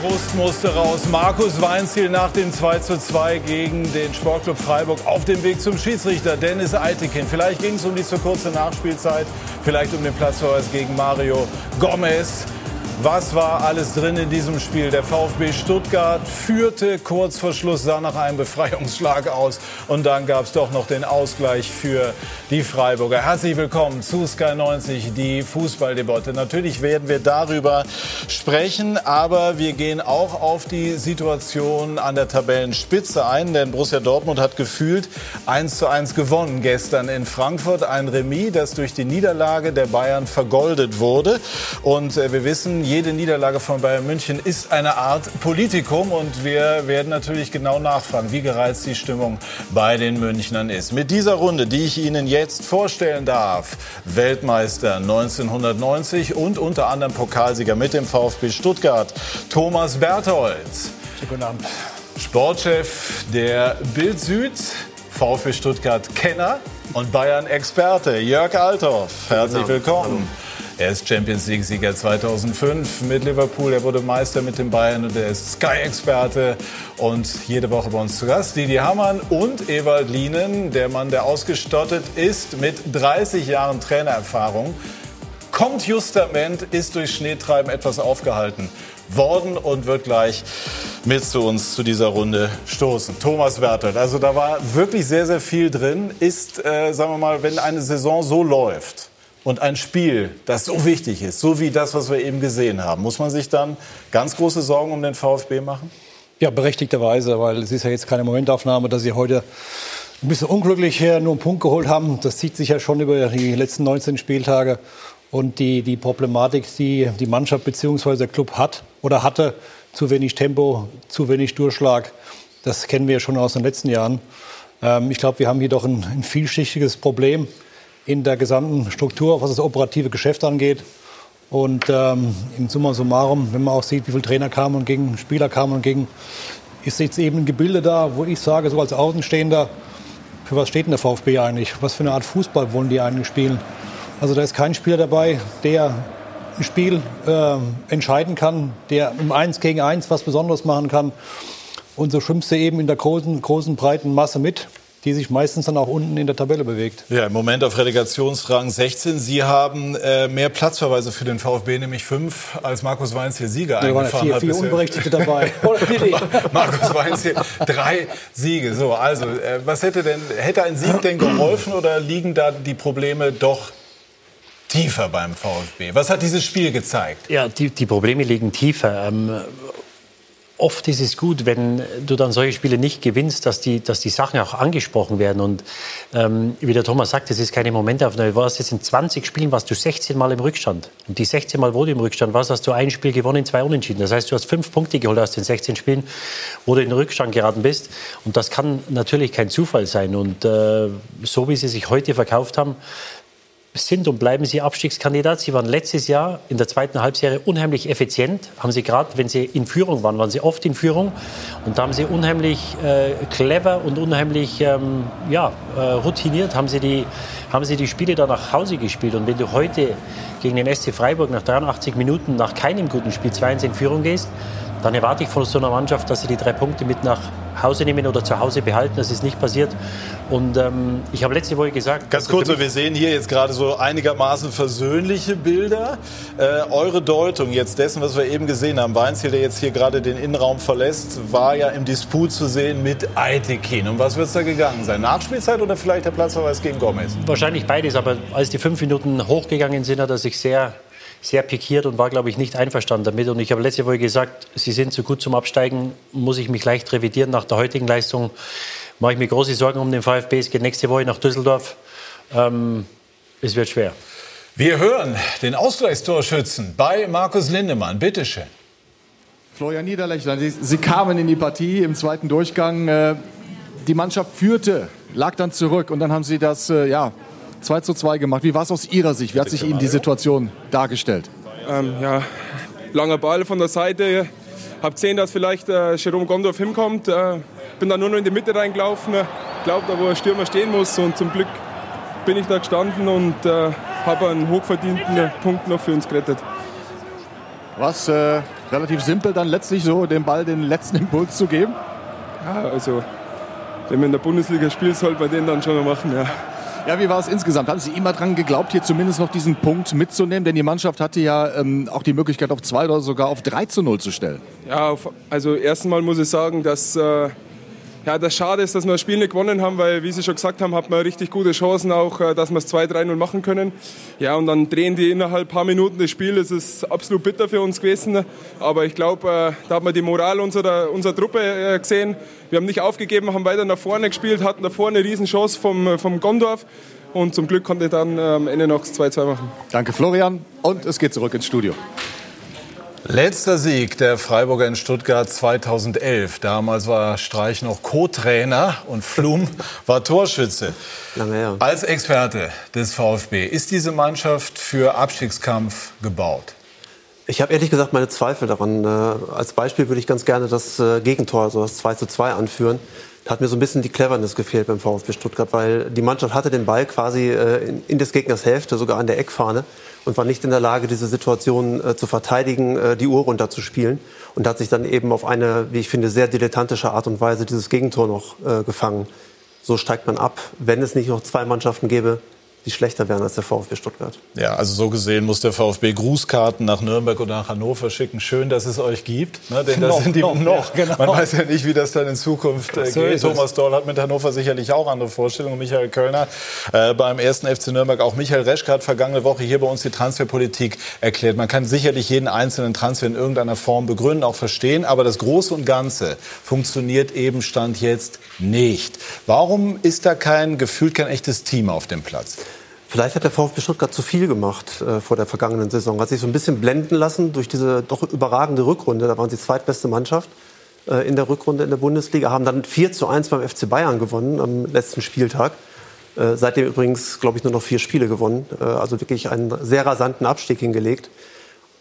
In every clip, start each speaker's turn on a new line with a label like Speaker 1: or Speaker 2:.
Speaker 1: Frust musste raus. Markus Weinziel nach dem 2:2 gegen den Sportclub Freiburg auf dem Weg zum Schiedsrichter Dennis Eitekin. Vielleicht ging es um die zu kurze Nachspielzeit, vielleicht um den Platzverweis gegen Mario Gomez. Was war alles drin in diesem Spiel? Der VfB Stuttgart führte kurz vor Schluss, sah nach einem Befreiungsschlag aus. Und dann gab es doch noch den Ausgleich für die Freiburger. Herzlich willkommen zu Sky 90, die Fußballdebatte. Natürlich werden wir darüber sprechen, aber wir gehen auch auf die Situation an der Tabellenspitze ein. Denn Borussia Dortmund hat gefühlt 1 zu 1 gewonnen gestern in Frankfurt. Ein Remis, das durch die Niederlage der Bayern vergoldet wurde. Und äh, wir wissen, jede Niederlage von Bayern München ist eine Art Politikum und wir werden natürlich genau nachfragen, wie gereizt die Stimmung bei den Münchnern ist. Mit dieser Runde, die ich Ihnen jetzt vorstellen darf, Weltmeister 1990 und unter anderem Pokalsieger mit dem VfB Stuttgart, Thomas Bertholz. Guten Abend. Sportchef der Bild Süd, VfB Stuttgart Kenner und Bayern Experte Jörg Althoff. Herzlich willkommen. Er ist Champions League-Sieger 2005 mit Liverpool. Er wurde Meister mit den Bayern und er ist Sky-Experte und jede Woche bei uns zu Gast. Didi Hamann und Ewald Lienen, der Mann, der ausgestattet ist mit 30 Jahren Trainererfahrung. Kommt Justament, ist durch Schneetreiben etwas aufgehalten worden und wird gleich mit zu uns zu dieser Runde stoßen. Thomas Bertelt, also da war wirklich sehr, sehr viel drin. Ist, äh, sagen wir mal, wenn eine Saison so läuft, und ein Spiel, das so wichtig ist, so wie das, was wir eben gesehen haben, muss man sich dann ganz große Sorgen um den VfB machen?
Speaker 2: Ja, berechtigterweise, weil es ist ja jetzt keine Momentaufnahme, dass Sie heute ein bisschen unglücklich her nur einen Punkt geholt haben. Das zieht sich ja schon über die letzten 19 Spieltage. Und die, die Problematik, die die Mannschaft bzw. der Club hat oder hatte, zu wenig Tempo, zu wenig Durchschlag, das kennen wir ja schon aus den letzten Jahren. Ähm, ich glaube, wir haben hier doch ein, ein vielschichtiges Problem in der gesamten Struktur, was das operative Geschäft angeht. Und ähm, im Summa summarum, wenn man auch sieht, wie viele Trainer kamen und gegen Spieler kamen und gegen, ist jetzt eben ein Gebilde da, wo ich sage, so als Außenstehender, für was steht denn der VfB eigentlich? Was für eine Art Fußball wollen die eigentlich spielen? Also da ist kein Spieler dabei, der ein Spiel äh, entscheiden kann, der im Eins gegen Eins was Besonderes machen kann. Und so schwimmst du eben in der großen, großen, breiten Masse mit die sich meistens dann auch unten in der Tabelle bewegt.
Speaker 1: Ja, im Moment auf Relegationsrang 16. Sie haben äh, mehr Platzverweise für den VfB, nämlich fünf, als Markus Weinz hier Sieger
Speaker 2: ja,
Speaker 1: eingefahren
Speaker 2: vier, hat. Vier Unberechtigte dabei.
Speaker 1: Markus Weinz hier drei Siege. So, also, äh, was hätte denn, hätte ein Sieg denn geholfen oder liegen da die Probleme doch tiefer beim VfB? Was hat dieses Spiel gezeigt?
Speaker 3: Ja, die, die Probleme liegen tiefer. Ähm, oft ist es gut, wenn du dann solche Spiele nicht gewinnst, dass die, dass die Sachen auch angesprochen werden. Und ähm, wie der Thomas sagt, es ist keine Momentaufnahme. Du warst jetzt in 20 Spielen, warst du 16 Mal im Rückstand. Und die 16 Mal, wo du im Rückstand warst, hast du ein Spiel gewonnen, zwei Unentschieden. Das heißt, du hast fünf Punkte geholt aus den 16 Spielen, wo du in den Rückstand geraten bist. Und das kann natürlich kein Zufall sein. Und äh, so wie sie sich heute verkauft haben, sind und bleiben sie Abstiegskandidat. Sie waren letztes Jahr in der zweiten Halbserie unheimlich effizient. Haben sie gerade, wenn sie in Führung waren, waren sie oft in Führung. Und da haben sie unheimlich äh, clever und unheimlich ähm, ja, äh, routiniert, haben sie, die, haben sie die Spiele da nach Hause gespielt. Und wenn du heute gegen den SC Freiburg nach 83 Minuten nach keinem guten Spiel 2-1 in Führung gehst, dann erwarte ich von so einer Mannschaft, dass sie die drei Punkte mit nach Hause nehmen oder zu Hause behalten. Das ist nicht passiert. Und ähm, ich habe letzte Woche gesagt.
Speaker 1: Ganz kurz, wir sehen hier jetzt gerade so einigermaßen versöhnliche Bilder. Äh, eure Deutung jetzt dessen, was wir eben gesehen haben, Weinziel, der jetzt hier gerade den Innenraum verlässt, war ja im Disput zu sehen mit Aitekin. Um was wird es da gegangen sein? Nachspielzeit oder vielleicht der Platzverweis gegen Gomez?
Speaker 3: Wahrscheinlich beides, aber als die fünf Minuten hochgegangen sind, hat er sich sehr sehr pikiert und war, glaube ich, nicht einverstanden damit. Und ich habe letzte Woche gesagt, Sie sind zu gut zum Absteigen, muss ich mich leicht revidieren. Nach der heutigen Leistung mache ich mir große Sorgen um den VfB. Es geht nächste Woche nach Düsseldorf. Ähm, es wird schwer.
Speaker 1: Wir hören den Ausgleichstorschützen bei Markus Lindemann. Bitte schön.
Speaker 4: Florian Niederlechner, Sie, Sie kamen in die Partie im zweiten Durchgang. Äh, die Mannschaft führte, lag dann zurück und dann haben Sie das äh, ja, 2 zu 2 gemacht. Wie war es aus Ihrer Sicht? Wie hat sich Ihnen die Situation dargestellt?
Speaker 5: Ähm, ja, langer Ball von der Seite. Hab gesehen, dass vielleicht äh, Jerome Gondorf hinkommt. Äh, bin dann nur noch in die Mitte reingelaufen. Glaubt, da wo ein Stürmer stehen muss. Und zum Glück bin ich da gestanden und äh, habe einen hochverdienten Punkt noch für uns gerettet.
Speaker 4: Was äh, Relativ simpel dann letztlich so dem Ball den letzten Impuls zu geben.
Speaker 5: Ja, also wenn man in der Bundesliga spielt, sollte man den dann schon noch machen. Ja.
Speaker 4: Ja, wie war es insgesamt? Haben Sie immer dran geglaubt, hier zumindest noch diesen Punkt mitzunehmen? Denn die Mannschaft hatte ja ähm, auch die Möglichkeit, auf 2 oder sogar auf 3 zu 0 zu stellen.
Speaker 5: Ja, auf, also erstmal muss ich sagen, dass äh, ja, das schade ist, dass wir das Spiel nicht gewonnen haben, weil, wie Sie schon gesagt haben, hat man richtig gute Chancen auch, äh, dass wir es 2-3-0 machen können. Ja, und dann drehen die innerhalb ein paar Minuten das Spiel. Das ist absolut bitter für uns gewesen. Aber ich glaube, äh, da hat man die Moral unserer, unserer Truppe äh, gesehen. Wir haben nicht aufgegeben, haben weiter nach vorne gespielt, hatten da vorne eine Riesenchance vom, vom Gondorf. Und zum Glück konnte dann am Ende noch 2-2 machen.
Speaker 4: Danke, Florian. Und es geht zurück ins Studio.
Speaker 1: Letzter Sieg der Freiburger in Stuttgart 2011. Damals war Streich noch Co-Trainer und Flum war Torschütze.
Speaker 6: Lange her.
Speaker 1: Als Experte des VfB, ist diese Mannschaft für Abstiegskampf gebaut?
Speaker 6: Ich habe ehrlich gesagt meine Zweifel daran. Äh, als Beispiel würde ich ganz gerne das äh, Gegentor, also das 2 zu 2 anführen. Da hat mir so ein bisschen die Cleverness gefehlt beim VfB Stuttgart, weil die Mannschaft hatte den Ball quasi äh, in des Gegners Hälfte, sogar an der Eckfahne und war nicht in der Lage, diese Situation äh, zu verteidigen, äh, die Uhr runterzuspielen. Und hat sich dann eben auf eine, wie ich finde, sehr dilettantische Art und Weise dieses Gegentor noch äh, gefangen. So steigt man ab, wenn es nicht noch zwei Mannschaften gäbe, die schlechter wären als der VfB Stuttgart.
Speaker 1: Ja, also so gesehen muss der VfB Grußkarten nach Nürnberg oder nach Hannover schicken. Schön, dass es euch gibt. Ne? Denn das sind die noch. noch. Ja, genau. Man weiß ja nicht, wie das dann in Zukunft äh, geht. Thomas Doll hat mit Hannover sicherlich auch andere Vorstellungen. Michael Kölner äh, beim ersten FC Nürnberg. Auch Michael Reschke hat vergangene Woche hier bei uns die Transferpolitik erklärt. Man kann sicherlich jeden einzelnen Transfer in irgendeiner Form begründen, auch verstehen. Aber das Große und Ganze funktioniert eben Stand jetzt nicht. Warum ist da kein gefühlt kein echtes Team auf dem Platz?
Speaker 6: Vielleicht hat der VfB Stuttgart zu viel gemacht äh, vor der vergangenen Saison. Hat sich so ein bisschen blenden lassen durch diese doch überragende Rückrunde. Da waren sie zweitbeste Mannschaft äh, in der Rückrunde in der Bundesliga, haben dann 4 zu 1 beim FC Bayern gewonnen am letzten Spieltag. Äh, seitdem übrigens, glaube ich, nur noch vier Spiele gewonnen. Äh, also wirklich einen sehr rasanten Abstieg hingelegt.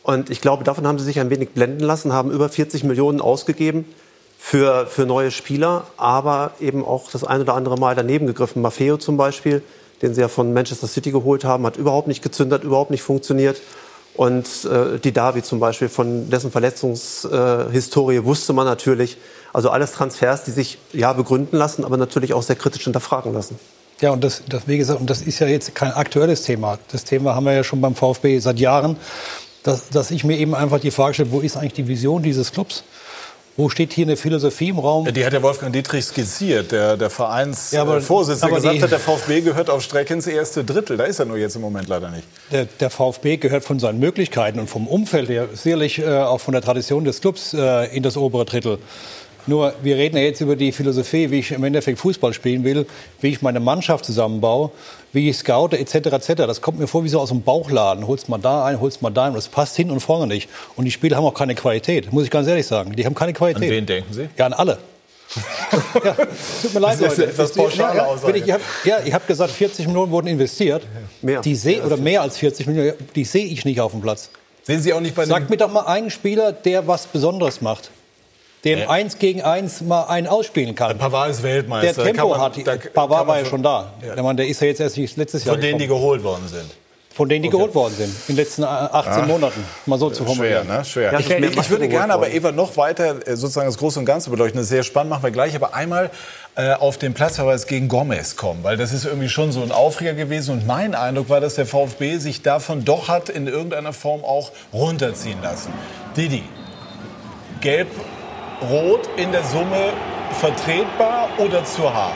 Speaker 6: Und ich glaube, davon haben sie sich ein wenig blenden lassen, haben über 40 Millionen ausgegeben für, für neue Spieler, aber eben auch das ein oder andere Mal daneben gegriffen. Maffeo zum Beispiel den sie ja von Manchester City geholt haben, hat überhaupt nicht gezündet, überhaupt nicht funktioniert. Und äh, die Davi zum Beispiel, von dessen Verletzungshistorie äh, wusste man natürlich. Also alles Transfers, die sich ja begründen lassen, aber natürlich auch sehr kritisch hinterfragen lassen.
Speaker 2: Ja, und das, das, wie gesagt, und das ist ja jetzt kein aktuelles Thema. Das Thema haben wir ja schon beim VfB seit Jahren, dass, dass ich mir eben einfach die Frage stelle, wo ist eigentlich die Vision dieses Clubs? Wo steht hier eine Philosophie im Raum?
Speaker 1: Die hat der Wolfgang Dietrich skizziert, der, der Vereinsvorsitzende, ja, gesagt hat, der VfB gehört auf Strecke ins erste Drittel. Da ist er nur jetzt im Moment leider nicht.
Speaker 2: Der, der VfB gehört von seinen Möglichkeiten und vom Umfeld her sicherlich äh, auch von der Tradition des Clubs äh, in das obere Drittel. Nur, wir reden ja jetzt über die Philosophie, wie ich im Endeffekt Fußball spielen will, wie ich meine Mannschaft zusammenbaue, wie ich scoute, etc., etc. Das kommt mir vor wie so aus dem Bauchladen. Holst mal da ein, holst mal da ein. Das passt hin und vorne nicht. Und die Spieler haben auch keine Qualität, muss ich ganz ehrlich sagen. Die haben keine Qualität.
Speaker 1: An wen denken Sie?
Speaker 2: Ja, an alle. ja, tut mir leid, Leute. Das ist pauschale ja, Aussage. Ich, hab, ja, ich habe gesagt, 40 Millionen wurden investiert. Mehr. Die seh, oder mehr als 40 Millionen, die sehe ich nicht auf dem Platz.
Speaker 1: Sehen Sie auch nicht bei
Speaker 2: Sag mir doch mal einen Spieler, der was Besonderes macht der im Eins gegen Eins mal einen ausspielen kann.
Speaker 1: Pavard ist Weltmeister.
Speaker 2: Der Tempo man, hat. Da, Pavard war ja schon da. Ja. Der, Mann, der ist ja jetzt erst letztes Jahr.
Speaker 1: Von denen, die geholt worden sind.
Speaker 2: Von denen, die okay. geholt worden sind, in den letzten 18 Ach, Monaten, mal so zu formulieren.
Speaker 1: Schwer, ne? Schwer. Ja, ich, ich, ich würde gerne aber, Eva, noch weiter äh, sozusagen das Große und Ganze beleuchten. Das ist sehr spannend, machen wir gleich. Aber einmal äh, auf den Platzverweis gegen Gomez kommen, weil das ist irgendwie schon so ein Aufreger gewesen. Und mein Eindruck war, dass der VfB sich davon doch hat in irgendeiner Form auch runterziehen lassen. Didi, gelb Rot in der Summe vertretbar oder zu hart?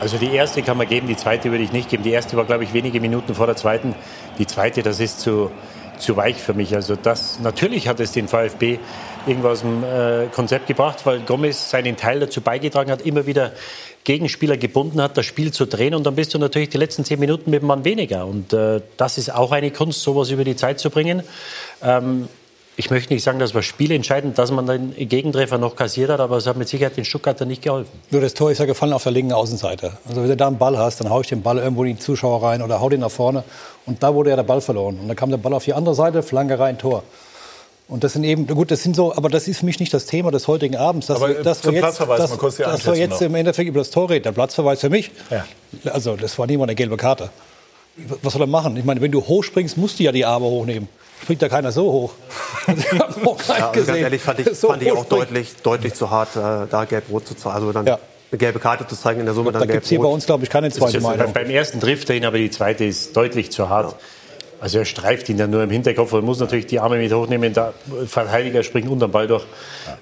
Speaker 3: Also die erste kann man geben, die zweite würde ich nicht geben. Die erste war, glaube ich, wenige Minuten vor der zweiten. Die zweite, das ist zu, zu weich für mich. Also das, natürlich hat es den VfB irgendwo aus dem äh, Konzept gebracht, weil Gomez seinen Teil dazu beigetragen hat, immer wieder Gegenspieler gebunden hat, das Spiel zu drehen. Und dann bist du natürlich die letzten zehn Minuten mit dem Mann weniger. Und äh, das ist auch eine Kunst, sowas über die Zeit zu bringen. Ähm, ich möchte nicht sagen, das war spielentscheidend, dass man den Gegentreffer noch kassiert hat, aber es hat mit Sicherheit den Stuttgarter nicht geholfen.
Speaker 2: Nur das Tor ist ja gefallen auf der linken Außenseite. Also wenn du da einen Ball hast, dann haue ich den Ball irgendwo in die Zuschauer rein oder hau den nach vorne. Und da wurde ja der Ball verloren. Und dann kam der Ball auf die andere Seite, Flanke rein, Tor. Und das sind eben, gut, das sind so, aber das ist für mich nicht das Thema des heutigen Abends. Dass
Speaker 1: aber
Speaker 2: wir, dass
Speaker 1: wir jetzt, dass, mal kurz
Speaker 2: dass wir jetzt im Endeffekt über das Tor reden. Der Platzverweis für mich. Ja. Also, das war niemand eine gelbe Karte. Was soll er machen? Ich meine, wenn du hochspringst, musst du ja die Arme hochnehmen. Springt da keiner so hoch.
Speaker 6: ja, also ganz ehrlich fand ich, so fand ich auch deutlich, deutlich zu hart, äh, da gelb-rot zu zeigen. Also dann ja. eine gelbe Karte zu zeigen in der Summe.
Speaker 2: Da gibt es hier bei uns, glaube ich, keine zweite Meinung.
Speaker 3: Beim ersten trifft er ihn, aber die zweite ist deutlich zu hart. Ja. Also er streift ihn dann nur im Hinterkopf und muss natürlich die Arme mit hochnehmen. Der Verteidiger springt unter den Ball durch.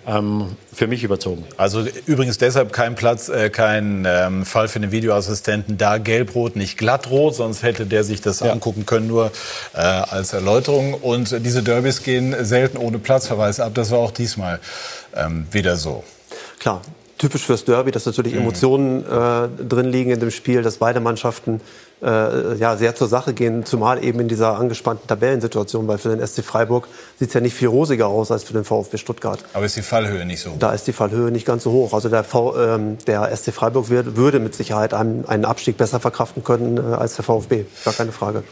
Speaker 3: Ähm, für mich überzogen.
Speaker 1: Also übrigens deshalb kein Platz, äh, kein ähm, Fall für den Videoassistenten. Da gelb-rot, nicht glattrot, sonst hätte der sich das ja. angucken können, nur äh, als Erläuterung. Und diese Derbys gehen selten ohne Platzverweis ab. Das war auch diesmal ähm, wieder so.
Speaker 6: Klar, typisch fürs Derby, dass natürlich mhm. Emotionen äh, drin liegen in dem Spiel, dass beide Mannschaften äh, ja, sehr zur Sache gehen, zumal eben in dieser angespannten Tabellensituation, weil für den SC Freiburg sieht es ja nicht viel rosiger aus als für den VfB Stuttgart.
Speaker 1: Aber ist die Fallhöhe nicht so hoch?
Speaker 6: Da ist die Fallhöhe nicht ganz so hoch. Also der, v, ähm, der SC Freiburg wird, würde mit Sicherheit einen, einen Abstieg besser verkraften können äh, als der VfB, gar keine Frage.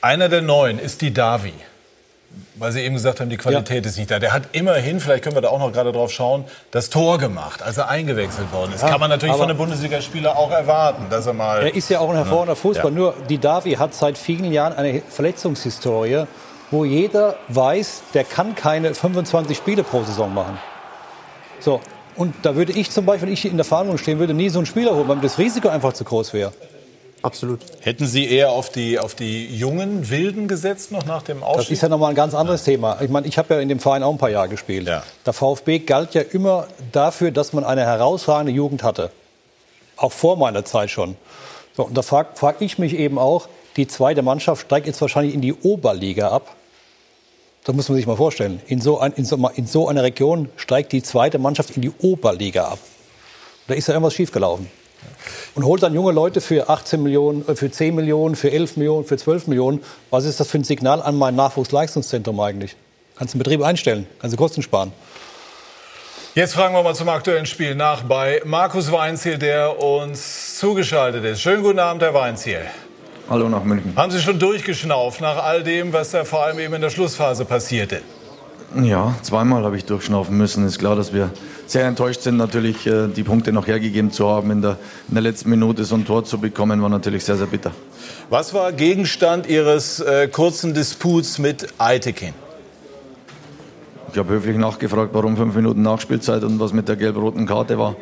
Speaker 1: Einer der Neuen ist die Davi weil Sie eben gesagt haben, die Qualität ja. ist nicht da. Der hat immerhin, vielleicht können wir da auch noch gerade drauf schauen, das Tor gemacht, als er eingewechselt worden ist. Ja, Kann man natürlich von einem Bundesligaspieler auch erwarten, dass er mal.
Speaker 2: Er ist ja auch ein hervorragender Fußball. Ja. Nur die Davi hat seit vielen Jahren eine Verletzungshistorie, wo jeder weiß, der kann keine 25 Spiele pro Saison machen. So. Und da würde ich zum Beispiel, wenn ich in der Verhandlung stehen würde, nie so einen Spieler holen, weil das Risiko einfach zu groß wäre.
Speaker 6: Absolut.
Speaker 1: Hätten Sie eher auf die, auf die jungen Wilden gesetzt, noch nach dem Aufstieg?
Speaker 2: Das ist ja nochmal ein ganz anderes ja. Thema. Ich meine, ich habe ja in dem Verein auch ein paar Jahre gespielt. Ja. Der VfB galt ja immer dafür, dass man eine herausragende Jugend hatte. Auch vor meiner Zeit schon. So, und da frage frag ich mich eben auch, die zweite Mannschaft steigt jetzt wahrscheinlich in die Oberliga ab. Das muss man sich mal vorstellen. In so, ein, in, so, in so einer Region steigt die zweite Mannschaft in die Oberliga ab. Da ist ja irgendwas schiefgelaufen und holt dann junge Leute für 18 Millionen, äh, für 10 Millionen, für 11 Millionen, für 12 Millionen. Was ist das für ein Signal an mein Nachwuchsleistungszentrum eigentlich? Kannst du einen Betrieb einstellen, kannst du Kosten sparen.
Speaker 1: Jetzt fragen wir mal zum aktuellen Spiel nach bei Markus Weinziel, der uns zugeschaltet ist. Schönen guten Abend, Herr Weinziel.
Speaker 7: Hallo nach München.
Speaker 1: Haben Sie schon durchgeschnauft nach all dem, was da vor allem eben in der Schlussphase passierte?
Speaker 7: Ja, zweimal habe ich durchschnaufen müssen. Ist klar, dass wir sehr enttäuscht sind, natürlich äh, die Punkte noch hergegeben zu haben. In der, in der letzten Minute so ein Tor zu bekommen, war natürlich sehr, sehr bitter.
Speaker 1: Was war Gegenstand Ihres äh, kurzen Disputs mit Eitekin?
Speaker 7: Ich habe höflich nachgefragt, warum fünf Minuten Nachspielzeit und was mit der gelb-roten Karte war,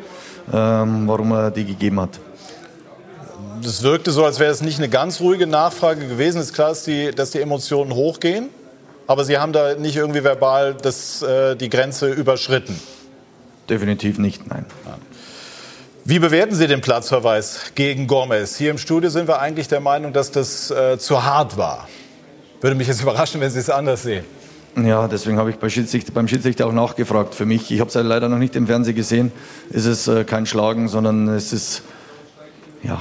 Speaker 7: ähm, warum er die gegeben hat.
Speaker 1: Das wirkte so, als wäre es nicht eine ganz ruhige Nachfrage gewesen. Es ist klar, dass die, dass die Emotionen hochgehen. Aber Sie haben da nicht irgendwie verbal das, äh, die Grenze überschritten?
Speaker 7: Definitiv nicht, nein.
Speaker 1: Wie bewerten Sie den Platzverweis gegen Gomez? Hier im Studio sind wir eigentlich der Meinung, dass das äh, zu hart war. Würde mich jetzt überraschen, wenn Sie es anders sehen.
Speaker 7: Ja, deswegen habe ich bei Schiedsrichter, beim Schiedsrichter auch nachgefragt. Für mich, ich habe es ja leider noch nicht im Fernsehen gesehen, ist es äh, kein Schlagen, sondern es ist, ja,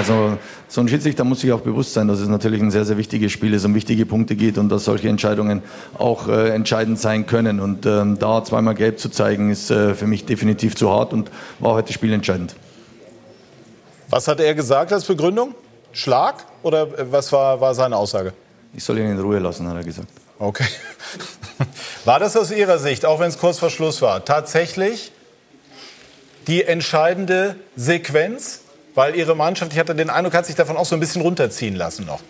Speaker 7: also so ein Schiedsrichter muss sich auch bewusst sein, dass es natürlich ein sehr, sehr wichtiges Spiel ist, um wichtige Punkte geht und dass solche Entscheidungen auch äh, entscheidend sein können. Und ähm, da zweimal gelb zu zeigen, ist äh, für mich definitiv zu hart und war heute spielentscheidend.
Speaker 1: Was hat er gesagt als Begründung? Schlag oder äh, was war, war seine Aussage?
Speaker 7: Ich soll ihn in Ruhe lassen, hat er gesagt.
Speaker 1: Okay. War das aus Ihrer Sicht, auch wenn es kurz vor Schluss war, tatsächlich die entscheidende Sequenz? Weil Ihre Mannschaft, ich hatte den Eindruck, hat sich davon auch so ein bisschen runterziehen lassen noch.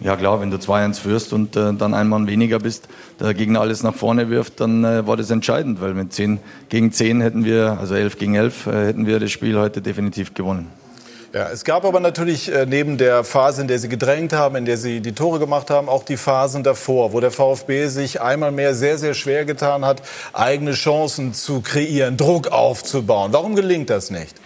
Speaker 7: Ja klar, wenn du 2-1 führst und äh, dann ein Mann weniger bist, der Gegner alles nach vorne wirft, dann äh, war das entscheidend, weil mit 10 gegen 10 hätten wir, also 11 gegen 11, äh, hätten wir das Spiel heute definitiv gewonnen.
Speaker 1: Ja, es gab aber natürlich äh, neben der Phase, in der sie gedrängt haben, in der sie die Tore gemacht haben, auch die Phasen davor, wo der VfB sich einmal mehr sehr, sehr schwer getan hat, eigene Chancen zu kreieren, Druck aufzubauen. Warum gelingt das nicht?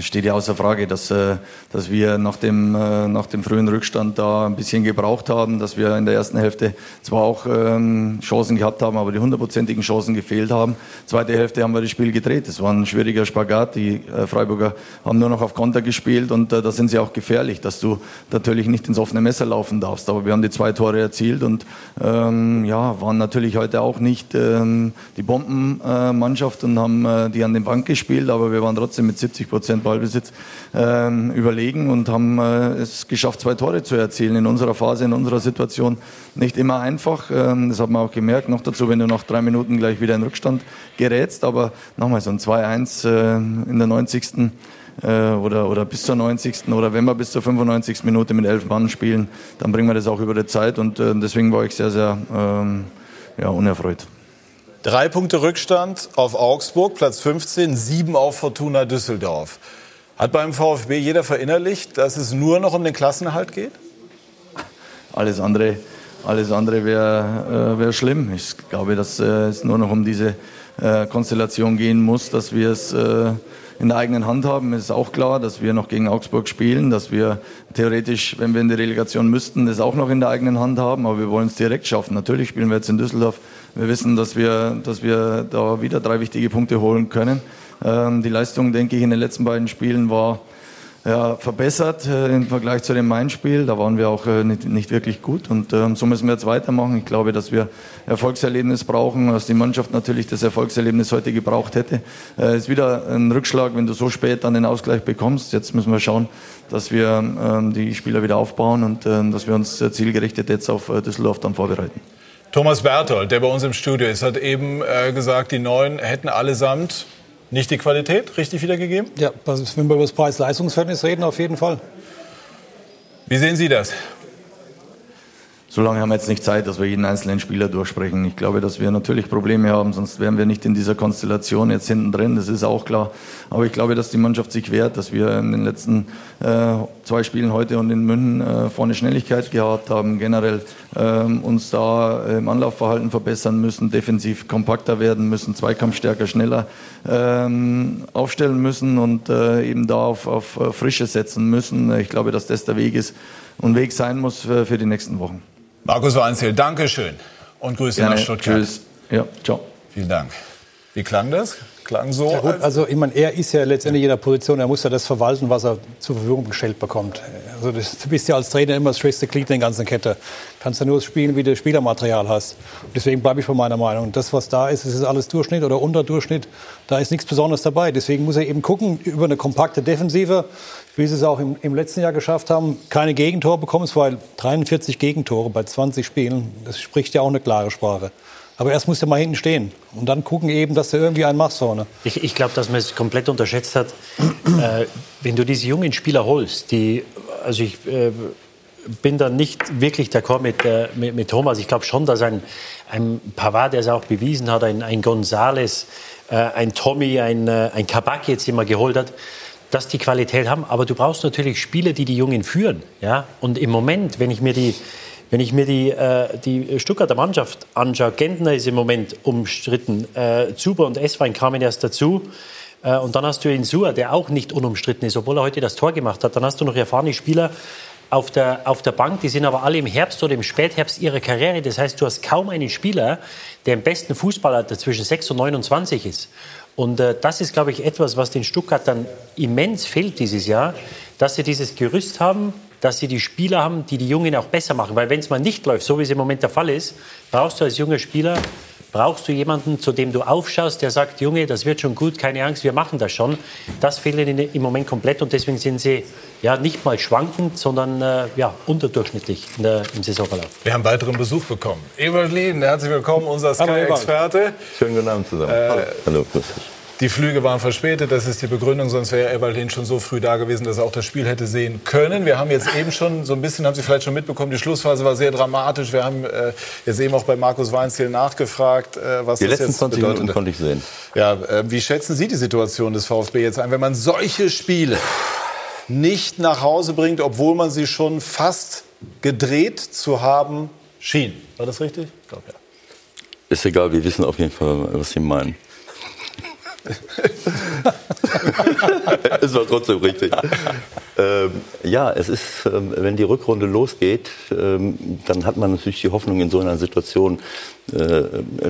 Speaker 7: Steht ja außer Frage, dass, äh, dass wir nach dem, äh, nach dem frühen Rückstand da ein bisschen gebraucht haben, dass wir in der ersten Hälfte zwar auch ähm, Chancen gehabt haben, aber die hundertprozentigen Chancen gefehlt haben. Zweite Hälfte haben wir das Spiel gedreht. Es war ein schwieriger Spagat. Die äh, Freiburger haben nur noch auf Konter gespielt und da sind sie auch gefährlich, dass du natürlich nicht ins offene Messer laufen darfst. Aber wir haben die zwei Tore erzielt und ähm, ja, waren natürlich heute auch nicht ähm, die Bombenmannschaft und haben die an den Bank gespielt, aber wir waren trotzdem mit 70 Prozent Prozent Ballbesitz ähm, überlegen und haben äh, es geschafft, zwei Tore zu erzielen in unserer Phase, in unserer Situation. Nicht immer einfach, ähm, das hat man auch gemerkt. Noch dazu, wenn du nach drei Minuten gleich wieder in Rückstand gerätst, aber nochmal so ein 2-1 äh, in der 90. äh, oder, oder bis zur 90. oder wenn wir bis zur 95. Minute mit elf Mann spielen, dann bringen wir das auch über die Zeit und äh, deswegen war ich sehr, sehr ähm, ja, unerfreut.
Speaker 1: Drei Punkte Rückstand auf Augsburg, Platz 15, sieben auf Fortuna Düsseldorf. Hat beim VfB jeder verinnerlicht, dass es nur noch um den Klassenerhalt geht?
Speaker 7: Alles andere, alles andere wäre äh, wär schlimm. Ich glaube, dass äh, es nur noch um diese äh, Konstellation gehen muss, dass wir es äh, in der eigenen Hand haben. Es ist auch klar, dass wir noch gegen Augsburg spielen, dass wir theoretisch, wenn wir in die Relegation müssten, das auch noch in der eigenen Hand haben. Aber wir wollen es direkt schaffen. Natürlich spielen wir jetzt in Düsseldorf. Wir wissen, dass wir, dass wir da wieder drei wichtige Punkte holen können. Ähm, die Leistung, denke ich, in den letzten beiden Spielen war ja, verbessert äh, im Vergleich zu dem Main-Spiel. Da waren wir auch äh, nicht, nicht, wirklich gut und ähm, so müssen wir jetzt weitermachen. Ich glaube, dass wir Erfolgserlebnis brauchen, dass die Mannschaft natürlich das Erfolgserlebnis heute gebraucht hätte. Es äh, ist wieder ein Rückschlag, wenn du so spät dann den Ausgleich bekommst. Jetzt müssen wir schauen, dass wir ähm, die Spieler wieder aufbauen und äh, dass wir uns äh, zielgerichtet jetzt auf äh, Düsseldorf dann vorbereiten.
Speaker 1: Thomas Berthold, der bei uns im Studio ist, hat eben gesagt, die Neuen hätten allesamt nicht die Qualität richtig wiedergegeben?
Speaker 2: Ja, wenn wir über das Preis-Leistungsverhältnis reden, auf jeden Fall.
Speaker 1: Wie sehen Sie das?
Speaker 7: So lange haben wir jetzt nicht Zeit, dass wir jeden einzelnen Spieler durchsprechen. Ich glaube, dass wir natürlich Probleme haben, sonst wären wir nicht in dieser Konstellation jetzt hinten drin, das ist auch klar. Aber ich glaube, dass die Mannschaft sich wehrt, dass wir in den letzten äh, zwei Spielen heute und in München äh, vorne Schnelligkeit gehabt haben, generell äh, uns da im Anlaufverhalten verbessern müssen, defensiv kompakter werden müssen, Zweikampfstärker, schneller ähm, aufstellen müssen und äh, eben da auf, auf Frische setzen müssen. Ich glaube, dass das der Weg ist und Weg sein muss für, für die nächsten Wochen.
Speaker 1: Markus Weinzel, danke schön und Grüße Gerne. nach Stuttgart. Tschüss.
Speaker 7: Ja, ciao.
Speaker 1: Vielen Dank. Wie klang das? Klang so?
Speaker 2: Ja gut, also ich meine, er ist ja letztendlich in der Position, er muss ja das verwalten, was er zur Verfügung gestellt bekommt. Also das, du bist ja als Trainer immer das schwächste Glied in der ganzen Kette. Kannst ja nur spielen, wie du Spielermaterial hast. Und deswegen bleibe ich von meiner Meinung. Das, was da ist, das ist alles Durchschnitt oder Unterdurchschnitt. Da ist nichts Besonderes dabei. Deswegen muss er eben gucken, über eine kompakte Defensive, wie sie es auch im, im letzten Jahr geschafft haben, keine Gegentore bekommen, weil 43 Gegentore bei 20 Spielen, das spricht ja auch eine klare Sprache. Aber erst musst du mal hinten stehen und dann gucken eben, dass du irgendwie einen machst vorne.
Speaker 3: Ich, ich glaube, dass man es komplett unterschätzt hat. äh, wenn du diese jungen Spieler holst, die, also ich äh, bin da nicht wirklich d'accord mit, äh, mit, mit, Thomas. Ich glaube schon, dass ein, ein Pavard, der es auch bewiesen hat, ein, ein Gonzales, äh, ein Tommy, ein, äh, ein Kabak jetzt immer geholt hat, dass die Qualität haben. Aber du brauchst natürlich Spieler, die die Jungen führen. Ja? Und im Moment, wenn ich mir die wenn ich mir die, äh, die Stuttgarter Mannschaft anschaue, Gentner ist im Moment umstritten, äh, Zuber und Esswein kamen erst dazu. Äh, und dann hast du Insua, der auch nicht unumstritten ist, obwohl er heute das Tor gemacht hat. Dann hast du noch erfahrene Spieler auf der, auf der Bank, die sind aber alle im Herbst oder im Spätherbst ihrer Karriere. Das heißt, du hast kaum einen Spieler, der im besten Fußballalter zwischen 6 und 29 ist. Und äh, das ist, glaube ich, etwas, was den Stuttgartern immens fehlt dieses Jahr, dass sie dieses Gerüst haben, dass sie die Spieler haben, die die Jungen auch besser machen. Weil wenn es mal nicht läuft, so wie es im Moment der Fall ist, brauchst du als junger Spieler brauchst du jemanden, zu dem du aufschaust, der sagt, Junge, das wird schon gut, keine Angst, wir machen das schon. Das fehlt ihnen im Moment komplett und deswegen sind sie ja nicht mal schwankend, sondern äh, ja, unterdurchschnittlich der, im Saisonverlauf.
Speaker 1: Wir haben weiteren Besuch bekommen. Ebert Lehn, herzlich willkommen, unser Sky-Experte.
Speaker 8: Schönen guten Abend zusammen. Äh, Hallo, Hallo grüß dich.
Speaker 1: Die Flüge waren verspätet, das ist die Begründung, sonst wäre Eberlin schon so früh da gewesen, dass er auch das Spiel hätte sehen können. Wir haben jetzt eben schon so ein bisschen, haben Sie vielleicht schon mitbekommen, die Schlussphase war sehr dramatisch. Wir haben äh, jetzt eben auch bei Markus Weinziel nachgefragt, äh, was
Speaker 8: die
Speaker 1: das
Speaker 8: letzten 20
Speaker 1: bedeutet.
Speaker 8: Minuten konnte ich sehen.
Speaker 1: Ja, äh, wie schätzen Sie die Situation des VfB jetzt ein, wenn man solche Spiele nicht nach Hause bringt, obwohl man sie schon fast gedreht zu haben schien? War das richtig? Ich glaube ja.
Speaker 8: Ist egal, wir wissen auf jeden Fall, was Sie meinen. es war trotzdem richtig. Ähm, ja, es ist, ähm, wenn die Rückrunde losgeht, ähm, dann hat man natürlich die Hoffnung in so einer Situation, äh,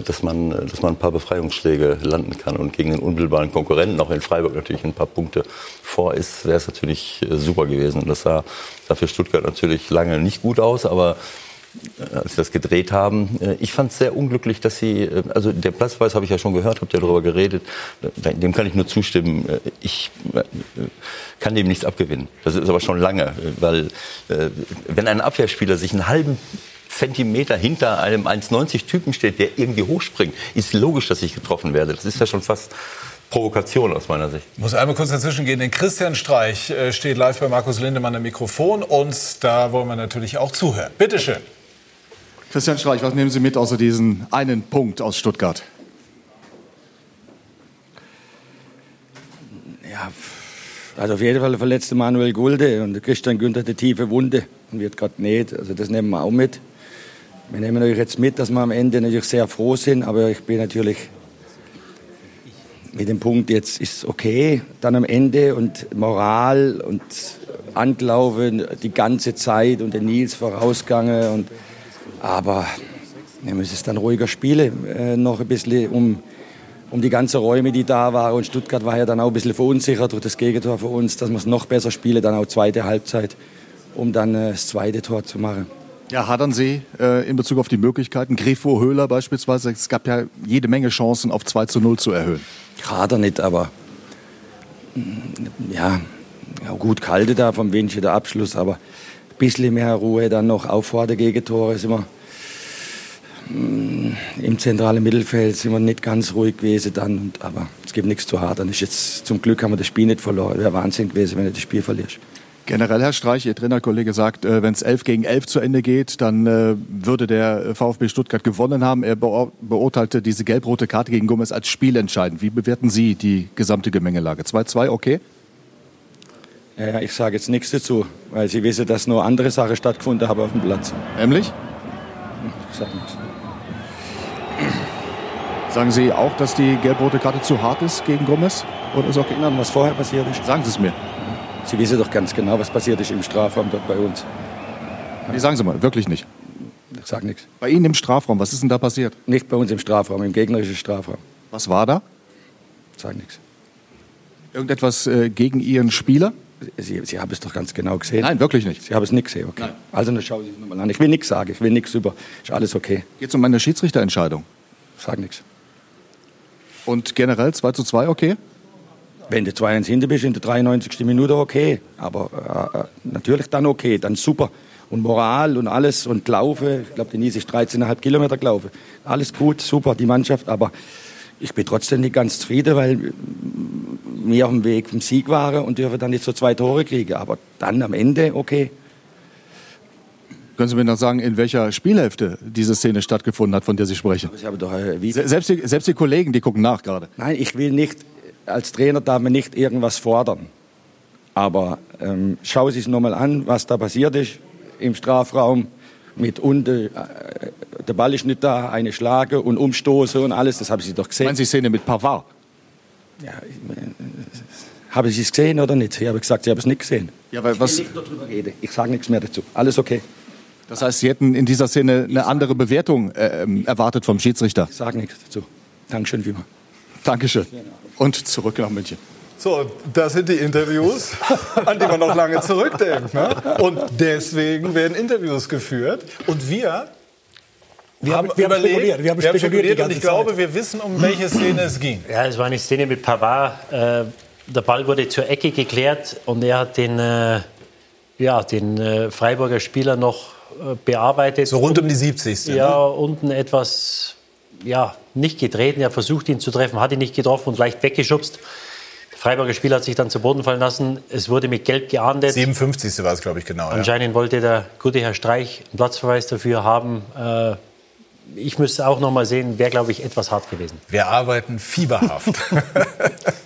Speaker 8: dass, man, dass man ein paar Befreiungsschläge landen kann. Und gegen den unmittelbaren Konkurrenten, auch in Freiburg natürlich ein paar Punkte vor ist, wäre es natürlich äh, super gewesen. Und das sah, sah für Stuttgart natürlich lange nicht gut aus, aber als sie das gedreht haben. Äh, ich fand es sehr unglücklich, dass sie, äh, also der Platzweis habe ich ja schon gehört, habt ihr darüber geredet, dem kann ich nur zustimmen. Ich kann dem nichts abgewinnen. Das ist aber schon lange, weil wenn ein Abwehrspieler sich einen halben Zentimeter hinter einem 1,90 Typen steht, der irgendwie hochspringt, ist logisch, dass ich getroffen werde. Das ist ja schon fast Provokation aus meiner Sicht.
Speaker 1: Ich muss einmal kurz dazwischen gehen. Den Christian Streich äh, steht live bei Markus Lindemann am Mikrofon und da wollen wir natürlich auch zuhören. Bitte schön.
Speaker 4: Christian Streich, was nehmen Sie mit außer diesen einen Punkt aus Stuttgart?
Speaker 9: Ja, also auf jeden Fall verletzte Manuel Gulde und Christian Günther die tiefe Wunde und wird gerade nicht. Also das nehmen wir auch mit. Wir nehmen natürlich jetzt mit, dass wir am Ende natürlich sehr froh sind, aber ich bin natürlich mit dem Punkt jetzt ist okay, dann am Ende und Moral und Anglauben die ganze Zeit und der Nils vorausgange und aber wir müssen es dann ruhiger spielen, äh, noch ein bisschen um um die ganzen Räume, die da waren. Und Stuttgart war ja dann auch ein bisschen verunsichert durch das Gegentor für uns, dass wir es noch besser spielen, dann auch zweite Halbzeit, um dann äh, das zweite Tor zu machen.
Speaker 4: Ja, hadern Sie äh, in Bezug auf die Möglichkeiten? Grifo Höhler beispielsweise, es gab ja jede Menge Chancen, auf 2 zu 0 zu erhöhen.
Speaker 9: Kader nicht, aber mm, ja, ja gut, kalte da vom Windsche der Abschluss, aber bisschen mehr Ruhe dann noch auch vor der Gegentore sind wir mm, im zentralen Mittelfeld sind wir nicht ganz ruhig gewesen dann, aber es gibt nichts zu hadern. Ist jetzt, zum Glück haben wir das Spiel nicht verloren. Wäre Wahnsinn gewesen, wenn du das Spiel verlierst.
Speaker 4: Generell, Herr Streich, Ihr Trainerkollege sagt, äh, wenn es 11 gegen 11 zu Ende geht, dann äh, würde der VfB Stuttgart gewonnen haben. Er beur beurteilte diese gelb-rote Karte gegen Gomez als spielentscheidend. Wie bewerten Sie die gesamte Gemengelage? 2-2, okay?
Speaker 9: Ja, ich sage jetzt nichts dazu, weil Sie wissen, dass nur andere Sachen stattgefunden haben auf dem Platz.
Speaker 4: Nämlich?
Speaker 9: Ich sage nichts.
Speaker 4: Sagen Sie auch, dass die gelb-rote Karte zu hart ist gegen Gomez? Oder ist okay?
Speaker 9: Erinnern, was vorher passiert ist?
Speaker 4: Sagen Sie es mir.
Speaker 9: Sie wissen doch ganz genau, was passiert ist im Strafraum dort bei uns.
Speaker 4: Nee, sagen Sie mal, wirklich nicht.
Speaker 9: Ich sage nichts.
Speaker 4: Bei Ihnen im Strafraum, was ist denn da passiert?
Speaker 9: Nicht bei uns im Strafraum, im gegnerischen Strafraum.
Speaker 4: Was war da?
Speaker 9: Ich sage nichts.
Speaker 4: Irgendetwas äh, gegen Ihren Spieler?
Speaker 9: Sie, Sie haben es doch ganz genau gesehen.
Speaker 4: Nein, wirklich nicht.
Speaker 9: Sie haben es nicht gesehen, okay.
Speaker 4: Nein.
Speaker 9: Also dann schauen Sie es nochmal an. Ich will nichts sagen, ich will nichts über. Ist alles okay.
Speaker 4: Geht es um eine Schiedsrichterentscheidung?
Speaker 9: Ich sage nichts.
Speaker 4: Und generell 2 zu 2, okay?
Speaker 9: Wenn du 2-1 hinter bist in der 93. Minute, okay. Aber äh, äh, natürlich dann okay, dann super. Und Moral und alles und Laufe. Ich glaube, Denise ist 13,5 Kilometer gelaufen. Alles gut, super, die Mannschaft. Aber ich bin trotzdem nicht ganz zufrieden, weil wir auf dem Weg vom Sieg waren und dürfen dann nicht so zwei Tore kriegen. Aber dann am Ende, okay.
Speaker 4: Können Sie mir noch sagen, in welcher Spielhälfte diese Szene stattgefunden hat, von der Sie sprechen?
Speaker 9: Ich habe doch, äh, wie,
Speaker 4: Se- Selbst die, selbst die Kollegen, die gucken nach gerade.
Speaker 9: Nein, ich will nicht, als Trainer darf man nicht irgendwas fordern. Aber ähm, schau sich nochmal an, was da passiert ist im Strafraum. Mit unten, äh, der Ball ist nicht da, eine Schlage und Umstoße und alles, das haben Sie doch gesehen.
Speaker 4: Meinen Sie Szene mit Pavard?
Speaker 9: Ja, ich, äh, haben Sie es gesehen oder nicht? Ich habe gesagt, Sie haben es nicht gesehen.
Speaker 4: Ja, weil was,
Speaker 9: Ich will nicht darüber reden. Ich sage nichts mehr dazu. Alles okay.
Speaker 4: das heißt, Sie hätten in dieser Szene eine andere Bewertung äh, ähm, erwartet vom Schiedsrichter.
Speaker 9: Ich sage nichts dazu. Dankeschön, Wiemer.
Speaker 4: Dankeschön. Und zurück nach München.
Speaker 1: So, das sind die Interviews, an die man noch lange zurückdenkt. Ne? Und deswegen werden Interviews geführt. Und wir,
Speaker 2: Wir haben-
Speaker 1: haben,
Speaker 2: wir haben
Speaker 1: überlegt,
Speaker 2: spekuliert, wir haben
Speaker 1: wir haben
Speaker 2: spekuliert
Speaker 1: spekuliert und ich glaube,
Speaker 2: Zeit.
Speaker 1: wir wissen, um welche Szene es ging.
Speaker 3: Ja, es war eine Szene mit Pavard. Äh, der Ball wurde zur Ecke geklärt und er hat den, äh, ja, den äh, Freiburger Spieler noch bearbeitet.
Speaker 1: So rund um die 70.
Speaker 3: Ja,
Speaker 1: Ne?
Speaker 3: unten etwas ja, nicht getreten. Er versucht ihn zu treffen, hat ihn nicht getroffen und leicht weggeschubst. Der Freiburger Spieler hat sich dann zu Boden fallen lassen. Es wurde mit Gelb geahndet.
Speaker 1: 57. war es, glaube ich, genau. Ja.
Speaker 3: Anscheinend wollte der gute Herr Streich einen Platzverweis dafür haben. Äh, ich müsste auch noch mal sehen, wäre, glaube ich, etwas hart gewesen.
Speaker 1: Wir arbeiten fieberhaft.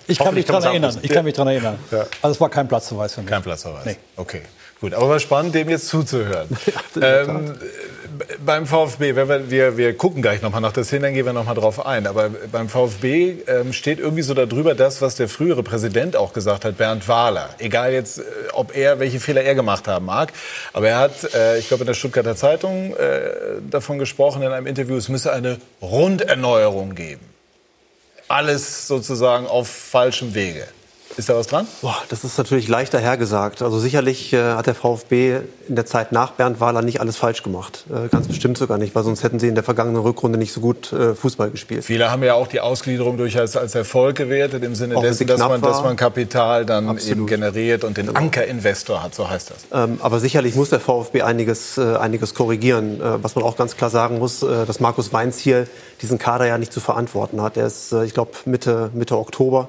Speaker 2: Ich kann mich daran erinnern. Ich kann mich daran erinnern.
Speaker 1: Ja.
Speaker 2: Also es war kein Platzverweis für mich.
Speaker 1: Kein Platzverweis.
Speaker 2: Nee.
Speaker 1: Okay, gut. Aber war spannend, dem jetzt zuzuhören. ähm, beim VfB, wir, wir, wir gucken gleich nochmal nach der Szene, dann gehen wir nochmal drauf ein. Aber beim VfB ähm, steht irgendwie so darüber das, was der frühere Präsident auch gesagt hat, Bernd Wahler. Egal jetzt, äh, ob er, welche Fehler er gemacht haben mag. Aber er hat, äh, ich glaube, in der Stuttgarter Zeitung äh, davon gesprochen in einem Interview, es müsse eine Runderneuerung geben. Alles sozusagen auf falschem Wege. Ist da was dran?
Speaker 6: Boah, das ist natürlich leichter hergesagt. Also sicherlich äh, hat der VfB in der Zeit nach Bernd Wahler nicht alles falsch gemacht. Äh, ganz bestimmt sogar nicht, weil sonst hätten sie in der vergangenen Rückrunde nicht so gut äh, Fußball gespielt.
Speaker 1: Viele haben ja auch die Ausgliederung durchaus als Erfolg gewertet, im Sinne
Speaker 6: Auch
Speaker 1: dessen, dass man, dass man Kapital dann
Speaker 6: Absolut.
Speaker 1: eben generiert und den Ankerinvestor hat, so heißt das.
Speaker 6: Ähm, aber sicherlich muss der VfB einiges, äh, einiges korrigieren. Äh, was man auch ganz klar sagen muss, äh, dass Markus Weinz hier diesen Kader ja nicht zu verantworten hat. Er ist, ich glaube, Mitte, Mitte Oktober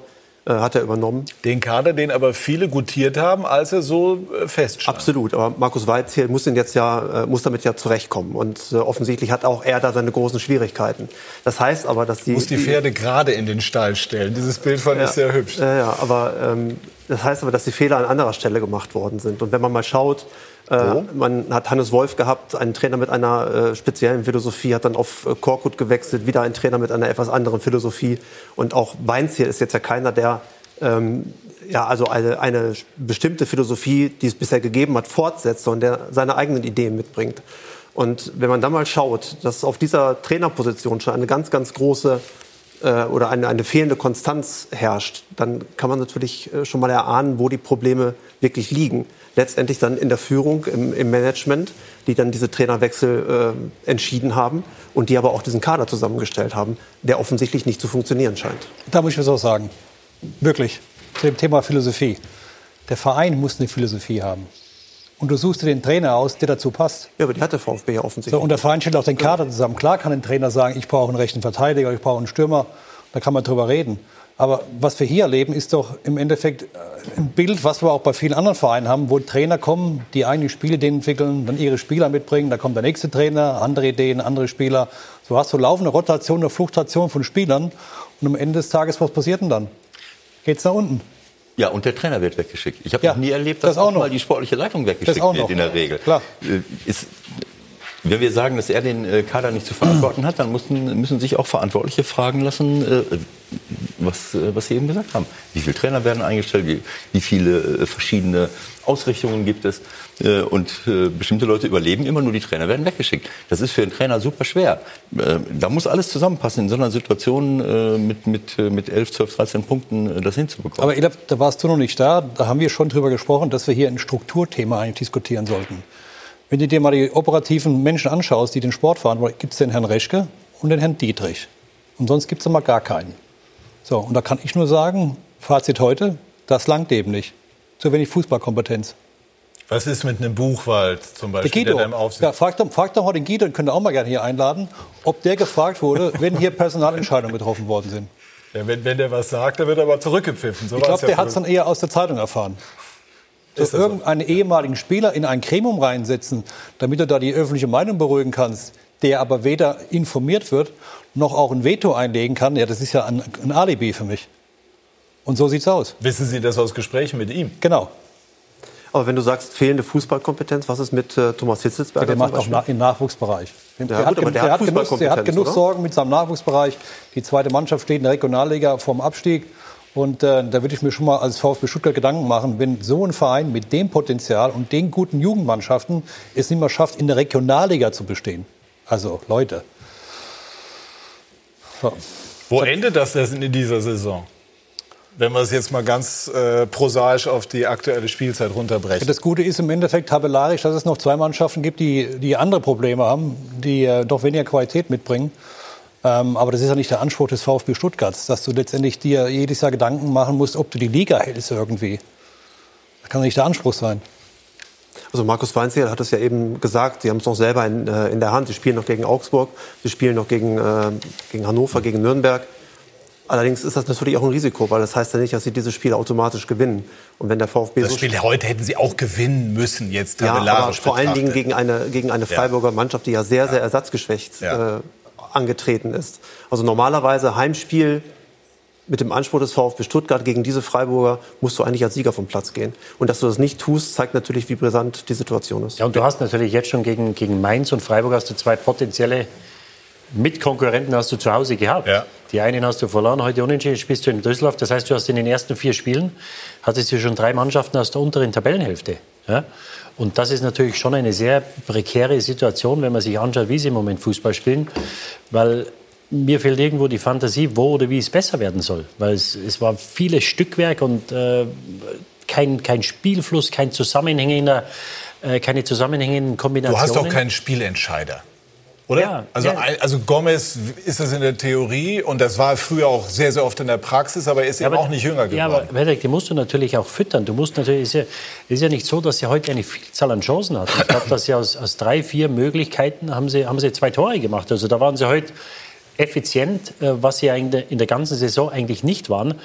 Speaker 6: hat er übernommen.
Speaker 1: Den Kader, den aber viele gutiert haben, als er so äh, feststand.
Speaker 6: Absolut, aber Markus Weiz hier muss, ihn jetzt ja, äh, muss damit ja zurechtkommen. Und äh, offensichtlich hat auch er da seine großen Schwierigkeiten. Das heißt aber, dass die...
Speaker 1: Muss die Pferde gerade in den Stall stellen. Dieses Bild fand ich sehr hübsch.
Speaker 6: Ja, ja, aber ähm, das heißt aber, dass die Fehler an anderer Stelle gemacht worden sind. Und wenn man mal schaut, äh, man hat Hannes Wolf gehabt, einen Trainer mit einer äh, speziellen Philosophie, hat dann auf äh, Korkut gewechselt, wieder ein Trainer mit einer etwas anderen Philosophie. Und auch Weinz hier ist jetzt ja keiner, der ähm, ja, also eine, eine bestimmte Philosophie, die es bisher gegeben hat, fortsetzt, sondern der seine eigenen Ideen mitbringt. Und wenn man dann mal schaut, dass auf dieser Trainerposition schon eine ganz, ganz große äh, oder eine, eine fehlende Konstanz herrscht, dann kann man natürlich äh, schon mal erahnen, wo die Probleme wirklich liegen. Letztendlich dann in der Führung, im, im Management, die dann diese Trainerwechsel äh, entschieden haben und die aber auch diesen Kader zusammengestellt haben, der offensichtlich nicht zu funktionieren scheint.
Speaker 2: Da muss ich was auch sagen. Wirklich. Zu dem Thema Philosophie. Der Verein muss eine Philosophie haben. Und du suchst dir den Trainer aus, der dazu passt.
Speaker 6: Ja, aber die hat der VfB ja offensichtlich.
Speaker 2: So, und der Verein stellt auch den Kader zusammen. Klar kann ein Trainer sagen, ich brauche einen rechten Verteidiger, ich brauche einen Stürmer. Da kann man drüber reden. Aber was wir hier erleben, ist doch im Endeffekt äh, ein Bild, was wir auch bei vielen anderen Vereinen haben, wo Trainer kommen, die eigene Spielideen entwickeln, dann ihre Spieler mitbringen, da kommt der nächste Trainer, andere Ideen, andere Spieler. So hast du laufende Rotation oder Fluktuation von Spielern. Und am Ende des Tages, was passiert denn dann? Geht's nach unten?
Speaker 8: Ja, und der Trainer wird weggeschickt. Ich habe
Speaker 2: Ja,
Speaker 8: noch nie erlebt, dass
Speaker 2: das auch
Speaker 8: auch mal die sportliche Leitung weggeschickt wird
Speaker 2: noch.
Speaker 8: in der Regel.
Speaker 2: Klar.
Speaker 8: Äh, Ist, wenn wir sagen, dass er den äh, Kader nicht zu verantworten hat, dann müssen, müssen sich auch Verantwortliche fragen lassen, was, äh, was Sie eben gesagt haben. Wie viele Trainer werden eingestellt? Wie, wie viele äh, verschiedene Ausrichtungen gibt es? Äh, Und bestimmte Leute überleben immer nur, die Trainer werden weggeschickt. Das ist für einen Trainer super schwer. Da muss alles zusammenpassen, in so einer Situation mit, mit, mit 11, 12, 13 Punkten das hinzubekommen.
Speaker 2: Aber Elaf, da warst du noch nicht da. Da haben wir schon drüber gesprochen, dass wir hier ein Strukturthema eigentlich diskutieren sollten. Wenn du dir mal die operativen Menschen anschaust, die den Sport fahren, gibt es den Herrn Reschke und den Herrn Dietrich. Und sonst gibt es mal gar keinen. So, und da kann ich nur sagen, Fazit heute, das langt eben nicht. Zu wenig Fußballkompetenz.
Speaker 1: Was ist mit einem Buchwald zum
Speaker 2: Der
Speaker 1: Beispiel,
Speaker 2: Guido,
Speaker 1: der im Aufsicht
Speaker 2: ja, frag, doch, frag doch mal den Guido, den könnt ihr auch mal gerne hier einladen, ob der gefragt wurde, wenn hier Personalentscheidungen getroffen worden sind.
Speaker 1: Ja, wenn, wenn der was sagt, dann wird er aber zurückgepfiffen. So
Speaker 2: Ich glaube,
Speaker 1: ja
Speaker 2: der hat es dann eher aus der Zeitung erfahren.
Speaker 1: Ist
Speaker 2: So
Speaker 1: so?
Speaker 2: irgendeinen ehemaligen Spieler in ein Gremium reinsetzen, damit du da die öffentliche Meinung beruhigen kannst, der aber weder informiert wird, noch auch ein Veto einlegen kann, ja, das ist ja ein, ein Alibi für mich. Und so sieht's aus.
Speaker 1: Wissen Sie das aus Gesprächen mit ihm?
Speaker 2: Genau.
Speaker 6: Aber wenn du sagst, fehlende Fußballkompetenz, was ist mit äh, Thomas Hitzelsberger
Speaker 2: Der macht auch na, im Nachwuchsbereich. Der, hat,
Speaker 6: der
Speaker 2: der, genug, der hat genug
Speaker 6: oder?
Speaker 2: Sorgen mit seinem Nachwuchsbereich. Die zweite Mannschaft steht in der Regionalliga vorm Abstieg. Und äh, da würde ich mir schon mal als VfB Stuttgart Gedanken machen, wenn so ein Verein mit dem Potenzial und den guten Jugendmannschaften es nicht mehr schafft, in der Regionalliga zu bestehen. Also Leute.
Speaker 1: Wo endet das denn in dieser Saison? Wenn wir es jetzt mal ganz äh, prosaisch auf die aktuelle Spielzeit runterbrechen.
Speaker 2: Das Gute ist im Endeffekt tabellarisch, dass es noch zwei Mannschaften gibt, die, die andere Probleme haben, die äh, doch weniger Qualität mitbringen. Ähm, aber das ist ja nicht der Anspruch des VfB Stuttgarts, dass du letztendlich dir jedes Jahr Gedanken machen musst, ob du die Liga hältst irgendwie. Das kann nicht der Anspruch sein.
Speaker 6: Also Markus Weinzierl hat es ja eben gesagt, sie haben es noch selber in, äh, in der Hand. Sie spielen noch gegen Augsburg, sie spielen noch gegen, äh, gegen Hannover, gegen Nürnberg. Allerdings ist das natürlich auch ein Risiko, weil das heißt ja nicht, dass sie diese Spiele automatisch gewinnen. Und wenn der VfB
Speaker 1: Das
Speaker 6: so
Speaker 1: Spiel heute hätten sie auch gewinnen müssen, jetzt
Speaker 6: ja, aber vor allen Dingen gegen eine, gegen eine Freiburger Mannschaft, die ja sehr, sehr ersatzgeschwächt
Speaker 1: Ja.
Speaker 6: äh, angetreten ist. Also normalerweise Heimspiel mit dem Anspruch des VfB Stuttgart gegen diese Freiburger musst du eigentlich als Sieger vom Platz gehen. Und dass du das nicht tust, zeigt natürlich, wie brisant die Situation ist.
Speaker 3: Ja, und du hast natürlich jetzt schon gegen, gegen Mainz und Freiburg hast du zwei potenzielle Mitkonkurrenten hast du zu Hause gehabt.
Speaker 1: Ja.
Speaker 3: Die einen hast du verloren, heute unentschieden spielst du in Düsseldorf. Das heißt, du hast in den ersten vier Spielen hattest du schon drei Mannschaften aus der unteren Tabellenhälfte. Ja? Und das ist natürlich schon eine sehr prekäre Situation, wenn man sich anschaut, wie sie im Moment Fußball spielen. Weil mir fehlt irgendwo die Fantasie, wo oder wie es besser werden soll. Weil es, es war vieles Stückwerk und äh, kein, kein Spielfluss, kein zusammenhängender, äh, keine zusammenhängenden Kombinationen.
Speaker 1: Du hast doch keinen Spielentscheider. Oder?
Speaker 3: Ja,
Speaker 1: also,
Speaker 3: ja.
Speaker 1: also Gomez ist das in der Theorie und das war früher auch sehr, sehr oft in der Praxis, aber er ist eben auch nicht jünger geworden.
Speaker 3: Ja, aber Patrick, die musst du natürlich auch füttern. Du musst natürlich, ist ja, ist ja nicht so, dass sie heute eine Vielzahl an Chancen hat. Ich glaube, dass sie aus, aus drei, vier Möglichkeiten haben sie, haben sie zwei Tore gemacht. Also da waren sie heute effizient, äh, was sie in der, in der ganzen Saison eigentlich nicht waren.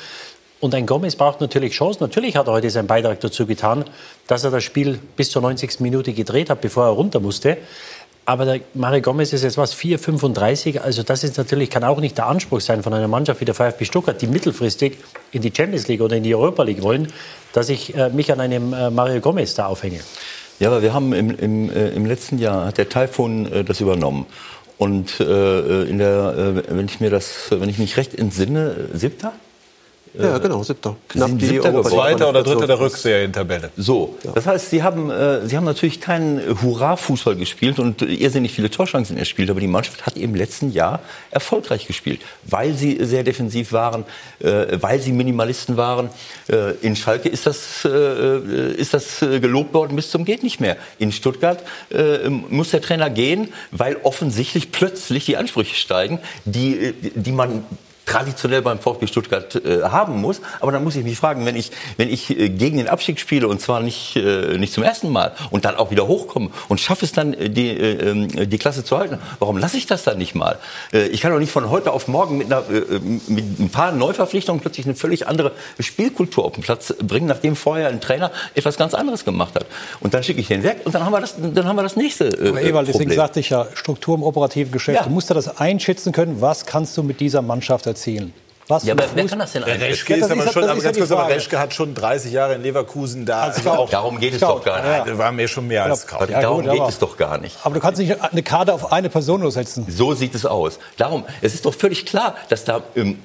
Speaker 3: Und ein Gomez braucht natürlich Chancen. Natürlich hat er heute seinen Beitrag dazu getan, dass er das Spiel bis zur 90. Minute gedreht hat, bevor er runter musste. Aber der Mario Gomez ist jetzt was 4, 35. Also das ist natürlich kann auch nicht der Anspruch sein von einer Mannschaft wie der VfB Stuttgart, die mittelfristig in die Champions League oder in die Europa League wollen, dass ich äh, mich an einem äh, Mario Gomez da aufhänge.
Speaker 8: Ja, aber wir haben im, im, äh, im letzten Jahr hat der Taifun äh, das übernommen. Und äh, in der, äh, wenn ich mir das, wenn ich mich recht entsinne, siebter?
Speaker 6: Ja, genau, siebter.
Speaker 8: Knapp die Siebter
Speaker 6: Europa-
Speaker 1: Zweiter oder dritter der Rückserientabelle.
Speaker 8: So, das heißt, Sie haben, äh, Sie haben natürlich keinen Hurra-Fußball gespielt und irrsinnig viele Torchancen erspielt, aber die Mannschaft hat im letzten Jahr erfolgreich gespielt, weil sie sehr defensiv waren, äh, weil sie Minimalisten waren. Äh, in Schalke ist das, äh, ist das äh, gelobt worden bis zum geht nicht mehr. In Stuttgart äh, muss der Trainer gehen, weil offensichtlich plötzlich die Ansprüche steigen, die, äh, die man traditionell beim VfB Stuttgart äh, haben muss. Aber dann muss ich mich fragen, wenn ich, wenn ich äh, gegen den Abstieg spiele und zwar nicht, äh, nicht zum ersten Mal und dann auch wieder hochkomme und schaffe es dann, äh, die, äh, ähm, die Klasse zu halten, warum lasse ich das dann nicht mal? Äh, ich kann doch nicht von heute auf morgen mit, einer, äh, mit ein paar Neuverpflichtungen plötzlich eine völlig andere Spielkultur auf den Platz bringen, nachdem vorher ein Trainer etwas ganz anderes gemacht hat. Und dann schicke ich den weg und dann haben wir das, dann haben wir das nächste äh,
Speaker 2: Aber Ewald, deswegen sagte ich ja, Struktur im operativen Geschäft.
Speaker 8: Ja.
Speaker 2: Du musst ja das einschätzen können, was kannst du mit dieser Mannschaft erzielen. Was
Speaker 8: Ja, aber wer kann das denn
Speaker 1: Der
Speaker 8: eigentlich?
Speaker 1: Reschke
Speaker 2: Ja,
Speaker 1: ist
Speaker 2: das
Speaker 1: aber schon, aber
Speaker 2: ja
Speaker 1: ganz kurz, aber. Reschke hat schon 30 Jahre in Leverkusen da.
Speaker 2: Als
Speaker 1: also auch,
Speaker 8: Darum geht es doch gar nicht.
Speaker 2: ja.
Speaker 1: war mir schon mehr als
Speaker 2: Ja,
Speaker 1: Scout.
Speaker 2: ja,
Speaker 8: Darum
Speaker 2: gut,
Speaker 8: geht
Speaker 2: aber-
Speaker 8: es doch gar nicht.
Speaker 2: Aber du kannst nicht eine Karte auf eine Person nur setzen.
Speaker 8: So sieht es aus. Darum, es ist doch völlig klar, dass da ähm,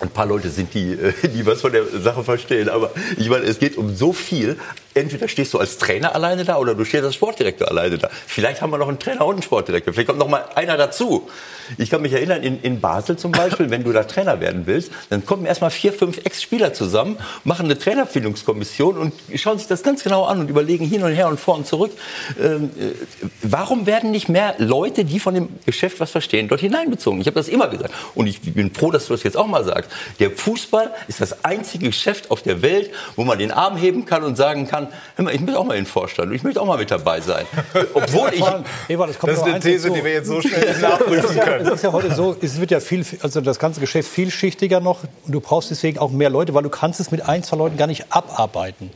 Speaker 8: ein paar Leute sind, die, äh, die was von der Sache verstehen. Aber ich meine, es geht um so viel. Entweder stehst du als Trainer alleine da oder du stehst als Sportdirektor alleine da. Vielleicht haben wir noch einen Trainer und einen Sportdirektor. Vielleicht kommt noch mal einer dazu. Ich kann mich erinnern, in, in Basel zum Beispiel, wenn du da Trainer werden willst, dann kommen erstmal vier, fünf Ex-Spieler zusammen, machen eine Trainerfindungskommission und schauen sich das ganz genau an und überlegen hin und her und vor und zurück. Ähm, äh, warum werden nicht mehr Leute, die von dem Geschäft was verstehen, dort hineinbezogen? Ich habe das immer gesagt. Und ich bin froh, dass du das jetzt auch mal sagst. Der Fußball ist das einzige Geschäft auf der Welt, wo man den Arm heben kann und sagen kann, hör mal, ich möchte auch mal in den Vorstand, ich möchte auch mal mit dabei sein. Obwohl ich...
Speaker 2: Es kommt
Speaker 1: Das ist eine These,
Speaker 2: dazu.
Speaker 1: die wir jetzt so schnell nicht nachprüfen können.
Speaker 2: Es ist ja heute so, es wird ja viel, also das ganze Geschäft vielschichtiger noch und du brauchst deswegen auch mehr Leute, weil du kannst es mit ein, zwei Leuten gar nicht abarbeiten.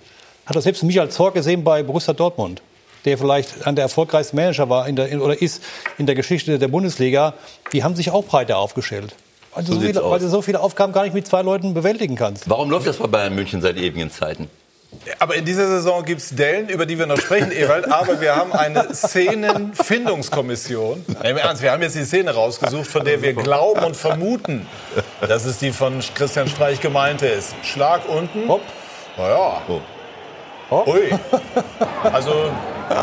Speaker 2: Hat das selbst Michael Zorc gesehen bei Borussia Dortmund, der vielleicht an der erfolgreichste Manager war in der, in, oder ist in der Geschichte der Bundesliga. Die haben sich auch breiter aufgestellt. Weil du,
Speaker 8: So
Speaker 2: viele, weil du so viele Aufgaben gar nicht mit zwei Leuten bewältigen kannst.
Speaker 8: Warum läuft das bei Bayern München seit ewigen Zeiten?
Speaker 1: Aber in dieser Saison gibt es Dellen, über die wir noch sprechen, Ewald. Aber wir haben eine Szenenfindungskommission. Im Ernst, wir haben jetzt die Szene rausgesucht, von der wir glauben und vermuten, dass es die von Christian Streich gemeinte ist. Schlag unten.
Speaker 2: Hopp.
Speaker 1: Naja.
Speaker 2: Hopp.
Speaker 1: Ui. Also, äh,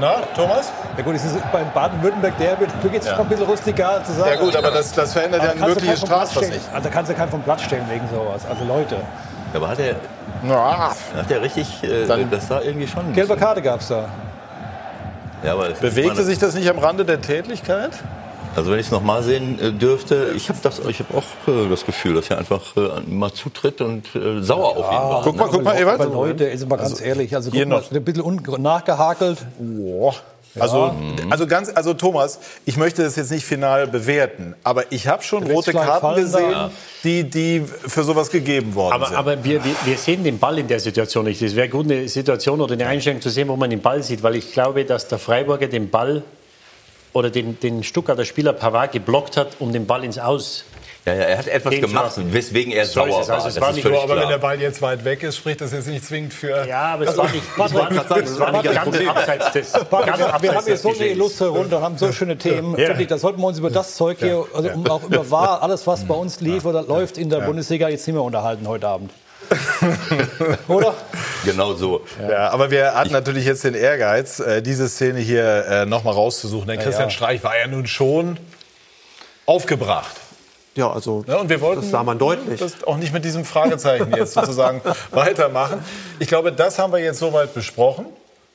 Speaker 1: na, Thomas?
Speaker 2: Ja gut, es ist beim Baden-Württemberg-Derby, du gehst schon ein bisschen rustiger zu sagen.
Speaker 1: Ja gut, aber das, das verändert ja
Speaker 2: Aber
Speaker 1: ein
Speaker 2: kannst du
Speaker 1: wirkliches
Speaker 2: keinen vom Platz
Speaker 1: Strafpass
Speaker 2: stellen.
Speaker 1: nicht.
Speaker 2: Also kannst du keinen vom Platz stellen wegen sowas. Also Leute.
Speaker 8: Aber hat er,
Speaker 1: Ja.
Speaker 8: hat er richtig, äh,
Speaker 1: Dann-
Speaker 8: das war irgendwie schon...
Speaker 2: Gelbe Karte gab es da.
Speaker 8: Ja, aber
Speaker 1: Bewegte sich das nicht am Rande der Tätlichkeit?
Speaker 8: Also wenn ich es nochmal sehen äh, dürfte, ich habe ich hab auch äh, das Gefühl, dass er einfach äh, mal zutritt und äh, sauer auf ihn war.
Speaker 1: Guck mal, guck mal, Ewald.
Speaker 2: Aber Leute, ist mal ganz ehrlich, also guck mal, ein bisschen nachgehakelt.
Speaker 1: Boah. Also, also ganz, also Thomas, ich möchte das jetzt nicht final bewerten, aber ich habe schon rote Karten gesehen,
Speaker 2: da.
Speaker 1: die, die für sowas gegeben worden
Speaker 3: Aber,
Speaker 1: sind.
Speaker 3: aber wir, wir, wir sehen den Ball in der Situation nicht. Es wäre gut, eine Situation oder eine Einstellung zu sehen, wo man den Ball sieht, weil ich glaube, dass der Freiburger den Ball oder den, den Stuttgarter Spieler Pavard geblockt hat, um den Ball ins Aus.
Speaker 8: Ja, ja, er hat etwas
Speaker 3: Gehen zu
Speaker 8: gemacht, weswegen er
Speaker 3: So ist
Speaker 8: sauer
Speaker 3: es.
Speaker 8: war.
Speaker 3: Also es
Speaker 8: das
Speaker 3: war
Speaker 8: ist
Speaker 3: nicht
Speaker 8: völlig
Speaker 1: aber wenn der Ball jetzt weit weg ist, spricht das jetzt nicht zwingend für.
Speaker 3: Ja, aber es war nicht, es war nicht, es war nicht ganz abseits des. Ganz
Speaker 2: wir,
Speaker 3: abseits
Speaker 2: haben hier so eine illustre Runde und haben so schöne Themen.
Speaker 3: Ja.
Speaker 2: Ich, da sollten wir uns über das Zeug hier, also um, auch über wahr, alles, was bei uns lief oder läuft in der Bundesliga, jetzt nicht mehr unterhalten heute Abend. Oder?
Speaker 8: Genau so.
Speaker 1: Ja, aber wir hatten natürlich jetzt den Ehrgeiz, äh, diese Szene hier äh, nochmal rauszusuchen. Denn Christian
Speaker 2: ja.
Speaker 1: Streich war ja nun schon aufgebracht.
Speaker 6: Ja, also
Speaker 1: ja, und wir wollten
Speaker 6: das sah man deutlich.
Speaker 1: Das auch nicht mit diesem Fragezeichen jetzt sozusagen weitermachen. Ich glaube, das haben wir jetzt soweit besprochen.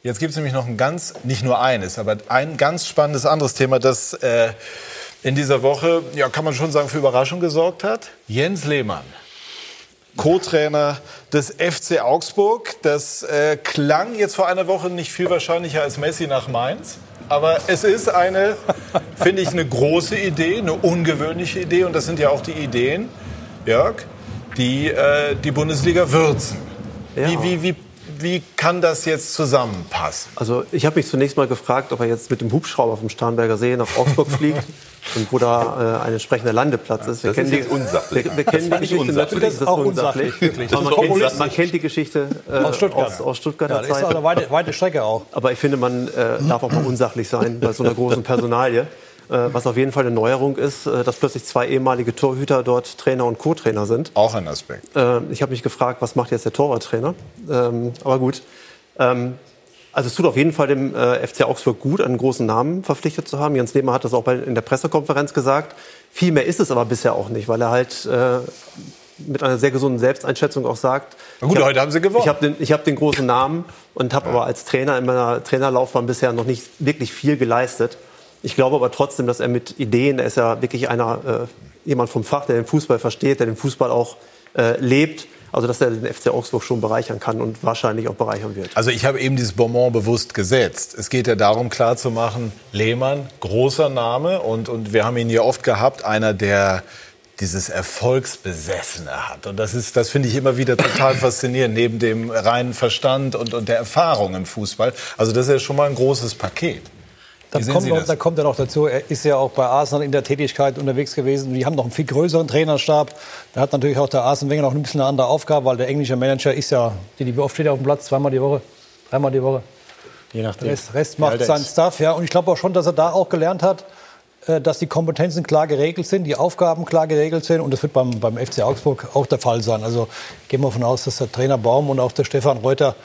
Speaker 1: Jetzt gibt es nämlich noch ein ganz, nicht nur eines, aber ein ganz spannendes anderes Thema, das äh, in dieser Woche, ja, kann man schon sagen, für Überraschung gesorgt hat. Jens Lehmann, Co-Trainer des FC Augsburg. Das äh, klang jetzt vor einer Woche nicht viel wahrscheinlicher als Messi nach Mainz. Aber es ist eine, finde ich, eine große Idee, eine ungewöhnliche Idee. Und das sind ja auch die Ideen, Jörg, die äh, die Bundesliga würzen. Ja. Wie, wie, wie wie kann das jetzt zusammenpassen?
Speaker 6: Also ich habe mich zunächst mal gefragt, ob er jetzt mit dem Hubschrauber vom Starnberger See nach Augsburg fliegt und wo da äh, ein entsprechender Landeplatz ist.
Speaker 8: Wir das ist jetzt unsachlich.
Speaker 6: Wir, wir kennen die Geschichte,
Speaker 8: unsachlich.
Speaker 6: natürlich ist das auch unsachlich. unsachlich. Man, kennt, man, kennt, die Geschichte äh, aus, Stuttgart. aus, aus Stuttgarter ja,
Speaker 2: das Zeit. ist eine weite, weite Strecke auch.
Speaker 6: Aber ich finde, man äh, darf auch mal unsachlich sein bei so einer großen Personalie. Äh, was auf jeden Fall eine Neuerung ist, äh, dass plötzlich zwei ehemalige Torhüter dort Trainer und Co-Trainer sind.
Speaker 1: Auch ein Aspekt.
Speaker 6: Äh, ich habe mich gefragt, was macht jetzt der Torwarttrainer? Ähm, aber gut. Ähm, also es tut auf jeden Fall dem FC Augsburg gut, einen großen Namen verpflichtet zu haben. Jens Lehmann hat das auch in der Pressekonferenz gesagt. Viel mehr ist es aber bisher auch nicht, weil er halt mit einer sehr gesunden Selbsteinschätzung auch sagt.
Speaker 1: Na gut, hab, heute haben sie gewonnen.
Speaker 6: Ich habe den, hab den großen Namen und habe ja. aber als Trainer in meiner Trainerlaufbahn bisher noch nicht wirklich viel geleistet. Ich glaube aber trotzdem, dass er mit Ideen, er ist ja wirklich einer, äh, jemand vom Fach, der den Fußball versteht, der den Fußball auch äh, lebt. Also dass er den FC Augsburg schon bereichern kann und wahrscheinlich auch bereichern wird.
Speaker 1: Also ich habe eben dieses Bonbon bewusst gesetzt. Es geht ja darum, klarzumachen, Lehmann, großer Name und, und wir haben ihn hier oft gehabt, einer, der dieses Erfolgsbesessene hat. Und das ist, das finde ich immer wieder total faszinierend, neben dem reinen Verstand und, und der Erfahrung im Fußball. Also das ist ja schon mal ein großes Paket.
Speaker 2: Da kommt, noch, da kommt er noch dazu, er ist ja auch bei Arsenal in der Tätigkeit unterwegs gewesen. Die haben noch einen viel größeren Trainerstab. Da hat natürlich auch der Arsenal Wenger noch ein bisschen eine andere Aufgabe, weil der englische Manager ist ja, die, wie oft steht er auf dem Platz? Zweimal die Woche? Dreimal die Woche? Je nachdem. Der Rest, Rest macht seinen Stuff, ja. Und ich glaube auch schon, dass er da auch gelernt hat, äh, dass die Kompetenzen klar geregelt sind, die Aufgaben klar geregelt sind. Und das wird beim, beim FC Augsburg auch der Fall sein. Also gehen wir davon aus, dass der Trainer Baum und auch der Stefan Reuter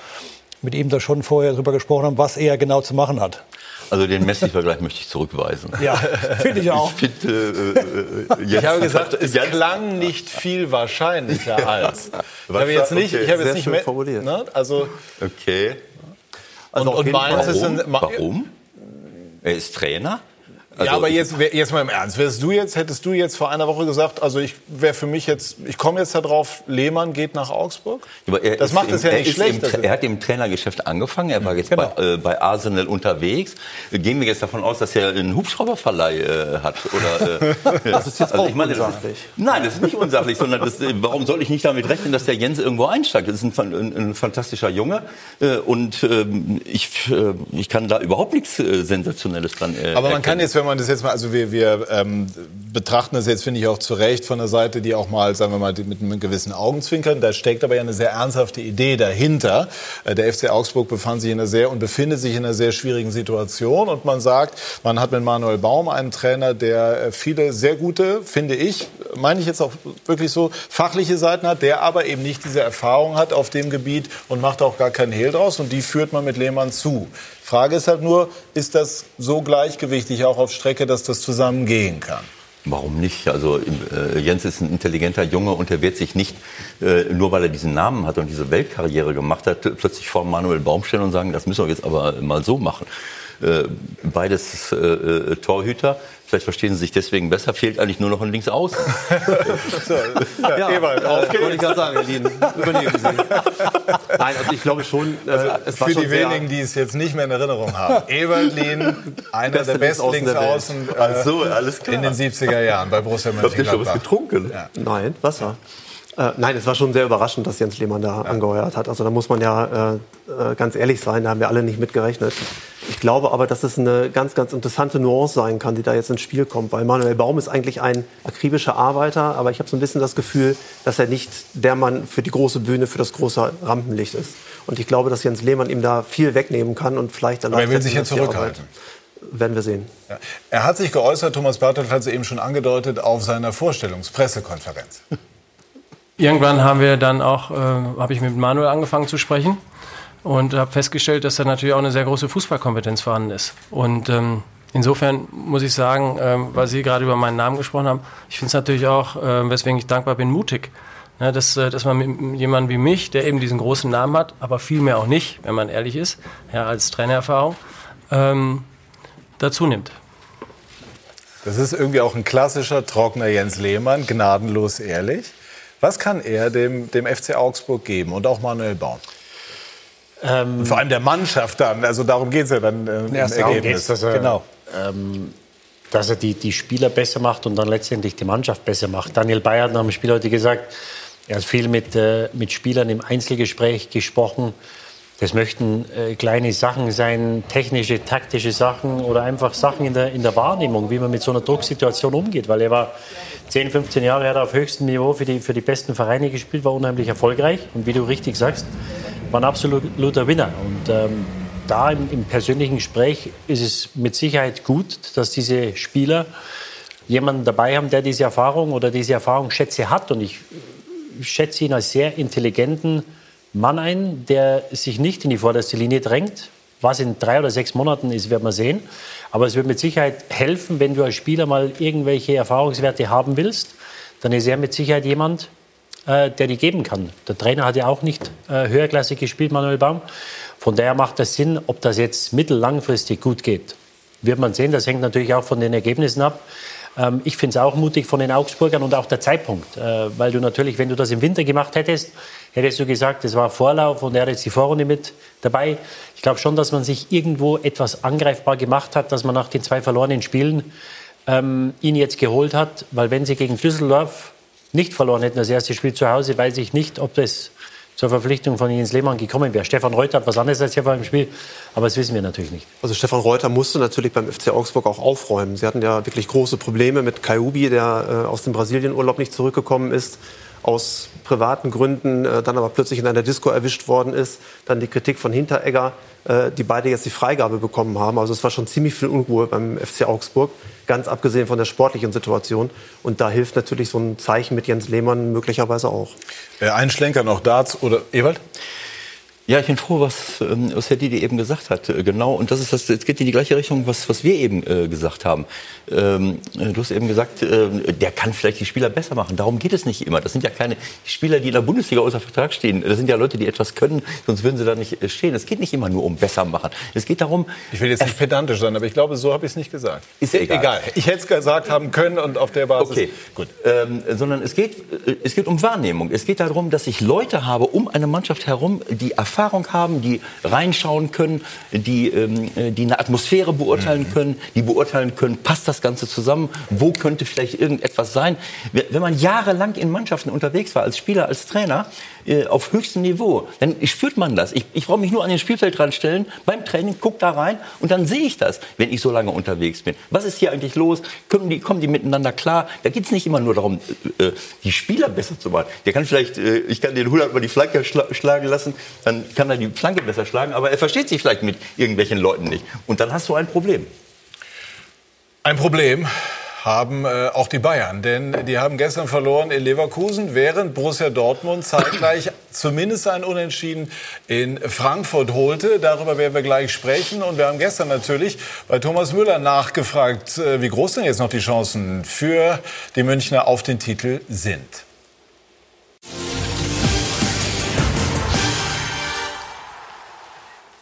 Speaker 2: mit ihm da schon vorher darüber gesprochen haben, was er genau zu machen hat.
Speaker 8: Also den Messi-Vergleich möchte ich zurückweisen.
Speaker 2: Ja, finde ich auch. Ich, find,
Speaker 1: äh, äh, ich habe gesagt, es klang nicht viel wahrscheinlicher als. Ich habe jetzt nicht, okay. ich habe jetzt nicht mehr,
Speaker 6: formuliert.
Speaker 1: Ne? Also
Speaker 8: okay.
Speaker 1: Also und, und
Speaker 8: Mainz ist ein, Warum? Er ist Trainer.
Speaker 1: Also ja, aber jetzt, jetzt mal im Ernst. Wärst du jetzt, hättest du jetzt vor einer Woche gesagt, also ich wäre für mich jetzt, ich komme jetzt darauf, Lehmann geht nach Augsburg?
Speaker 8: das macht es ja nicht schlecht. Im, er hat im Trainergeschäft angefangen, er war jetzt genau. bei, äh, bei, Arsenal unterwegs. Gehen wir jetzt davon aus, dass er einen Hubschrauberverleih äh, hat? Oder, äh,
Speaker 6: das ist jetzt also, auch ich meine, unsachlich.
Speaker 8: Das, nein, das ist nicht unsachlich, sondern das, äh, warum soll ich nicht damit rechnen, dass der Jens irgendwo einsteigt? Das ist ein, ein, ein fantastischer Junge äh, und ähm, ich, äh, ich kann da überhaupt nichts Sensationelles dran
Speaker 1: Aber man erkennen. kann jetzt, wenn man das jetzt mal, also wir, wir ähm, betrachten das jetzt, finde ich, auch zu Recht von der Seite, die auch mal, sagen wir mal, mit einem gewissen Augenzwinkern. Da steckt aber ja eine sehr ernsthafte Idee dahinter. Äh, der FC Augsburg befand sich in einer sehr und befindet sich in einer sehr schwierigen Situation. Und man sagt, man hat mit Manuel Baum einen Trainer, der äh, viele sehr gute, finde ich, meine ich jetzt auch wirklich so, fachliche Seiten hat, der aber eben nicht diese Erfahrung hat auf dem Gebiet und macht auch gar keinen Hehl draus. Und die führt man mit Lehmann zu. Frage ist halt nur, ist das so gleichgewichtig auch auf Strecke, dass das zusammen gehen kann?
Speaker 8: Warum nicht? Also äh, Jens ist ein intelligenter Junge und er wird sich nicht, äh, nur weil er diesen Namen hat und diese Weltkarriere gemacht hat, plötzlich vor Manuel Baum stellen und sagen, das müssen wir jetzt aber mal so machen. Äh, beides äh, äh, Torhüter. Vielleicht verstehen sie sich deswegen besser. Fehlt eigentlich nur noch ein Linksaußen.
Speaker 6: so, ja, ja, Ewald, auf geht's. Wollte ich gerade sagen, Berlin. Übernehmen Sie. Nein, also ich glaube schon, äh,
Speaker 1: also es war Für schon die wenigen, die es jetzt nicht mehr in Erinnerung haben. Ewald Lien, einer der besten Linksaußen äh,
Speaker 8: so, alles klar.
Speaker 1: in den 70er Jahren bei Borussia Mönchengladbach.
Speaker 8: Habt ihr schon was getrunken?
Speaker 6: Ja. Nein, Wasser. Äh, nein, es war schon sehr überraschend, dass Jens Lehmann da ja. angeheuert hat. Also da muss man ja äh, äh, ganz ehrlich sein, da haben wir alle nicht mitgerechnet. Ich glaube aber, dass es eine ganz, ganz interessante Nuance sein kann, die da jetzt ins Spiel kommt. Weil Manuel Baum ist eigentlich ein akribischer Arbeiter, aber ich habe so ein bisschen das Gefühl, dass er nicht der Mann für die große Bühne, für das große Rampenlicht ist. Und ich glaube, dass Jens Lehmann ihm da viel wegnehmen kann und vielleicht
Speaker 1: dann. Aber er will sich ja zurückhalten.
Speaker 6: Werden wir sehen.
Speaker 1: Ja. Er hat sich geäußert, Thomas Bartelt hat es eben schon angedeutet, auf seiner Vorstellungspressekonferenz.
Speaker 10: Irgendwann haben wir dann auch, äh, habe ich mit Manuel angefangen zu sprechen und habe festgestellt, dass da natürlich auch eine sehr große Fußballkompetenz vorhanden ist. Und ähm, insofern muss ich sagen, ähm, weil Sie gerade über meinen Namen gesprochen haben, ich finde es natürlich auch, äh, weswegen ich dankbar bin, mutig. Ne, dass, äh, dass man mit jemandem wie mich, der eben diesen großen Namen hat, aber viel mehr auch nicht, wenn man ehrlich ist, ja, als Trainererfahrung, ähm, dazu nimmt.
Speaker 1: Das ist irgendwie auch ein klassischer, trockener Jens Lehmann, gnadenlos ehrlich. Was kann er dem, dem FC Augsburg geben und auch Manuel Baum? Ähm, vor allem der Mannschaft dann, also darum geht es ja dann äh, im Ergebnis.
Speaker 3: Dass er, genau. Ähm, dass er die, die Spieler besser macht und dann letztendlich die Mannschaft besser macht. Daniel Bayer hat nach dem Spiel heute gesagt, er hat viel mit, äh, mit Spielern im Einzelgespräch gesprochen das möchten äh, kleine Sachen sein, technische, taktische Sachen oder einfach Sachen in der, in der Wahrnehmung, wie man mit so einer Drucksituation umgeht. Weil er war 10, 15 Jahre hat er auf höchstem Niveau für die, für die besten Vereine gespielt, war unheimlich erfolgreich und wie du richtig sagst, war ein absoluter Winner. Und ähm, da im, im persönlichen Gespräch ist es mit Sicherheit gut, dass diese Spieler jemanden dabei haben, der diese Erfahrung oder diese Erfahrungsschätze hat. Und ich schätze ihn als sehr intelligenten, Mann ein, der sich nicht in die vorderste Linie drängt. Was in drei oder sechs Monaten ist, wird man sehen. Aber es wird mit Sicherheit helfen, wenn du als Spieler mal irgendwelche Erfahrungswerte haben willst. Dann ist er mit Sicherheit jemand, äh, der die geben kann. Der Trainer hat ja auch nicht äh, höherklassig gespielt, Manuel Baum. Von daher macht das Sinn, ob das jetzt mittel-langfristig gut geht. Wird man sehen. Das hängt natürlich auch von den Ergebnissen ab. Ähm, ich finde es auch mutig von den Augsburgern und auch der Zeitpunkt. Äh, weil du natürlich, wenn du das im Winter gemacht hättest, hättest du gesagt, es war Vorlauf und er hat jetzt die Vorrunde mit dabei. Ich glaube schon, dass man sich irgendwo etwas angreifbar gemacht hat, dass man nach den zwei verlorenen Spielen ähm, ihn jetzt geholt hat. Weil wenn sie gegen Düsseldorf nicht verloren hätten, das erste Spiel zu Hause, weiß ich nicht, ob das zur Verpflichtung von Jens Lehmann gekommen wäre. Stefan Reuter hat was anderes als Stefan im Spiel, aber das wissen wir natürlich nicht.
Speaker 6: Also Stefan Reuter musste natürlich beim FC Augsburg auch aufräumen. Sie hatten ja wirklich große Probleme mit Kaiubi, der äh, aus dem Brasilienurlaub nicht zurückgekommen ist aus privaten Gründen äh, dann aber plötzlich in einer Disco erwischt worden ist. Dann die Kritik von Hinteregger, äh, die beide jetzt die Freigabe bekommen haben. Also es war schon ziemlich viel Unruhe beim FC Augsburg, ganz abgesehen von der sportlichen Situation. Und da hilft natürlich so ein Zeichen mit Jens Lehmann möglicherweise auch.
Speaker 1: Äh, ein Schlenker noch dazu, oder Ewald?
Speaker 8: Ja, ich bin froh, was, ähm, was Herr Didi eben gesagt hat. Äh, genau, und das ist das, es geht in die gleiche Richtung, was, was wir eben äh, gesagt haben. Ähm, äh, du hast eben gesagt, äh, der kann vielleicht die Spieler besser machen. Darum geht es nicht immer. Das sind ja keine Spieler, die in der Bundesliga außer Vertrag stehen. Das sind ja Leute, die etwas können, sonst würden sie da nicht äh, stehen. Es geht nicht immer nur um besser machen. Es geht darum.
Speaker 1: Ich will jetzt nicht pedantisch sein, aber ich glaube, so habe ich es nicht gesagt.
Speaker 8: Ist egal. egal.
Speaker 1: Ich hätte es gesagt haben können und auf der Basis.
Speaker 8: Okay, gut. Ähm, sondern es geht, es geht um Wahrnehmung. Es geht darum, dass ich Leute habe um eine Mannschaft herum, die Erfahrung haben, die reinschauen können, die, ähm, die eine Atmosphäre beurteilen mhm. können, die beurteilen können, passt das Ganze zusammen, wo könnte vielleicht irgendetwas sein. Wenn man jahrelang in Mannschaften unterwegs war, als Spieler, als Trainer, äh, auf höchstem Niveau, dann spürt man das. Ich, ich brauche mich nur an den Spielfeldrand stellen, beim Training, guck da rein und dann sehe ich das, wenn ich so lange unterwegs bin. Was ist hier eigentlich los? Kommen die, kommen die miteinander klar? Da geht es nicht immer nur darum, äh, äh, die Spieler besser zu machen. Der kann vielleicht, äh, ich kann den 100 mal die Flanke schla schlagen lassen, dann kann er die Flanke besser schlagen, aber er versteht sich vielleicht mit irgendwelchen Leuten nicht. Und dann hast du ein Problem.
Speaker 1: Ein Problem haben äh, auch die Bayern, denn die haben gestern verloren in Leverkusen, während Borussia Dortmund zeitgleich zumindest ein Unentschieden in Frankfurt holte. Darüber werden wir gleich sprechen und wir haben gestern natürlich bei Thomas Müller nachgefragt, äh, wie groß denn jetzt noch die Chancen für die Münchner auf den Titel sind.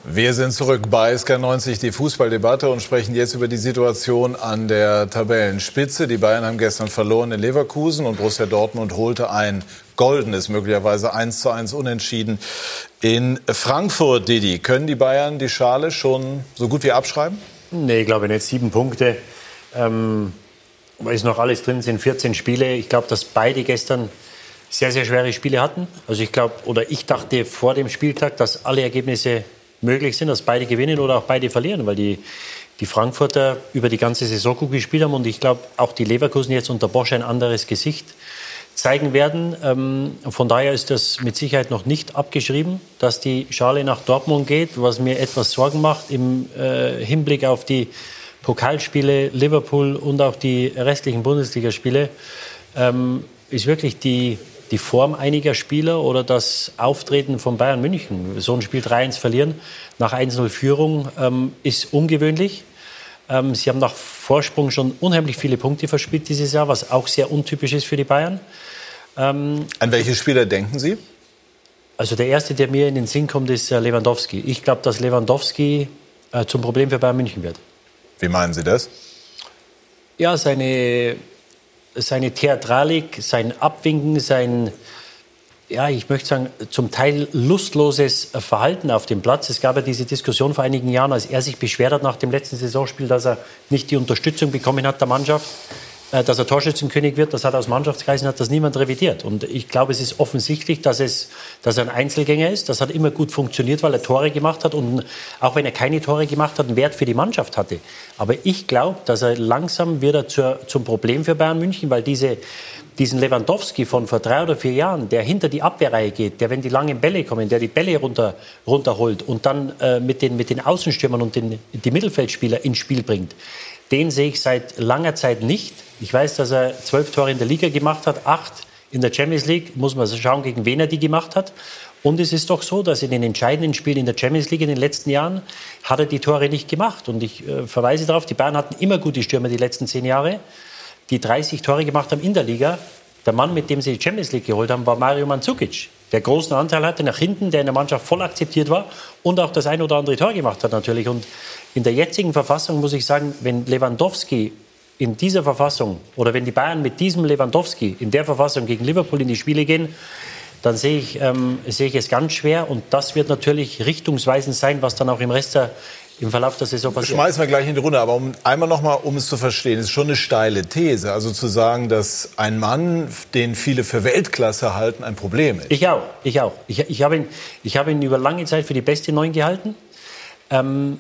Speaker 1: Wir sind zurück bei SK90, die Fußballdebatte und sprechen jetzt über die Situation an der Tabellenspitze. Die Bayern haben gestern verloren in Leverkusen und Borussia Dortmund holte ein goldenes, möglicherweise 1 zu 1 unentschieden in Frankfurt. Didi, können die Bayern die Schale schon so gut wie abschreiben?
Speaker 3: Nee, ich glaube nicht. Sieben Punkte. Ähm, ist noch alles drin, sind 14 Spiele. Ich glaube, dass beide gestern sehr, sehr schwere Spiele hatten. Also ich glaube, oder ich dachte vor dem Spieltag, dass alle Ergebnisse möglich sind, dass beide gewinnen oder auch beide verlieren, weil die, die Frankfurter über die ganze Saison gut gespielt haben und ich glaube auch die Leverkusen jetzt unter Bosch ein anderes Gesicht zeigen werden. Ähm, von daher ist das mit Sicherheit noch nicht abgeschrieben, dass die Schale nach Dortmund geht, was mir etwas Sorgen macht im äh, Hinblick auf die Pokalspiele Liverpool und auch die restlichen Bundesligaspiele, ähm, ist wirklich die die Form einiger Spieler oder das Auftreten von Bayern München. So ein Spiel 3-1 verlieren nach 1-0 Führung ähm, ist ungewöhnlich. Ähm, sie haben nach Vorsprung schon unheimlich viele Punkte verspielt dieses Jahr, was auch sehr untypisch ist für die Bayern.
Speaker 1: Ähm, An welche Spieler denken Sie?
Speaker 3: Also der erste, der mir in den Sinn kommt, ist äh, Lewandowski. Ich glaube, dass Lewandowski äh, zum Problem für Bayern München wird.
Speaker 1: Wie meinen Sie das?
Speaker 3: Ja, seine, seine Theatralik, sein Abwinken, sein, ja, ich möchte sagen, zum Teil lustloses Verhalten auf dem Platz. Es gab ja diese Diskussion vor einigen Jahren, als er sich beschwert hat nach dem letzten Saisonspiel, dass er nicht die Unterstützung bekommen hat der Mannschaft. Äh, dass er Torschützenkönig wird, das hat aus Mannschaftskreisen hat das niemand revidiert. Und ich glaube, es ist offensichtlich, dass, es, dass er ein Einzelgänger ist. Das hat immer gut funktioniert, weil er Tore gemacht hat und auch wenn er keine Tore gemacht hat, einen Wert für die Mannschaft hatte. Aber ich glaube, dass er langsam wieder zur, zum Problem für Bayern München, weil diese, diesen Lewandowski von vor drei oder vier Jahren, der hinter die Abwehrreihe geht, der, wenn die langen Bälle kommen, der die Bälle runter, runterholt und dann äh, mit, den, mit den Außenstürmern und den, die Mittelfeldspieler ins Spiel bringt, den sehe ich seit langer Zeit nicht. Ich weiß, dass er zwölf Tore in der Liga gemacht hat, acht in der Champions League. Muss man schauen, gegen wen er die gemacht hat. Und es ist doch so, dass in den entscheidenden Spielen in der Champions League in den letzten Jahren hat er die Tore nicht gemacht. Und ich äh, verweise darauf, die Bayern hatten immer gute Stürmer die letzten zehn Jahre, die 30 Tore gemacht haben in der Liga. Der Mann, mit dem sie die Champions League geholt haben, war Mario Mandzukic, der großen Anteil hatte nach hinten, der in der Mannschaft voll akzeptiert war und auch das ein oder andere Tor gemacht hat natürlich. Und in der jetzigen Verfassung muss ich sagen, wenn Lewandowski in dieser Verfassung oder wenn die Bayern mit diesem Lewandowski in der Verfassung gegen Liverpool in die Spiele gehen, dann sehe ich, ähm, sehe ich es ganz schwer. Und das wird natürlich richtungsweisend sein, was dann auch im Rest der, im Verlauf der Saison passiert.
Speaker 1: Schmeißen wir gleich in die Runde, aber um, einmal noch mal, um es zu verstehen, ist schon eine steile These. Also zu sagen, dass ein Mann, den viele für Weltklasse halten, ein Problem ist.
Speaker 3: Ich auch, ich auch. Ich, ich habe ihn, ich habe ihn über lange Zeit für die beste Neun gehalten. Ähm,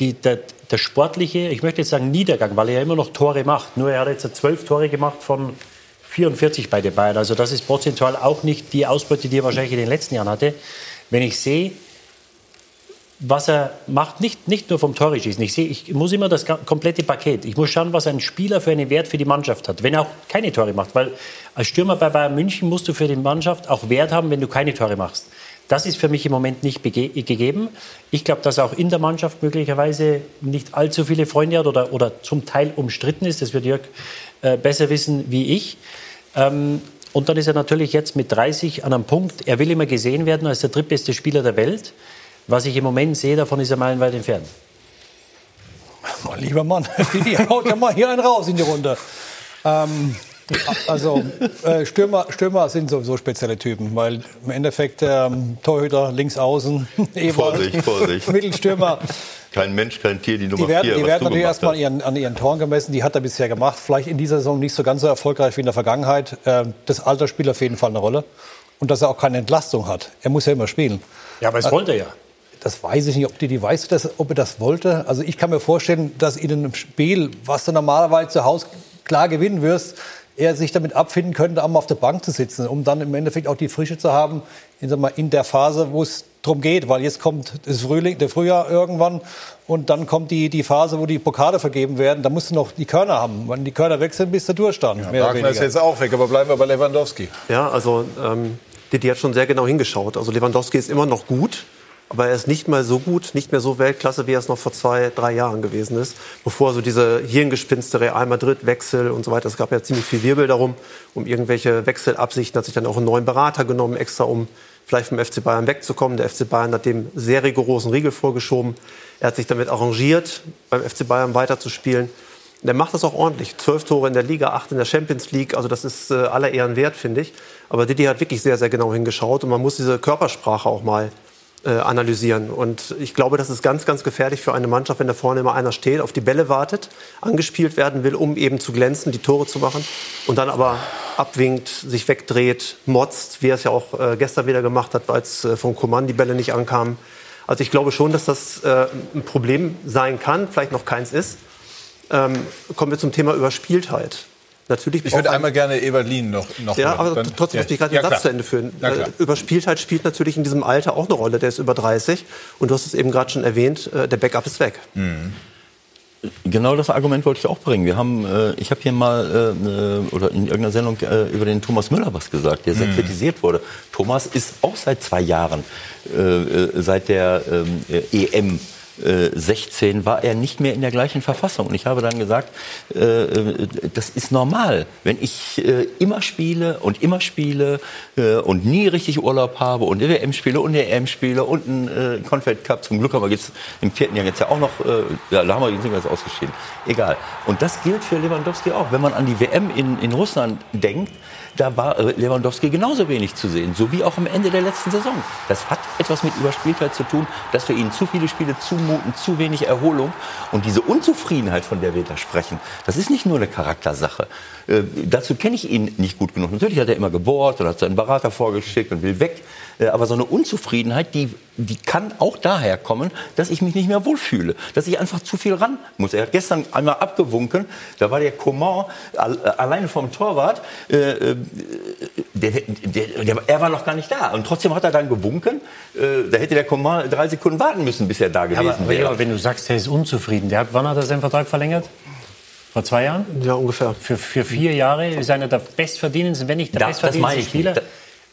Speaker 3: die, der, der, sportliche, ich möchte jetzt sagen Niedergang, weil er ja immer noch Tore macht. Nur er hat jetzt zwölf Tore gemacht von 44 bei den Bayern. Also das ist prozentual auch nicht die Ausbeute, die er wahrscheinlich in den letzten Jahren hatte. Wenn ich sehe, was er macht, nicht, nicht nur vom Tore schießen. Ich, sehe, ich muss immer das komplette Paket. Ich muss schauen, was ein Spieler für einen Wert für die Mannschaft hat, wenn er auch keine Tore macht. Weil als Stürmer bei Bayern München musst du für die Mannschaft auch Wert haben, wenn du keine Tore machst. Das ist für mich im Moment nicht gegeben. Ich glaube, dass auch in der Mannschaft möglicherweise nicht allzu viele Freunde hat oder, oder zum Teil umstritten ist. Das wird Jörg äh, besser wissen wie ich. Ähm, und dann ist er natürlich jetzt mit 30 an einem Punkt. Er will immer gesehen werden als der drittbeste Spieler der Welt. Was ich im Moment sehe, davon ist er meilenweit entfernt.
Speaker 2: Oh, lieber Mann, haut ja mal hier einen raus in die Runde. Ähm, also äh, Stürmer, Stürmer sind sowieso spezielle Typen, weil im Endeffekt ähm, Torhüter links außen,
Speaker 8: Vorsicht, Vorsicht.
Speaker 2: Mittelstürmer.
Speaker 8: Kein Mensch, kein Tier, die Nummer
Speaker 2: die werden,
Speaker 8: vier.
Speaker 2: Die werden natürlich erstmal ihren, an ihren Toren gemessen. Die hat er bisher gemacht. Vielleicht in dieser Saison nicht so ganz so erfolgreich wie in der Vergangenheit. Äh, das Alter spielt auf jeden Fall eine Rolle. Und dass er auch keine Entlastung hat. Er muss ja immer spielen.
Speaker 3: Ja, aber es wollte er ja.
Speaker 2: Das weiß ich nicht, ob die, die weiß, dass, ob er das wollte. Also ich kann mir vorstellen, dass in einem Spiel, was du normalerweise zu Hause klar gewinnen wirst, er sich damit abfinden könnte, auch mal auf der Bank zu sitzen, um dann im Endeffekt auch die Frische zu haben in, mal, in der Phase, wo es darum geht, weil jetzt kommt das Frühling, der Frühjahr irgendwann und dann kommt die, die Phase, wo die Pokale vergeben werden. Da musst du noch die Körner haben. Wenn die Körner weg sind, bist du Durchstand.
Speaker 1: Ja, Wagner ist jetzt auch weg, aber bleiben wir bei Lewandowski.
Speaker 6: Ja, also ähm, Didi hat schon sehr genau hingeschaut. Also Lewandowski ist immer noch gut. Aber er ist nicht mal so gut, nicht mehr so Weltklasse, wie er es noch vor zwei, drei Jahren gewesen ist. Bevor so diese Hirngespinste Real Madrid-Wechsel und so weiter, es gab ja ziemlich viel Wirbel darum, um irgendwelche Wechselabsichten, hat sich dann auch einen neuen Berater genommen, extra um vielleicht vom FC Bayern wegzukommen. Der FC Bayern hat dem sehr rigorosen Riegel vorgeschoben. Er hat sich damit arrangiert, beim FC Bayern weiterzuspielen. Und er macht das auch ordentlich. Zwölf Tore in der Liga, acht in der Champions League. Also das ist äh, aller Ehren wert, finde ich. Aber Didi hat wirklich sehr, sehr genau hingeschaut. Und man muss diese Körpersprache auch mal äh, analysieren. Und ich glaube, das ist ganz, ganz gefährlich für eine Mannschaft, wenn da vorne immer einer steht, auf die Bälle wartet, angespielt werden will, um eben zu glänzen, die Tore zu machen und dann aber abwinkt, sich wegdreht, motzt, wie er es ja auch äh, gestern wieder gemacht hat, als äh, von Coman die Bälle nicht ankamen. Also ich glaube schon, dass das äh, ein Problem sein kann, vielleicht noch keins ist. Ähm, kommen wir zum Thema Überspieltheit. Natürlich
Speaker 1: ich würde einmal gerne Eberlin noch, noch
Speaker 6: Ja, aber dann, trotzdem ja. möchte ich gerade den ja, Satz zu Ende führen. Äh, Überspieltheit spielt natürlich in diesem Alter auch eine Rolle. Der ist über 30 und du hast es eben gerade schon erwähnt, äh, der Backup ist weg. Mhm.
Speaker 8: Genau das Argument wollte ich auch bringen. Wir haben, äh, ich habe hier mal äh, oder in irgendeiner Sendung äh, über den Thomas Müller was gesagt, der sehr mhm. kritisiert wurde. Thomas ist auch seit zwei Jahren, seit der ähm, EM 16 war er nicht mehr in der gleichen Verfassung. Und ich habe dann gesagt, äh, äh, das ist normal. Wenn ich äh, immer spiele und immer spiele äh, und nie richtig Urlaub habe und WM spiele und EM spiele und einen äh, Confed Cup, zum Glück haben wir jetzt im vierten Jahr jetzt ja auch noch, äh, ja, da haben wir jetzt ausgeschieden. Egal. Und das gilt für Lewandowski auch. Wenn man an die WM in, in Russland denkt, da war äh, Lewandowski genauso wenig zu sehen, so wie auch am Ende der letzten Saison. Das hat etwas mit Überspieltheit zu tun, dass wir ihnen zu viele Spiele zumuten, zu wenig Erholung. Und diese Unzufriedenheit, von der wir da sprechen, das ist nicht nur eine Charaktersache. Äh, dazu kenne ich ihn nicht gut genug. Natürlich hat er immer gebohrt und hat seinen Berater vorgeschickt und will weg. Äh, aber so eine Unzufriedenheit, die, die kann auch daher kommen, dass ich mich nicht mehr wohlfühle. Dass ich einfach zu viel ran muss. Er hat gestern einmal abgewunken. Da war der Coman äh, alleine vom Torwart. Äh, äh, der, der, der, er war noch gar nicht da. Und trotzdem hat er dann gewunken. Äh, da hätte der Coman drei Sekunden warten müssen, bis er da gewesen
Speaker 3: ja, aber,
Speaker 8: wäre.
Speaker 3: Aber wenn du sagst, er ist unzufrieden. Der hat, wann hat er seinen Vertrag verlängert? Vor zwei Jahren?
Speaker 6: Ja, ungefähr.
Speaker 3: Für, für vier Jahre ist einer der bestverdienendsten, wenn nicht der
Speaker 8: Da-
Speaker 3: bestverdienendste Spieler.
Speaker 8: nicht.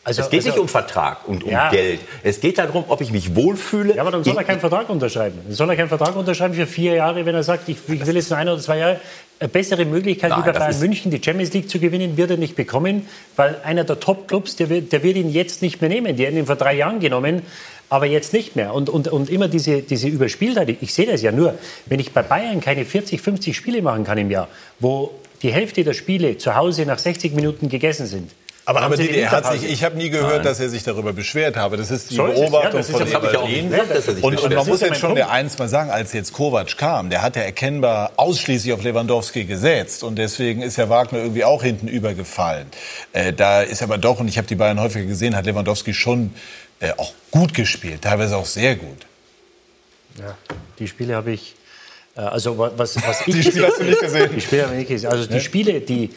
Speaker 3: Also,
Speaker 8: es geht
Speaker 3: also-
Speaker 8: nicht um Vertrag und um
Speaker 3: Ja.
Speaker 8: Geld. Es geht darum, ob ich mich wohlfühle.
Speaker 3: Ja, aber dann soll er keinen Vertrag unterschreiben. Dann soll er keinen Vertrag unterschreiben für vier Jahre, wenn er sagt, ich, ich will jetzt nur ein oder zwei Jahre. Eine bessere Möglichkeit,
Speaker 8: Nein,
Speaker 3: wie bei Bayern München die Champions League zu gewinnen, wird er nicht bekommen, weil einer der Top-Clubs, der, wird- der wird ihn jetzt nicht mehr nehmen. Die haben ihn vor drei Jahren genommen, aber jetzt nicht mehr. Und, und, und immer diese, diese Überspieltheit. Ich sehe das ja nur, wenn ich bei Bayern keine 40, 50 Spiele machen kann im Jahr, wo die Hälfte der Spiele zu Hause nach 60 Minuten gegessen sind.
Speaker 1: Aber, aber
Speaker 3: sie
Speaker 1: Didi,
Speaker 3: die
Speaker 1: er hat sich, ich habe nie gehört, dass er sich darüber beschwert habe. Das ist die
Speaker 3: So ist es. Ja,
Speaker 1: Beobachtung
Speaker 3: das ist
Speaker 1: von
Speaker 3: ja-
Speaker 8: habe ich auch
Speaker 1: Eberlin.
Speaker 8: nicht gesagt, dass er sich
Speaker 1: Und, und man
Speaker 3: Das
Speaker 1: muss
Speaker 3: ja
Speaker 1: jetzt schon
Speaker 3: Punkt.
Speaker 1: der eins mal sagen, als jetzt Kovac kam, der hat ja erkennbar ausschließlich auf Lewandowski gesetzt. Und deswegen ist ja Wagner irgendwie auch hinten übergefallen. Äh, da ist aber doch, und ich habe die Bayern häufiger gesehen, hat Lewandowski schon äh, auch gut gespielt, teilweise auch sehr gut.
Speaker 3: Ja, die Spiele habe ich. äh, Also wa- was, was ich
Speaker 1: Die Spiele hast du nicht gesehen?
Speaker 3: Die Spiele habe ich nicht gesehen. Also die Spiele, die,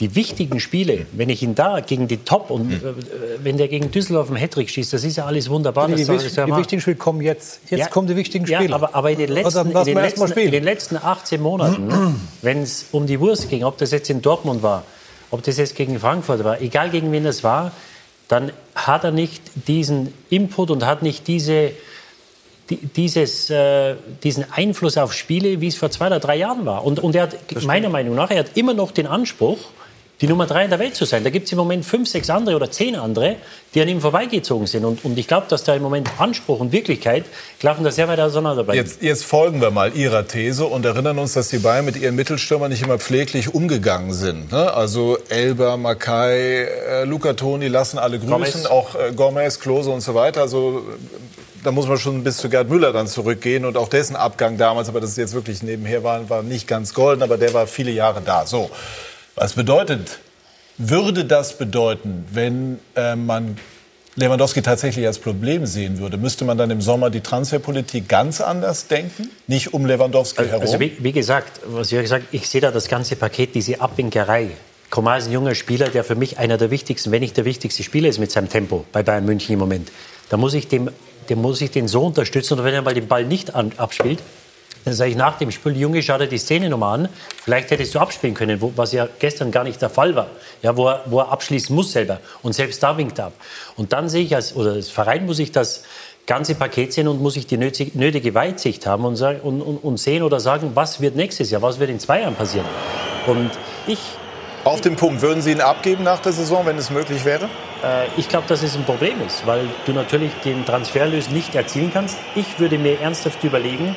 Speaker 3: die wichtigen Spiele, wenn ich ihn da gegen die Top und
Speaker 1: Hm.
Speaker 3: äh, wenn der gegen Düsseldorf einen Hattrick schießt, das ist ja alles wunderbar.
Speaker 2: Die, die, die wichtigen Spiele kommen jetzt. Jetzt
Speaker 3: Ja,
Speaker 2: kommen die wichtigen Spiele.
Speaker 3: Ja, aber, aber in, den letzten,
Speaker 2: Also,
Speaker 3: in,
Speaker 2: lass
Speaker 3: den letzten, in den letzten 18 Monaten, wenn es um die Wurst ging, ob das jetzt in Dortmund war, ob das jetzt gegen Frankfurt war, egal gegen wen das war, dann hat er nicht diesen Input und hat nicht diese, die, dieses, äh, diesen Einfluss auf Spiele, wie es vor zwei oder drei Jahren war. Und, und er hat, meiner Meinung nach, er hat immer noch den Anspruch, die Nummer drei in der Welt zu sein. Da gibt es im Moment fünf, sechs andere oder zehn andere, die an ihm vorbeigezogen sind. Und, und ich glaube, dass da im Moment Anspruch und Wirklichkeit klaffen da sehr weit auseinander.
Speaker 1: Jetzt, jetzt folgen wir mal Ihrer These und erinnern uns, dass die Bayern mit ihren Mittelstürmern nicht immer pfleglich umgegangen sind. Ne? Also Elber, Makai, äh, Luca Toni lassen alle grüßen,
Speaker 3: Gomez.
Speaker 1: auch äh, Gomez, Klose und so weiter. Also äh, da muss man schon bis zu Gerd Müller dann zurückgehen und auch dessen Abgang damals, aber das ist jetzt wirklich nebenher war, war nicht ganz golden, aber der war viele Jahre da. So, was bedeutet, würde das bedeuten, wenn äh, man Lewandowski tatsächlich als Problem sehen würde, müsste man dann im Sommer die Transferpolitik ganz anders denken? Nicht um Lewandowski herum?
Speaker 3: Also wie, wie gesagt, was ich gesagt, ich sehe da das ganze Paket, diese Abwinkerei. Coman ist ein junger Spieler, der für mich einer der wichtigsten, wenn nicht der wichtigste Spieler ist mit seinem Tempo bei Bayern München im Moment. Da muss ich dem, dem muss ich den so unterstützen und wenn er mal den Ball nicht an, abspielt, dann sage ich nach dem Spiel, Junge, schau dir die Szene nochmal an. Vielleicht hättest du abspielen können, wo, was ja gestern gar nicht der Fall war. Ja, wo, er, wo er abschließen muss selber. Und selbst da winkt er ab. Und dann sehe ich, als, oder als Verein muss ich das ganze Paket sehen und muss ich die nötige, Weitsicht haben und, sagen, und, und, und sehen oder sagen, was wird nächstes Jahr, was wird in zwei Jahren passieren. Und ich
Speaker 1: Auf den Punkt, würden Sie ihn abgeben nach der Saison, wenn es möglich wäre?
Speaker 3: äh, ich glaube, dass es ein Problem ist, weil du natürlich den Transferlös nicht erzielen kannst. Ich würde mir ernsthaft überlegen,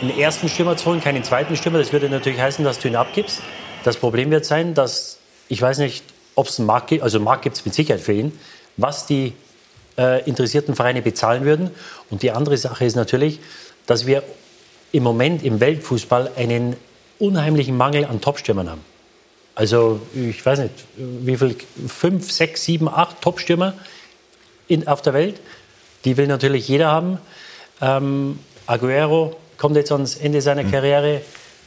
Speaker 3: einen ersten Stürmer zu holen, keinen zweiten Stürmer. Das würde natürlich heißen, dass du ihn abgibst. Das Problem wird sein, dass ich weiß nicht, ob es einen Markt gibt, also einen Markt gibt es mit Sicherheit für ihn, was die äh, interessierten Vereine bezahlen würden. Und die andere Sache ist natürlich, dass wir im Moment im Weltfußball einen unheimlichen Mangel an Topstürmern haben. Also ich weiß nicht, wie viel, fünf, sechs, sieben, acht Topstürmer auf der Welt. Die will natürlich jeder haben. Ähm, Aguero kommt jetzt ans Ende seiner Karriere.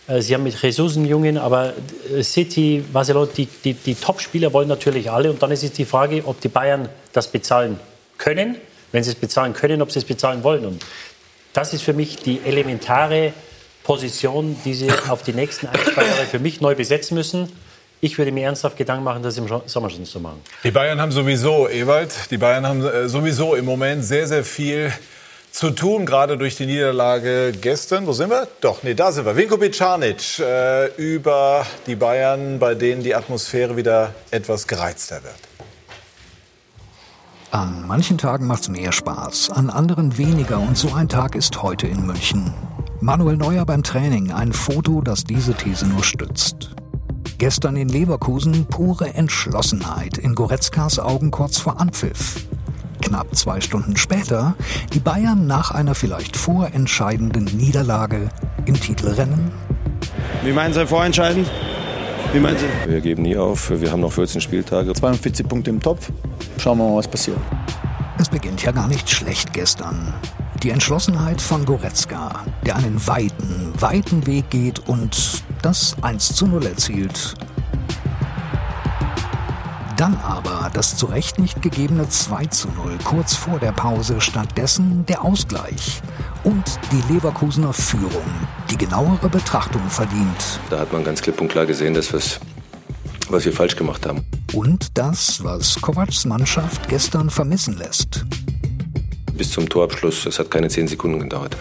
Speaker 3: Äh, Sie haben mit Jesus einen Jungen, aber äh, City, Barcelona, die, die, die Top-Spieler wollen natürlich alle. Und dann ist es die Frage, ob die Bayern das bezahlen können. Wenn sie es bezahlen können, ob sie es bezahlen wollen. Und das ist für mich die elementare Position, die sie auf die nächsten ein, zwei Jahre für mich neu besetzen müssen. Ich würde mir ernsthaft Gedanken machen, das im Sommer schon zu machen.
Speaker 1: Die Bayern haben sowieso, Ewald, die Bayern haben äh, sowieso im Moment sehr, sehr viel zu tun, gerade durch die Niederlage gestern. Wo sind wir? Doch, nee, da sind wir. Vinko Bicanic äh, über die Bayern, bei denen die Atmosphäre wieder etwas gereizter wird.
Speaker 11: An manchen Tagen macht's mehr Spaß, an anderen weniger und so ein Tag ist heute in München. Manuel Neuer beim Training, ein Foto, das diese These nur stützt. Gestern in Leverkusen pure Entschlossenheit, in Goretzkas Augen kurz vor Anpfiff. Knapp zwei Stunden später die Bayern nach einer vielleicht vorentscheidenden Niederlage im Titelrennen.
Speaker 12: Wie meinen Sie vorentscheidend? Wie meinen Sie?
Speaker 13: Wir geben nie auf. Wir haben noch 14 Spieltage.
Speaker 14: 42 Punkte im Topf. Schauen wir mal, was passiert.
Speaker 11: Es beginnt ja gar nicht schlecht gestern. Die Entschlossenheit von Goretzka, der einen weiten, weiten Weg geht und das 1 zu 0 erzielt. Dann aber das zu Recht nicht gegebene 2 zu 0 kurz vor der Pause, stattdessen der Ausgleich und die Leverkusener Führung, die genauere Betrachtung verdient.
Speaker 13: Da hat man ganz klipp und klar gesehen, dass wir's, was wir falsch gemacht haben.
Speaker 11: Und das, was Kovacs Mannschaft gestern vermissen lässt.
Speaker 13: Bis zum Torabschluss, es hat keine 10 Sekunden gedauert.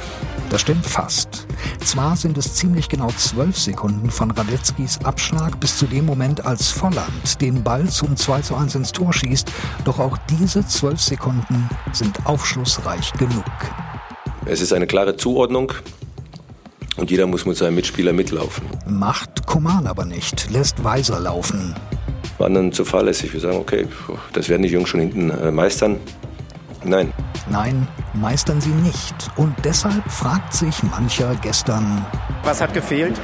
Speaker 11: Das stimmt fast. Zwar sind es ziemlich genau zwölf Sekunden von Radetzkis Abschlag bis zu dem Moment, als Volland den Ball zum 2 zu 1 ins Tor schießt, doch auch diese zwölf Sekunden sind aufschlussreich genug.
Speaker 13: Es ist eine klare Zuordnung und jeder muss mit seinem Mitspieler mitlaufen.
Speaker 11: Macht Koman aber nicht, lässt Weiser laufen.
Speaker 13: Waren dann zu fahrlässig. Wir sagen, okay, das werden die Jungs schon hinten äh, meistern. Nein.
Speaker 11: Nein, meistern sie nicht. Und deshalb fragt sich mancher gestern.
Speaker 12: Was hat gefehlt?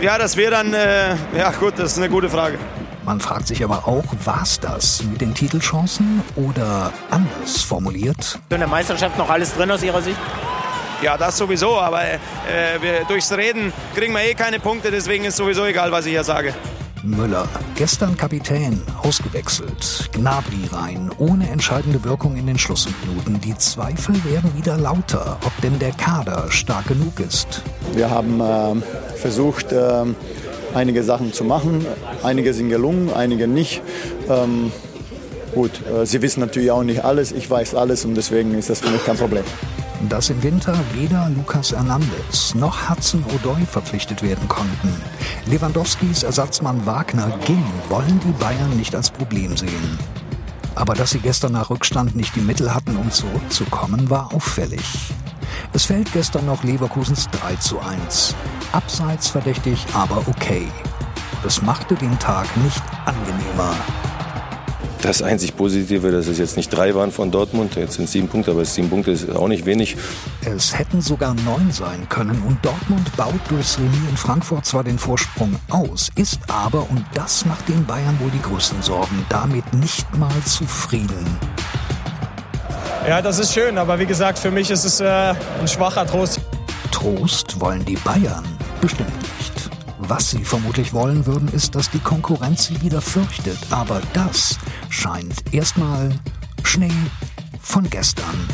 Speaker 12: Ja, das wäre dann, äh, ja gut, das ist eine gute Frage.
Speaker 11: Man fragt sich aber auch, war's das mit den Titelchancen oder anders formuliert?
Speaker 12: In der Meisterschaft noch alles drin aus Ihrer Sicht? Ja, das sowieso, aber äh, wir, durchs Reden kriegen wir eh keine Punkte, deswegen ist sowieso egal, was ich hier sage.
Speaker 11: Müller, gestern Kapitän, ausgewechselt. Gnabry rein, ohne entscheidende Wirkung in den Schlussminuten. Die Zweifel werden wieder lauter, ob denn der Kader stark genug ist.
Speaker 14: Wir haben äh, versucht, äh, einige Sachen zu machen. Einige sind gelungen, einige nicht. Ähm, gut, äh, Sie wissen natürlich auch nicht alles. Ich weiß alles und deswegen ist das für mich kein Problem
Speaker 11: dass im Winter weder Lucas Hernandez noch Hudson O'Doy verpflichtet werden konnten. Lewandowskis Ersatzmann Wagner ging, wollen die Bayern nicht als Problem sehen. Aber dass sie gestern nach Rückstand nicht die Mittel hatten, um zurückzukommen, war auffällig. Es fällt gestern noch Leverkusens 3 zu 1. Abseits verdächtig, aber okay. Das machte den Tag nicht angenehmer.
Speaker 13: Das einzig Positive, dass es jetzt nicht drei waren von Dortmund. Jetzt sind es sieben Punkte, aber sieben Punkte ist auch nicht wenig.
Speaker 11: Es hätten sogar neun sein können und Dortmund baut durchs Remis in Frankfurt zwar den Vorsprung aus, ist aber, und das macht den Bayern wohl die größten Sorgen, damit nicht mal zufrieden.
Speaker 15: Ja, das ist schön, aber wie gesagt, für mich ist es äh, ein schwacher Trost.
Speaker 11: Trost wollen die Bayern bestimmt nicht. Was sie vermutlich wollen würden, ist, dass die Konkurrenz sie wieder fürchtet. Aber das scheint erstmal Schnee von gestern.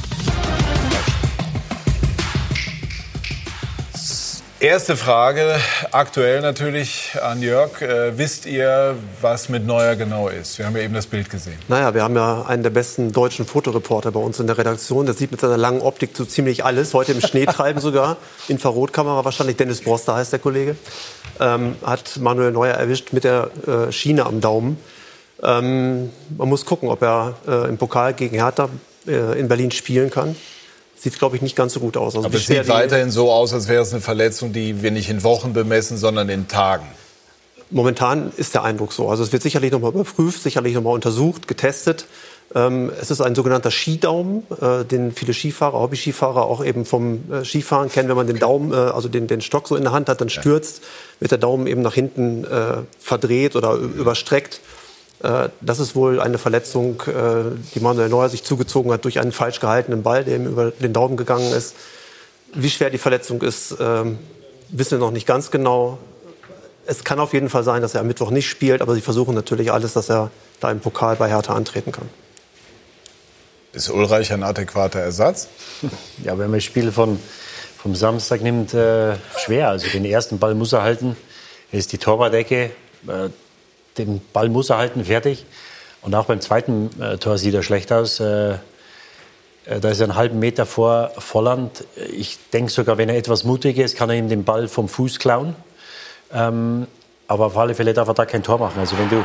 Speaker 1: Erste Frage, aktuell natürlich an Jörg. Äh, wisst ihr, was mit Neuer genau ist? Wir haben ja eben das Bild gesehen.
Speaker 6: Naja, wir haben ja einen der besten deutschen Fotoreporter bei uns in der Redaktion. Der sieht mit seiner langen Optik so ziemlich alles. Heute im Schnee treiben sogar. Infrarotkamera wahrscheinlich. Dennis Broster heißt der Kollege. Ähm, hat Manuel Neuer erwischt mit der äh, Schiene am Daumen. Ähm, man muss gucken, ob er äh, im Pokal gegen Hertha äh, in Berlin spielen kann sieht, glaube ich, nicht ganz so gut aus.
Speaker 1: Also Aber es sieht weiterhin so aus, als wäre es eine Verletzung, die wir nicht in Wochen bemessen, sondern in Tagen.
Speaker 6: Momentan ist der Eindruck so. Also es wird sicherlich noch mal überprüft, sicherlich noch mal untersucht, getestet. Ähm, es ist ein sogenannter Skidaumen, äh, den viele Skifahrer, Hobby-Skifahrer auch eben vom äh, Skifahren kennen. Wenn man den Daumen, äh, also den, den Stock so in der Hand hat, dann stürzt, wird der Daumen eben nach hinten verdreht oder überstreckt. Äh, das ist wohl eine Verletzung, äh, die Manuel Neuer sich zugezogen hat durch einen falsch gehaltenen Ball, der ihm über den Daumen gegangen ist. Wie schwer die Verletzung ist, ähm, wissen wir noch nicht ganz genau. Es kann auf jeden Fall sein, dass er am Mittwoch nicht spielt, aber sie versuchen natürlich alles, dass er da im Pokal bei Hertha antreten kann.
Speaker 1: Ist Ulreich ein adäquater Ersatz?
Speaker 3: Ja, wenn man das Spiel von, vom Samstag nimmt, äh, schwer. Also den ersten Ball muss er halten. Er ist die Torwart-Ecke. Äh, den Ball muss er halten, fertig. Und auch beim zweiten äh, Tor sieht er schlecht aus. Äh, Äh, Da ist er einen halben Meter vor Volland. Ich denke sogar, wenn er etwas mutiger ist, kann er ihm den Ball vom Fuß klauen. Ähm, aber auf alle Fälle darf er da kein Tor machen. Also wenn du,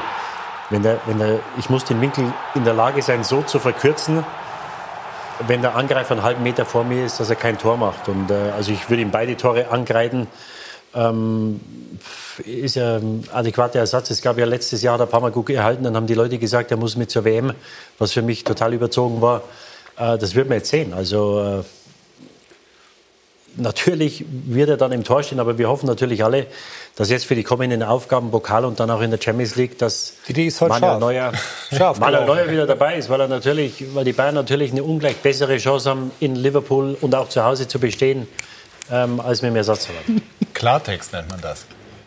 Speaker 3: wenn der, wenn der, ich muss den Winkel in der Lage sein, so zu verkürzen, wenn der Angreifer einen halben Meter vor mir ist, dass er kein Tor macht. Und äh, also ich würde ihm beide Tore angreifen. Ähm, ist ja ein adäquater Ersatz. Es gab ja letztes Jahr, da ein paar Mal gut gehalten, dann haben die Leute gesagt, er muss mit zur WM, was für mich total überzogen war. Äh, das wird man jetzt sehen. Also äh, natürlich wird er dann im Tor stehen, aber wir hoffen natürlich alle, dass jetzt für die kommenden Aufgaben, Pokal und dann auch in der Champions League, dass
Speaker 2: Die ist heute
Speaker 3: Manuel
Speaker 2: scharf.
Speaker 3: Neuer,
Speaker 2: Scharf
Speaker 3: Manuel
Speaker 2: gelaufen.
Speaker 3: Neuer wieder dabei ist, weil er natürlich, weil die Bayern natürlich eine ungleich bessere Chance haben, in Liverpool und auch zu Hause zu bestehen, ähm, als mit dem Ersatzsalat.
Speaker 1: Klartext nennt man das.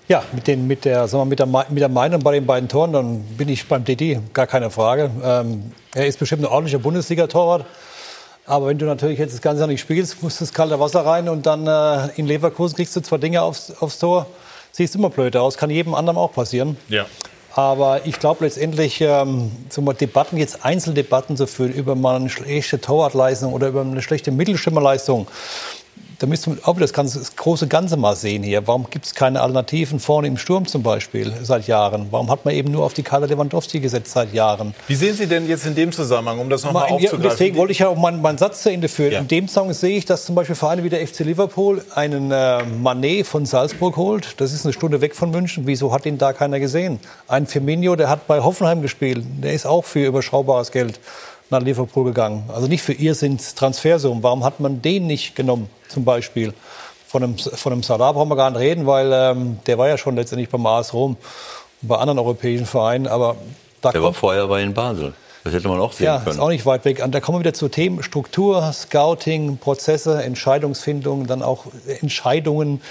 Speaker 2: Ja, mit, den, mit, der, sagen wir, mit, der, mit der Meinung bei den beiden Toren, dann bin ich beim DD, gar keine Frage. Ähm, er ist bestimmt ein ordentlicher Bundesliga-Torwart. Aber wenn du natürlich jetzt das Ganze Jahr nicht spielst, musst du das kalte Wasser rein und dann äh, in Leverkusen kriegst du zwei Dinge aufs, aufs Tor. Siehst immer blöd aus, kann jedem anderen auch passieren.
Speaker 1: Ja.
Speaker 2: Aber ich glaube letztendlich, ähm, so mal Debatten, jetzt Einzeldebatten zu führen über mal eine schlechte Torwartleistung oder über eine schlechte Mittelstürmerleistung, da müsste man auch das, ganze, das große Ganze mal sehen hier. Warum gibt es keine Alternativen vorne im Sturm zum Beispiel seit Jahren? Warum hat man eben nur auf die Kader Lewandowski gesetzt seit Jahren?
Speaker 1: Wie sehen Sie denn jetzt in dem Zusammenhang, um das nochmal
Speaker 2: Mal, ja,
Speaker 1: aufzugreifen?
Speaker 2: deswegen wollte ich ja auch meinen, meinen Satz zu Ende führen. In dem Zusammenhang sehe ich, dass zum Beispiel Vereine wie der FC Liverpool einen äh, Manet von Salzburg holt. Das ist eine Stunde weg von München. Wieso hat ihn da keiner gesehen? Ein Firmino, der hat bei Hoffenheim gespielt. Der ist auch für überschaubares Geld nach Liverpool gegangen. Also nicht für Irrsinns Transfersummen. Warum hat man den nicht genommen, zum Beispiel? Von einem, von einem Salah brauchen wir gar nicht reden, weil ähm, der war ja schon letztendlich beim AS Rom und bei anderen europäischen Vereinen. Aber da
Speaker 8: Der war vorher bei in Basel. Das hätte man auch sehen
Speaker 2: ja,
Speaker 8: können.
Speaker 2: ist auch nicht weit weg. Und da kommen wir wieder zu Themen Struktur, Scouting, Prozesse, Entscheidungsfindung, dann auch Entscheidungen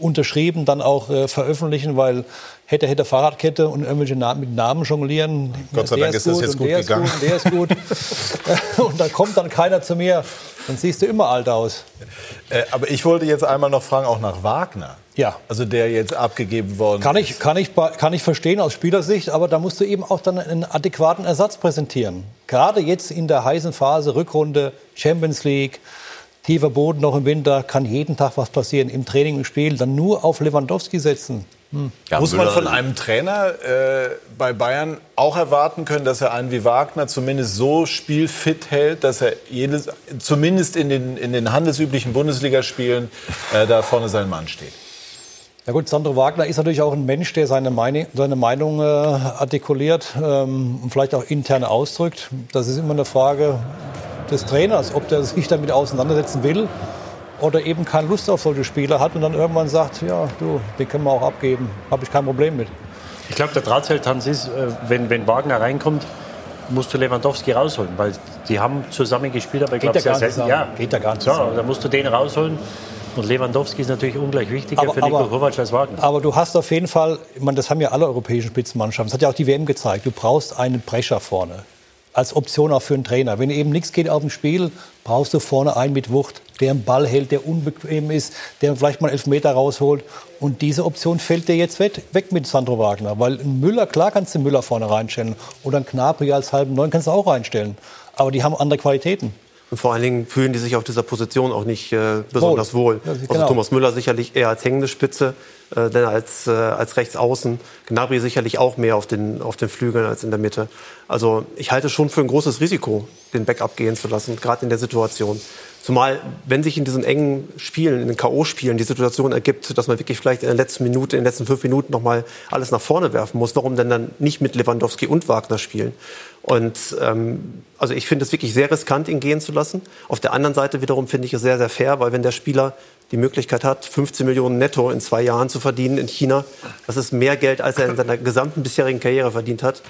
Speaker 2: unterschrieben, dann auch äh, veröffentlichen, weil hätte, hätte Fahrradkette und irgendwelche Namen, mit Namen jonglieren.
Speaker 1: Gott sei Dank ist das
Speaker 2: gut
Speaker 1: jetzt gut
Speaker 2: der
Speaker 1: gegangen.
Speaker 2: Ist gut und der ist gut. und da kommt dann keiner zu mir. Dann siehst du immer alt aus.
Speaker 1: Äh, aber ich wollte jetzt einmal noch fragen, auch nach Wagner.
Speaker 2: Ja.
Speaker 1: Also der jetzt abgegeben worden
Speaker 2: Kann
Speaker 1: ist.
Speaker 2: ich, kann, ich, kann ich verstehen aus Spielersicht, aber da musst du eben auch dann einen adäquaten Ersatz präsentieren. Gerade jetzt in der heißen Phase, Rückrunde, Champions League, tiefer Boden noch im Winter, kann jeden Tag was passieren. Im Training, im Spiel, dann nur auf Lewandowski setzen. Hm.
Speaker 1: Muss man von einem Trainer äh, bei Bayern auch erwarten können, dass er einen wie Wagner zumindest so spielfit hält, dass er jedes, zumindest in den, in den handelsüblichen Bundesligaspielen äh, da vorne sein Mann steht?
Speaker 2: Ja gut, Sandro Wagner ist natürlich auch ein Mensch, der seine Meinung, seine Meinung äh, artikuliert ähm, und vielleicht auch intern ausdrückt. Das ist immer eine Frage des Trainers, ob der sich damit auseinandersetzen will oder eben keine Lust auf solche Spieler hat und dann irgendwann sagt, ja, du, den können wir auch abgeben, habe ich kein Problem mit.
Speaker 3: Ich glaube, der Drahtseiltanz ist, äh, wenn, wenn Wagner reinkommt, musst du Lewandowski rausholen, weil die haben zusammen gespielt, aber ich glaube
Speaker 2: ja
Speaker 3: sehr selten.
Speaker 2: zusammen. Geht ja gar nicht zusammen.
Speaker 3: Da musst du den rausholen. Und Lewandowski ist natürlich ungleich wichtiger
Speaker 2: Aber-
Speaker 3: für Nico
Speaker 2: aber-
Speaker 3: Kovac als Wagner.
Speaker 2: Aber du hast auf jeden Fall, ich meine, das haben ja alle europäischen Spitzenmannschaften, das hat ja auch die WM gezeigt, du brauchst einen Brecher vorne. Als Option auch für einen Trainer. Wenn eben nichts geht auf dem Spiel, brauchst du vorne einen mit Wucht, der einen Ball hält, der unbequem ist, der vielleicht mal einen Elfmeter rausholt. Und diese Option fällt dir jetzt weg, weg mit Sandro Wagner. Weil ein Müller, klar kannst du Müller vorne reinstellen. Oder ein Knapri als halben Neun kannst du auch reinstellen. Aber die haben andere Qualitäten.
Speaker 6: Und vor allen Dingen fühlen die sich auf dieser Position auch nicht äh, besonders wohl.
Speaker 2: Ja,
Speaker 6: Also
Speaker 2: genau.
Speaker 6: Thomas Müller sicherlich eher als hängende Spitze, äh, denn als, äh, als Rechtsaußen. Gnabry sicherlich auch mehr auf den, auf den Flügeln als in der Mitte. Also ich halte schon für ein großes Risiko, den Backup gehen zu lassen, gerade in der Situation. Zumal, wenn sich in diesen engen Spielen, in den K.O.-Spielen die Situation ergibt, dass man wirklich vielleicht in der letzten Minute, in den letzten fünf Minuten nochmal alles nach vorne werfen muss, warum denn dann nicht mit Lewandowski und Wagner spielen? Und ähm, also ich finde es wirklich sehr riskant, ihn gehen zu lassen. Auf der anderen Seite wiederum finde ich es sehr, sehr fair, weil wenn der Spieler die Möglichkeit hat, 15 Millionen netto in zwei Jahren zu verdienen in China, das ist mehr Geld, als er in seiner gesamten bisherigen Karriere verdient hat.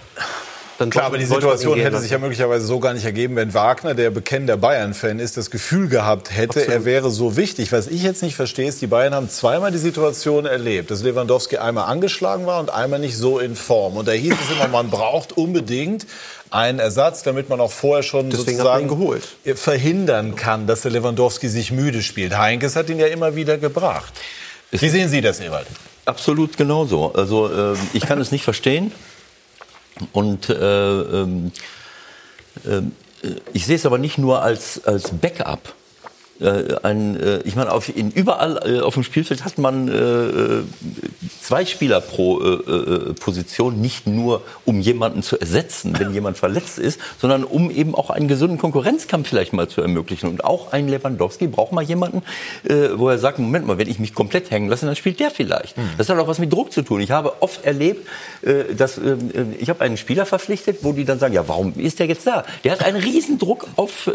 Speaker 6: Dann
Speaker 1: Klar, aber die Situation hätte sich ja möglicherweise so gar nicht ergeben, wenn Wagner, der bekennender Bayern-Fan ist, das Gefühl gehabt hätte, er wäre so wichtig. Was ich jetzt nicht verstehe, ist, die Bayern haben zweimal die Situation erlebt, dass Lewandowski einmal angeschlagen war und einmal nicht so in Form. Und da hieß es immer, man braucht unbedingt einen Ersatz, damit man auch vorher schon
Speaker 6: Deswegen
Speaker 1: sozusagen verhindern kann, dass der Lewandowski sich müde spielt. Heinkes hat ihn ja immer wieder gebracht. Wie sehen Sie das, Ewald?
Speaker 8: Absolut genauso. Also ähm, ich kann es nicht verstehen. Und äh, ähm, ähm, ich sehe es aber nicht nur als, als Backup. Äh, ein, äh, ich meine, auf, in, überall äh, auf dem Spielfeld hat man äh, zwei Spieler pro äh, äh, Position, nicht nur um jemanden zu ersetzen, wenn jemand verletzt ist, sondern um eben auch einen gesunden Konkurrenzkampf vielleicht mal zu ermöglichen. Und auch ein Lewandowski braucht mal jemanden, wo er sagt, Moment mal, wenn ich mich komplett hängen lasse, dann spielt der vielleicht. Mhm. Das hat auch was mit Druck zu tun. Ich habe oft erlebt, dass ich habe einen Spieler verpflichtet, wo die dann sagen, ja, warum ist der jetzt da? Der hat einen riesen Druck auf,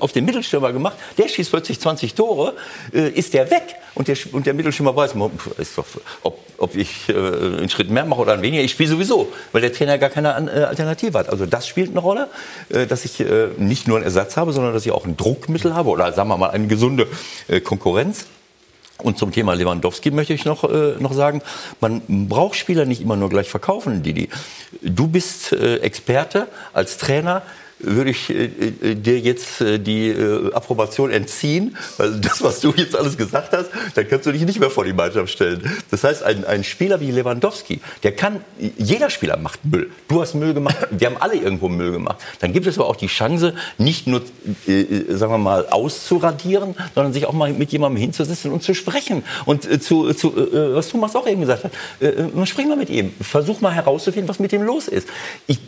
Speaker 8: auf den Mittelstürmer gemacht. Der schießt plötzlich 20 Tore, ist der weg. Und der, und der Mittelstürmer weiß, ist doch, ob, ob ich äh, einen Schritt mehr mache oder einen weniger, ich spiele sowieso, weil der Trainer gar keine äh, Alternative hat. Also das spielt eine Rolle, äh, dass ich äh, nicht nur einen Ersatz habe, sondern dass ich auch ein Druckmittel habe oder sagen wir mal eine gesunde äh, Konkurrenz. Und zum Thema Lewandowski möchte ich noch, äh, noch sagen, man braucht Spieler nicht immer nur gleich verkaufen, Didi. Du bist äh, Experte als Trainer würde ich äh, äh, dir jetzt äh, die äh, Approbation entziehen, weil das, was du jetzt alles gesagt hast, dann kannst du dich nicht mehr vor die Mannschaft stellen. Das heißt, ein, ein Spieler wie Lewandowski, der kann, jeder Spieler macht Müll. Du hast Müll gemacht, wir haben alle irgendwo Müll gemacht. Dann gibt es aber auch die Chance, nicht nur, äh, äh sagen wir mal, auszuradieren, sondern sich auch mal mit jemandem hinzusetzen und zu sprechen. Und zu, zu was Thomas auch eben gesagt hat, äh, sprich mal mit ihm, versuch mal herauszufinden, was mit ihm los ist. Ich,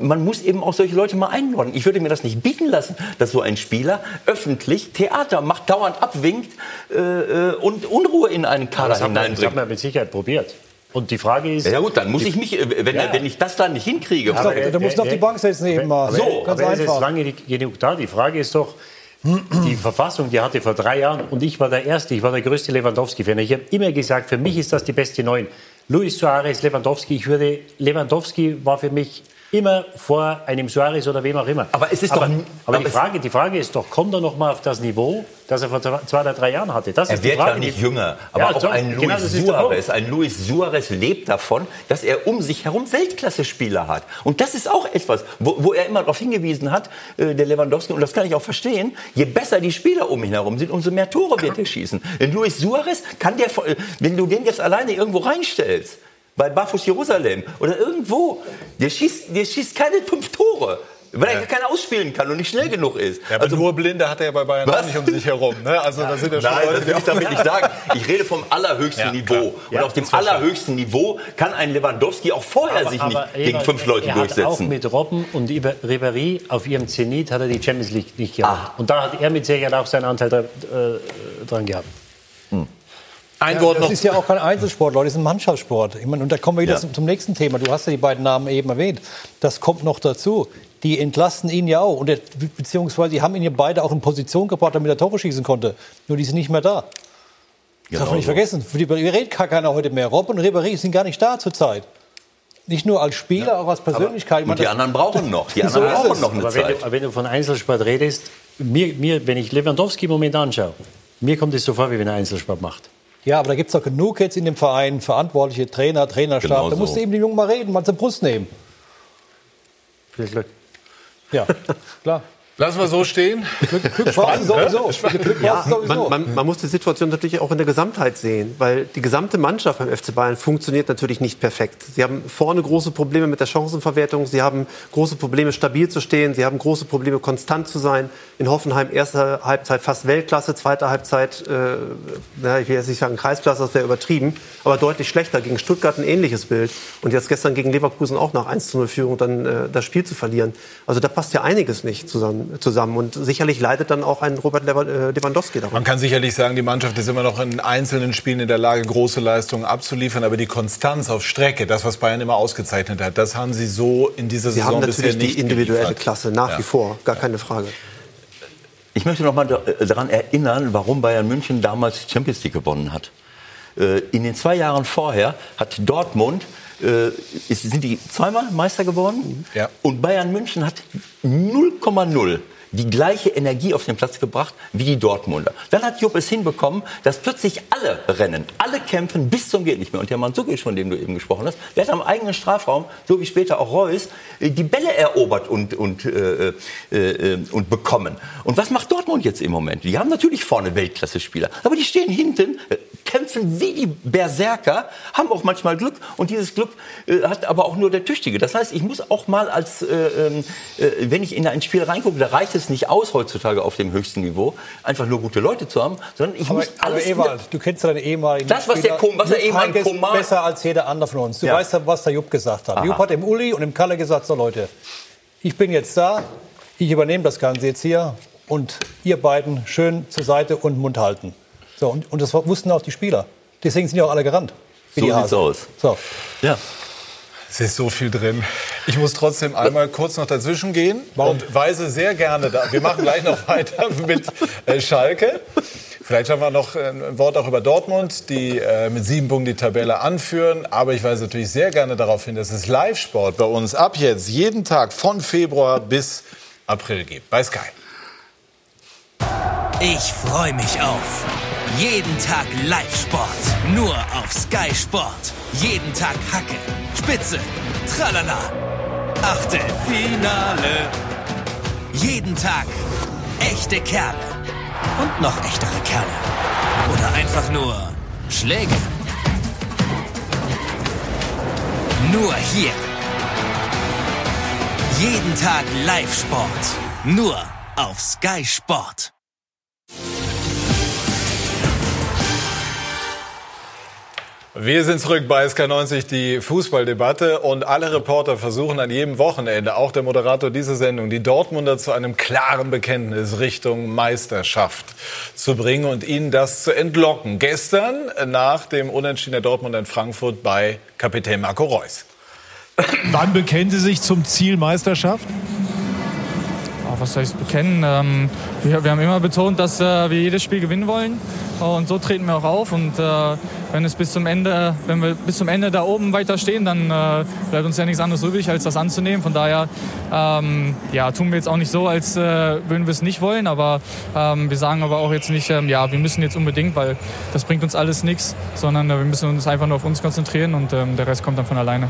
Speaker 8: man muss eben auch solche Leute mal ein einordnen. Ich würde mir das nicht bieten lassen, dass so ein Spieler öffentlich Theater macht, dauernd abwinkt äh, äh und Unruhe in einen Kader hineinbringt. Das
Speaker 3: hat man mit Sicherheit probiert. Und die Frage ist.
Speaker 8: Ja, gut, dann muss ich mich, äh, wenn, ja. wenn ich das dann nicht hinkriege.
Speaker 2: Ja, da musst du auf die Bank setzen eben mal.
Speaker 3: So, ganz aber einfach. ist lange genug da. Die Frage ist doch, die Verfassung, die hatte vor drei Jahren und ich war der Erste, ich war der größte Lewandowski-Fan. Ich habe immer gesagt, für mich ist das die beste Neun. Luis Suarez, Lewandowski, ich würde, Lewandowski war für mich immer vor einem Suarez oder wem auch immer.
Speaker 8: Aber es ist
Speaker 3: aber,
Speaker 8: doch.
Speaker 3: Aber, aber die, Frage, die Frage ist doch, kommt er noch mal auf das Niveau, das er vor zwei oder drei Jahren hatte? Das
Speaker 8: er wird Frage, ja nicht jünger. Aber ja, auch ein genau, Luis Suarez, ein Luis Suarez lebt davon, dass er um sich herum Weltklasse-Spieler hat. Und das ist auch etwas, wo, wo er immer darauf hingewiesen hat, äh, der Lewandowski, und das kann ich auch verstehen, je besser die Spieler um ihn herum sind, umso mehr Tore wird er schießen. Denn Luis Suarez kann der, äh, wenn du den jetzt alleine irgendwo reinstellst, bei Barfuß Jerusalem oder irgendwo. Der schießt, der schießt keine fünf Tore. Weil er ja. keiner ausspielen kann und nicht schnell genug ist.
Speaker 1: Ja, aber also, nur Blinde hat er ja bei Bayern was? auch nicht um sich herum. Ne? Also,
Speaker 8: ja. da sind ja schon Nein, Leute, das will ich damit nicht sagen. Ich rede vom allerhöchsten ja, Niveau. Und auf dem allerhöchsten Niveau kann ein Lewandowski auch vorher aber, sich aber nicht gegen fünf Leute er durchsetzen. Hat auch
Speaker 3: mit Robben und Ribéry auf ihrem Zenit hat er die Champions League nicht gehabt. Ah. Und da hat er mit Sicherheit auch seinen Anteil äh, dran gehabt.
Speaker 2: Ein ja, Wort das noch. ist ja auch kein Einzelsport, Leute, das ist ein Mannschaftssport. Ich meine, und da kommen wir wieder ja. zum nächsten Thema. Du hast ja die beiden Namen eben erwähnt. Das kommt noch dazu. Die entlasten ihn ja auch. Und beziehungsweise die haben ihn ja beide auch in Position gebracht, damit er Tore schießen konnte. Nur die sind nicht mehr da. Das genau darf man nicht so. vergessen. Für die redet gar keiner heute mehr. Rob und Ribéry sind gar nicht da zurzeit. Nicht nur als Spieler, ja. auch als Persönlichkeit.
Speaker 8: Aber, und die anderen brauchen noch. Die anderen so brauchen noch eine
Speaker 3: Aber Zeit. Wenn du, wenn du von Einzelsport redest, mir, mir, wenn ich Lewandowski im Moment anschaue, mir kommt es so vor, wie wenn er Einzelsport macht.
Speaker 2: Ja, aber da gibt es doch genug jetzt in dem Verein, verantwortliche Trainer, Trainerstab. Genau da musst du eben den Jungen mal reden, mal zur Brust nehmen.
Speaker 3: Viel Glück.
Speaker 2: Ja, klar.
Speaker 1: Lassen wir so stehen.
Speaker 2: Sowieso.
Speaker 6: Ja, sowieso. Man, man, man, muss die Situation natürlich auch in der Gesamtheit sehen, weil die gesamte Mannschaft beim FC Bayern funktioniert natürlich nicht perfekt. Sie haben vorne große Probleme mit der Chancenverwertung, sie haben große Probleme, stabil zu stehen, sie haben große Probleme, konstant zu sein. In Hoffenheim erste Halbzeit fast Weltklasse, zweite Halbzeit, äh, na, ich will jetzt nicht sagen Kreisklasse, das wäre übertrieben, aber deutlich schlechter. Gegen Stuttgart ein ähnliches Bild. Und jetzt gestern gegen Leverkusen auch nach 1 zu 0 Führung dann äh, das Spiel zu verlieren. Also da passt ja einiges nicht zusammen zusammen. Und sicherlich leidet dann auch ein Robert äh, Lewandowski darunter.
Speaker 1: Man kann sicherlich sagen, die Mannschaft ist immer noch in einzelnen Spielen in der Lage, große Leistungen abzuliefern. Aber die Konstanz auf Strecke, das, was Bayern immer ausgezeichnet hat, das haben sie so in dieser
Speaker 6: sie
Speaker 1: Saison
Speaker 6: haben bisher
Speaker 1: nicht
Speaker 6: die individuelle geliefert. Klasse, nach ja. wie vor, gar keine Frage.
Speaker 8: Ich möchte noch mal äh, daran erinnern, warum Bayern München damals die Champions League gewonnen hat. Äh, in den zwei Jahren vorher hat Dortmund äh, sind die zweimal Meister geworden. Ja. Und Bayern München hat 0,0 die gleiche Energie auf den Platz gebracht wie die Dortmunder. Dann hat Jupp es hinbekommen, dass plötzlich alle rennen, alle kämpfen bis zum geht nicht mehr. Und der Mandzukic, von dem du eben gesprochen hast, der hat am eigenen Strafraum, so wie später auch Reus, äh, die Bälle erobert und, und, äh, äh, äh, und bekommen. Und was macht Dortmund jetzt im Moment? Die haben natürlich vorne Weltklasse-Spieler, aber die stehen hinten, kämpfen wie die Berserker, haben auch manchmal Glück und dieses Glück äh, hat aber auch nur der Tüchtige. Das heißt, ich muss auch mal als, äh, ähm, äh, wenn ich in ein Spiel reingucke, da reicht es nicht aus heutzutage auf dem höchsten Niveau, einfach nur gute Leute zu haben, sondern ich
Speaker 2: aber,
Speaker 8: muss alles...
Speaker 2: Aber Ewald, du kennst ja deinen ehemaligen
Speaker 8: Das, was der,
Speaker 2: Spieler,
Speaker 8: was der ehemalige Komar...
Speaker 2: besser als jeder andere von uns. Du
Speaker 8: Ja.
Speaker 2: weißt was der Jupp gesagt hat.
Speaker 8: Aha.
Speaker 2: Jupp hat dem Uli und dem Kalle gesagt, so Leute, ich bin jetzt da, ich übernehme das Ganze jetzt hier und ihr beiden schön zur Seite und Mund halten. So, und, und das wussten auch die Spieler. Deswegen sind ja auch alle gerannt.
Speaker 8: So sieht's
Speaker 2: Hasen.
Speaker 8: aus.
Speaker 2: So.
Speaker 8: Ja.
Speaker 1: Es ist so viel drin. Ich muss trotzdem einmal kurz noch dazwischen gehen und weise sehr gerne da. Wir machen gleich noch weiter mit äh, Schalke. Vielleicht haben wir noch äh, ein Wort auch über Dortmund, die äh, mit sieben Punkten die Tabelle anführen. Aber ich weise natürlich sehr gerne darauf hin, dass es Live-Sport bei uns ab jetzt jeden Tag von Februar bis April gibt. Bei Sky.
Speaker 16: Ich freue mich auf jeden Tag Live-Sport. Nur auf Sky Sport. Jeden Tag Hacke, Spitze, Tralala. Achtelfinale. Jeden Tag echte Kerle. Und noch echtere Kerle. Oder einfach nur Schläge. Nur hier. Jeden Tag Live-Sport. Nur auf Sky Sport.
Speaker 1: Wir sind zurück bei SK90, die Fußballdebatte. Und alle Reporter versuchen an jedem Wochenende, auch der Moderator dieser Sendung, die Dortmunder zu einem klaren Bekenntnis Richtung Meisterschaft zu bringen und ihnen das zu entlocken. Gestern nach dem Unentschieden der Dortmunder in Frankfurt bei Kapitän Marco Reus.
Speaker 17: Wann bekennen Sie sich zum Ziel Meisterschaft?
Speaker 18: Was soll ich bekennen? Ähm, wir, wir haben immer betont, dass äh, wir jedes Spiel gewinnen wollen. Und so treten wir auch auf. Und äh, wenn, es bis zum Ende, wenn wir bis zum Ende da oben weiter stehen, dann äh, bleibt uns ja nichts anderes übrig, als das anzunehmen. Von daher ähm, ja, tun wir jetzt auch nicht so, als äh, würden wir es nicht wollen. Aber ähm, wir sagen aber auch jetzt nicht, ähm, ja, wir müssen jetzt unbedingt, weil das bringt uns alles nichts. Sondern äh, wir müssen uns einfach nur auf uns konzentrieren und ähm, der Rest kommt dann von alleine.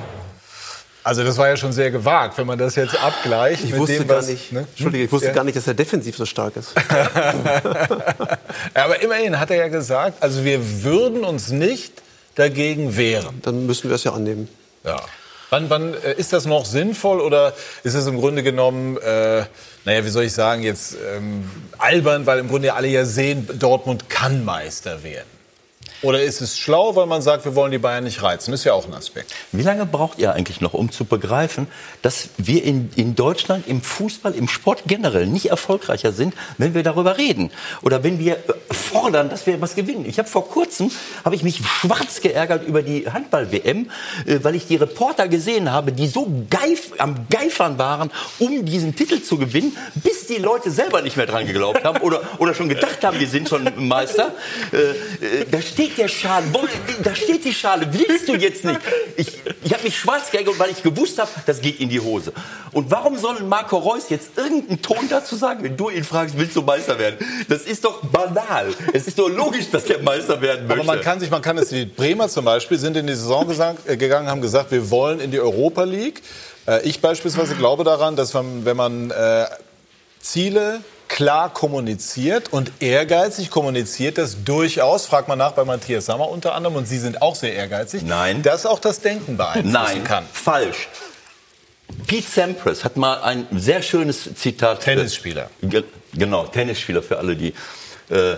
Speaker 1: Also das war ja schon sehr gewagt, wenn man das jetzt abgleicht.
Speaker 6: Ich
Speaker 1: mit
Speaker 6: wusste
Speaker 1: dem,
Speaker 6: gar
Speaker 1: was,
Speaker 6: nicht,
Speaker 1: ne?
Speaker 6: Entschuldige, ich wusste
Speaker 1: Ja.
Speaker 6: gar nicht, dass er defensiv so stark ist.
Speaker 1: Aber immerhin hat er ja gesagt, also wir würden uns nicht dagegen wehren.
Speaker 6: Dann müssen wir es ja annehmen.
Speaker 1: Ja. Wann, wann äh, ist das noch sinnvoll oder ist es im Grunde genommen, äh, naja, wie soll ich sagen, jetzt ähm, albern, weil im Grunde alle ja sehen, Dortmund kann Meister werden? Oder ist es schlau, weil man sagt, wir wollen die Bayern nicht reizen? Ist ja auch ein Aspekt.
Speaker 8: Wie lange braucht ihr eigentlich noch, um zu begreifen, dass wir in, in Deutschland im Fußball, im Sport generell nicht erfolgreicher sind, wenn wir darüber reden oder wenn wir fordern, dass wir was gewinnen? Ich habe vor kurzem habe ich mich schwarz geärgert über die Handball-WM, äh, weil ich die Reporter gesehen habe, die so geif, am Geifern waren, um diesen Titel zu gewinnen, bis die Leute selber nicht mehr dran geglaubt haben oder, oder schon gedacht haben, wir sind schon Meister. Äh, äh, da steht der Schal, wo, da steht die Schale, willst du jetzt nicht? Ich, ich habe mich schwarz geärgert, weil ich gewusst habe, das geht in die Hose. Und warum soll Marco Reus jetzt irgendeinen Ton dazu sagen, wenn du ihn fragst, willst du Meister werden? Das ist doch banal. Es ist doch logisch, dass der Meister werden möchte.
Speaker 1: Aber man kann sich, man kann es, die Bremer zum Beispiel sind in die Saison äh, gegangen, haben gesagt, wir wollen in die Europa League. Äh, ich beispielsweise glaube daran, dass man, wenn man äh, Ziele klar kommuniziert und ehrgeizig kommuniziert, das durchaus, fragt man nach bei Matthias Sammer unter anderem, und Sie sind auch sehr ehrgeizig,
Speaker 8: Nein.
Speaker 1: dass auch das Denken beeinflussen
Speaker 8: Nein,
Speaker 1: kann.
Speaker 8: falsch. Pete Sampras hat mal ein sehr schönes Zitat.
Speaker 1: Tennisspieler.
Speaker 8: Ge genau, Tennisspieler für alle, die. Äh,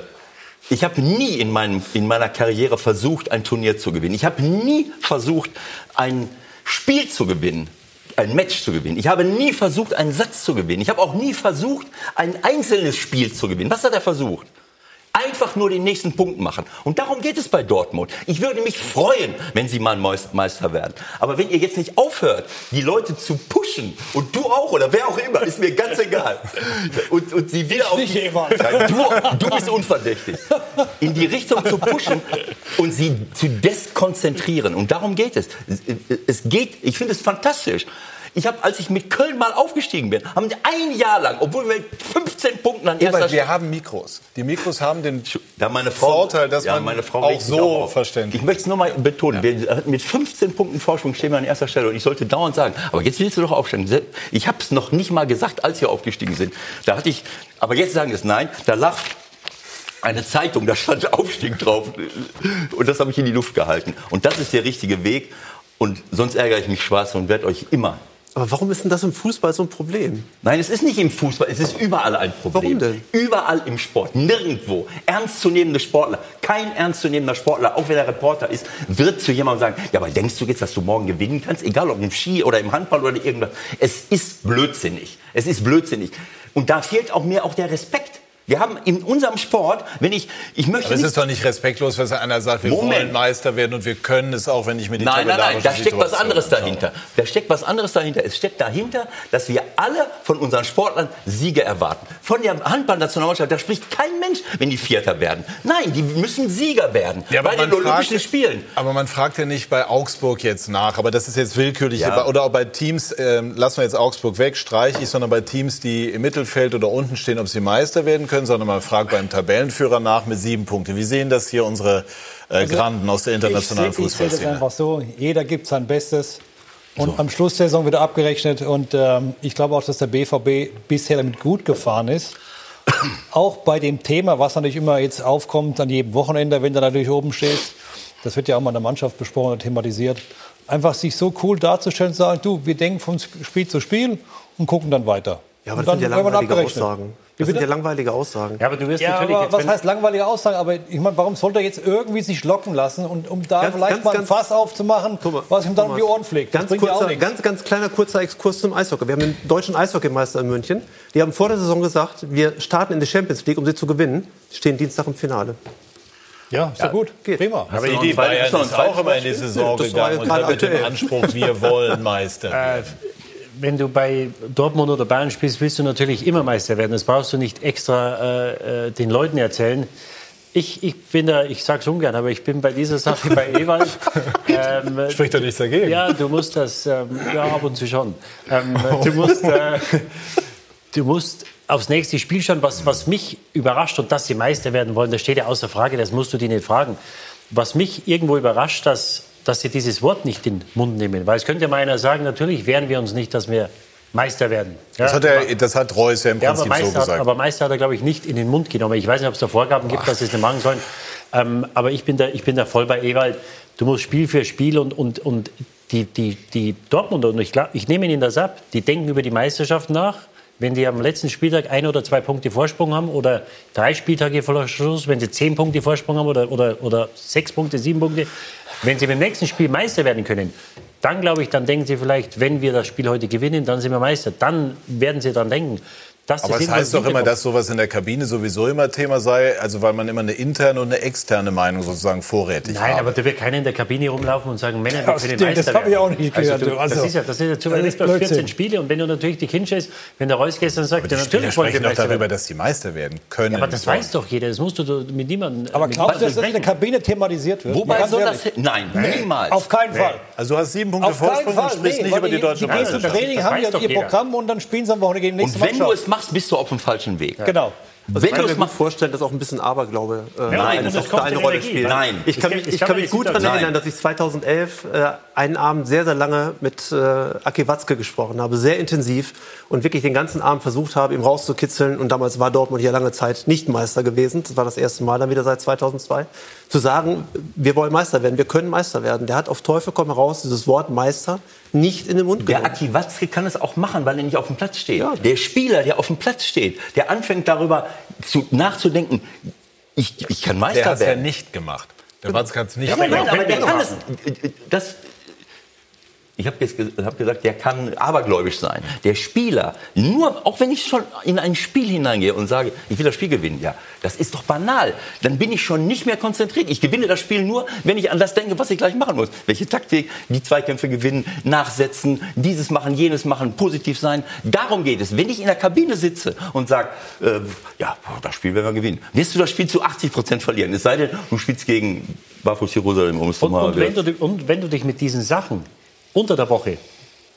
Speaker 8: ich habe nie in, meinem, in meiner Karriere versucht, ein Turnier zu gewinnen. Ich habe nie versucht, ein Spiel zu gewinnen, ein Match zu gewinnen. Ich habe nie versucht, einen Satz zu gewinnen. Ich habe auch nie versucht, ein einzelnes Spiel zu gewinnen. Was hat er versucht? Einfach nur den nächsten Punkt machen. Und darum geht es bei Dortmund. Ich würde mich freuen, wenn sie mal Meis- Meister werden. Aber wenn ihr jetzt nicht aufhört, die Leute zu pushen, und du auch oder wer auch immer, ist mir ganz egal, und, und sie wieder auf die, Nein, du, du bist unverdächtig, in die Richtung zu pushen und sie zu deskonzentrieren. Und darum geht es. Es, es geht, ich finde es fantastisch. Ich habe, als ich mit Köln mal aufgestiegen bin, haben die ein Jahr lang, obwohl wir mit 15 Punkten an erster
Speaker 1: Ebert, wir haben Mikros. Die Mikros haben den
Speaker 8: meine Frau,
Speaker 1: Vorteil, dass
Speaker 8: ja,
Speaker 1: man
Speaker 8: meine Frau
Speaker 1: auch so
Speaker 8: auf.
Speaker 1: verständlich.
Speaker 8: Ich möchte es nur mal betonen. Wir hatten mit 15 Punkten Vorsprung stehen wir an erster Stelle und ich sollte dauernd sagen, aber jetzt willst du doch aufsteigen. Ich habe es noch nicht mal gesagt, als wir aufgestiegen sind. Da hatte ich, aber jetzt sagen es nein, da lag eine Zeitung, da stand Aufstieg drauf. Und das habe ich in die Luft gehalten. Und das ist der richtige Weg. Und sonst ärgere ich mich schwarz und werde euch immer
Speaker 6: Aber warum ist denn das im Fußball so ein Problem?
Speaker 8: Nein, es ist nicht im Fußball, es ist überall ein Problem.
Speaker 6: Warum denn?
Speaker 8: Überall im Sport, nirgendwo. Ernstzunehmende Sportler, kein ernstzunehmender Sportler, auch wenn er Reporter ist, wird zu jemandem sagen, ja, aber denkst du jetzt, dass du morgen gewinnen kannst? Egal ob im Ski oder im Handball oder irgendwas. Es ist blödsinnig. Es ist blödsinnig. Und da fehlt auch mir auch der Respekt. Wir haben in unserem Sport, wenn ich, ich möchte
Speaker 1: Aber es ist doch nicht respektlos, wenn einer sagt, wir
Speaker 8: Moment.
Speaker 1: wollen Meister werden und wir können es auch, wenn ich mir die
Speaker 8: Nein, nein, nein, da steckt was anderes dahinter. Da steckt was anderes dahinter. Es steckt dahinter, dass wir alle von unseren Sportlern Siege erwarten. Von der Handballnationalmannschaft, da spricht kein Mensch, wenn die Vierter werden. Nein, die müssen Sieger werden.
Speaker 1: Ja,
Speaker 8: bei den
Speaker 1: man
Speaker 8: Olympischen
Speaker 1: fragt-
Speaker 8: Spielen.
Speaker 1: Aber man fragt ja nicht bei Augsburg jetzt nach, aber das ist jetzt willkürlich.
Speaker 8: Ja.
Speaker 1: Oder auch bei Teams, ähm, lassen wir jetzt Augsburg weg, streiche ich, sondern bei Teams, die im Mittelfeld oder unten stehen, ob sie Meister werden können, sondern man fragt beim Tabellenführer nach mit sieben Punkten. Wie sehen das hier unsere äh, Granden aus der internationalen
Speaker 2: sehe ich sehe das
Speaker 1: Fußballszene?
Speaker 2: einfach so. Jeder gibt sein Bestes. Und am Schluss der Saison wird abgerechnet. Und ähm, ich glaube auch, dass der BVB bisher damit gut gefahren ist. Auch bei dem Thema, was natürlich immer jetzt aufkommt an jedem Wochenende, wenn du natürlich oben stehst. Das wird ja auch mal in der Mannschaft besprochen und thematisiert. Einfach sich so cool darzustellen und sagen, du, wir denken von Spiel zu Spiel und gucken dann weiter.
Speaker 6: Ja, aber das sind ja langweilige. Aussagen. Das sind ja langweilige Aussagen.
Speaker 3: Ja, aber du wirst
Speaker 2: Ja,
Speaker 3: natürlich
Speaker 2: aber
Speaker 3: jetzt,
Speaker 2: was heißt langweilige Aussagen? Aber ich meine, warum sollte er jetzt irgendwie sich locken lassen und um da
Speaker 6: Ganz,
Speaker 2: vielleicht
Speaker 6: ganz,
Speaker 2: mal ein
Speaker 6: ganz-
Speaker 2: Fass aufzumachen, was ihm dann um die Ohren fliegt?
Speaker 6: Ganz,
Speaker 2: ja
Speaker 6: kurzer, ganz, ganz kleiner kurzer Exkurs zum Eishockey. Wir haben den deutschen Eishockeymeister in München. Die haben vor der Saison gesagt, wir starten in die Champions League, um sie zu gewinnen. Die stehen Dienstag im Finale.
Speaker 2: Ja, ist ja, gut. Prima.
Speaker 1: Aber die Bayern ist auch immer in die Saison gegangen
Speaker 6: ja
Speaker 1: und hat mit dem. Anspruch, wir wollen Meister.
Speaker 3: Wenn du bei Dortmund oder Bayern spielst, willst du natürlich immer Meister werden. Das brauchst du nicht extra äh, äh, den Leuten erzählen. Ich, ich bin da, ich sag's ungern, aber ich bin bei dieser Sache bei Ewald. Ähm,
Speaker 1: Spricht doch nichts dagegen.
Speaker 3: Ja, du musst das, ähm, ja, ab und zu schon. Ähm, du musst, äh, du musst aufs nächste Spiel schauen, was, was mich überrascht und dass sie Meister werden wollen, das steht ja außer Frage, das musst du die nicht fragen. Was mich irgendwo überrascht, dass, dass sie dieses Wort nicht in den Mund nehmen. Weil es könnte ja mal einer sagen, natürlich wehren wir uns nicht, dass wir Meister werden. Ja,
Speaker 1: Das hat, er, das hat Reus ja im
Speaker 3: ja,
Speaker 1: Prinzip so
Speaker 3: Meister, hat,
Speaker 1: gesagt.
Speaker 3: aber Meister hat er, glaube ich, nicht in den Mund genommen. Ich weiß nicht, ob es da Vorgaben gibt, dass sie es nicht machen sollen. Ähm, aber ich bin, da, ich bin da voll bei Ewald. Du musst Spiel für Spiel und, und, und die, die, die Dortmunder, und ich, glaub, ich nehme ihnen das ab, die denken über die Meisterschaft nach. Wenn die am letzten Spieltag ein oder zwei Punkte Vorsprung haben oder drei Spieltage vor Schluss, wenn sie zehn Punkte Vorsprung haben oder, oder, oder sechs Punkte, sieben Punkte, wenn sie beim nächsten Spiel Meister werden können, dann glaube ich, dann denken sie vielleicht, wenn wir das Spiel heute gewinnen, dann sind wir Meister. Dann werden sie dann denken. Dass
Speaker 1: Aber
Speaker 3: das
Speaker 1: es
Speaker 3: irgendwann
Speaker 1: heißt doch immer, dass sowas in der Kabine sowieso immer Thema sei, also weil man immer eine interne und eine externe Meinung sozusagen vorrätig
Speaker 3: Nein,
Speaker 1: hat.
Speaker 3: aber da wird keiner in der Kabine rumlaufen und sagen, Männer, wir
Speaker 1: Ja,
Speaker 3: können
Speaker 1: das-
Speaker 3: Meister
Speaker 1: das hab ich auch nicht
Speaker 3: also,
Speaker 1: gehört,
Speaker 3: du,
Speaker 1: du. Also,
Speaker 3: das ist ja, das ist ja zu
Speaker 1: das
Speaker 3: weg, du hast 14
Speaker 1: Blödsinn.
Speaker 3: Spiele und wenn du natürlich die Kindsche ist, wenn der Reus gestern sagt, ja,
Speaker 1: die Spieler
Speaker 3: natürlich wollen wir
Speaker 1: sprechen doch
Speaker 3: Meister
Speaker 1: darüber,
Speaker 3: werden.
Speaker 1: dass die Meister werden können.
Speaker 3: Ja, aber das weiß doch jeder, das musst du mit niemandem
Speaker 2: Aber
Speaker 3: mit
Speaker 2: glaubst du, dass das in der Kabine thematisiert wird?
Speaker 8: Wobei soll das hin? Nein, niemals.
Speaker 2: Auf keinen Fall.
Speaker 1: Also du hast sieben Punkte
Speaker 2: Auf keinen
Speaker 1: Vorsprung
Speaker 2: Fall.
Speaker 1: und sprichst nicht über die deutsche
Speaker 2: Die gehen zum
Speaker 1: Meisterschaft.
Speaker 2: Training,
Speaker 3: Das
Speaker 2: haben ja ihr. Programm und dann spielen sie am Wochenende gegen die nächste Mannschaft.
Speaker 8: Machst, bist du auf dem falschen Weg.
Speaker 2: Genau.
Speaker 6: Also
Speaker 8: Wenn
Speaker 6: ich
Speaker 8: du
Speaker 6: kann
Speaker 8: es
Speaker 6: mir gut
Speaker 8: machst,
Speaker 6: vorstellen, dass auch ein bisschen Aberglaube äh,
Speaker 8: Nein,
Speaker 6: eine,
Speaker 8: das
Speaker 6: eine Rolle
Speaker 8: Energie.
Speaker 6: spielt.
Speaker 8: Nein.
Speaker 6: Ich kann ich
Speaker 8: es
Speaker 6: kann mich gut daran erinnern, dass ich 2011 äh, einen Abend sehr, sehr lange mit äh, Aki Watzke gesprochen habe, sehr intensiv und wirklich den ganzen Abend versucht habe, ihm rauszukitzeln. Und damals war Dortmund ja lange Zeit nicht Meister gewesen. Das war das erste Mal dann wieder seit 2002. Zu sagen, wir wollen Meister werden, wir können Meister werden. Der hat auf Teufel komm raus dieses Wort Meister nicht in den Mund
Speaker 8: Der
Speaker 6: genommen.
Speaker 8: Aki Watzke kann es auch machen, weil er nicht auf dem Platz steht. Der Spieler, der auf dem Platz steht, der anfängt darüber zu, nachzudenken, ich, ich kann Meister
Speaker 1: Der hat es ja
Speaker 8: werden.
Speaker 1: nicht gemacht. Der Watzke hat es nicht
Speaker 8: Ja,
Speaker 1: gemacht.
Speaker 8: nein, aber der kann es. Das, ich habe hab gesagt, der kann abergläubisch sein. Der Spieler, nur, auch wenn ich schon in ein Spiel hineingehe und sage, ich will das Spiel gewinnen, ja, das ist doch banal. Dann bin ich schon nicht mehr konzentriert. Ich gewinne das Spiel nur, wenn ich an das denke, was ich gleich machen muss. Welche Taktik, die Zweikämpfe gewinnen, nachsetzen, dieses machen, jenes machen, positiv sein. Darum geht es. Wenn ich in der Kabine sitze und sage, äh, ja, das Spiel werden wir gewinnen, wirst du das Spiel zu 80 Prozent verlieren. Es sei denn, du spielst gegen Barfuß Jerusalem, um es
Speaker 3: Und, und, wenn du, und wenn du dich mit diesen Sachen unter der Woche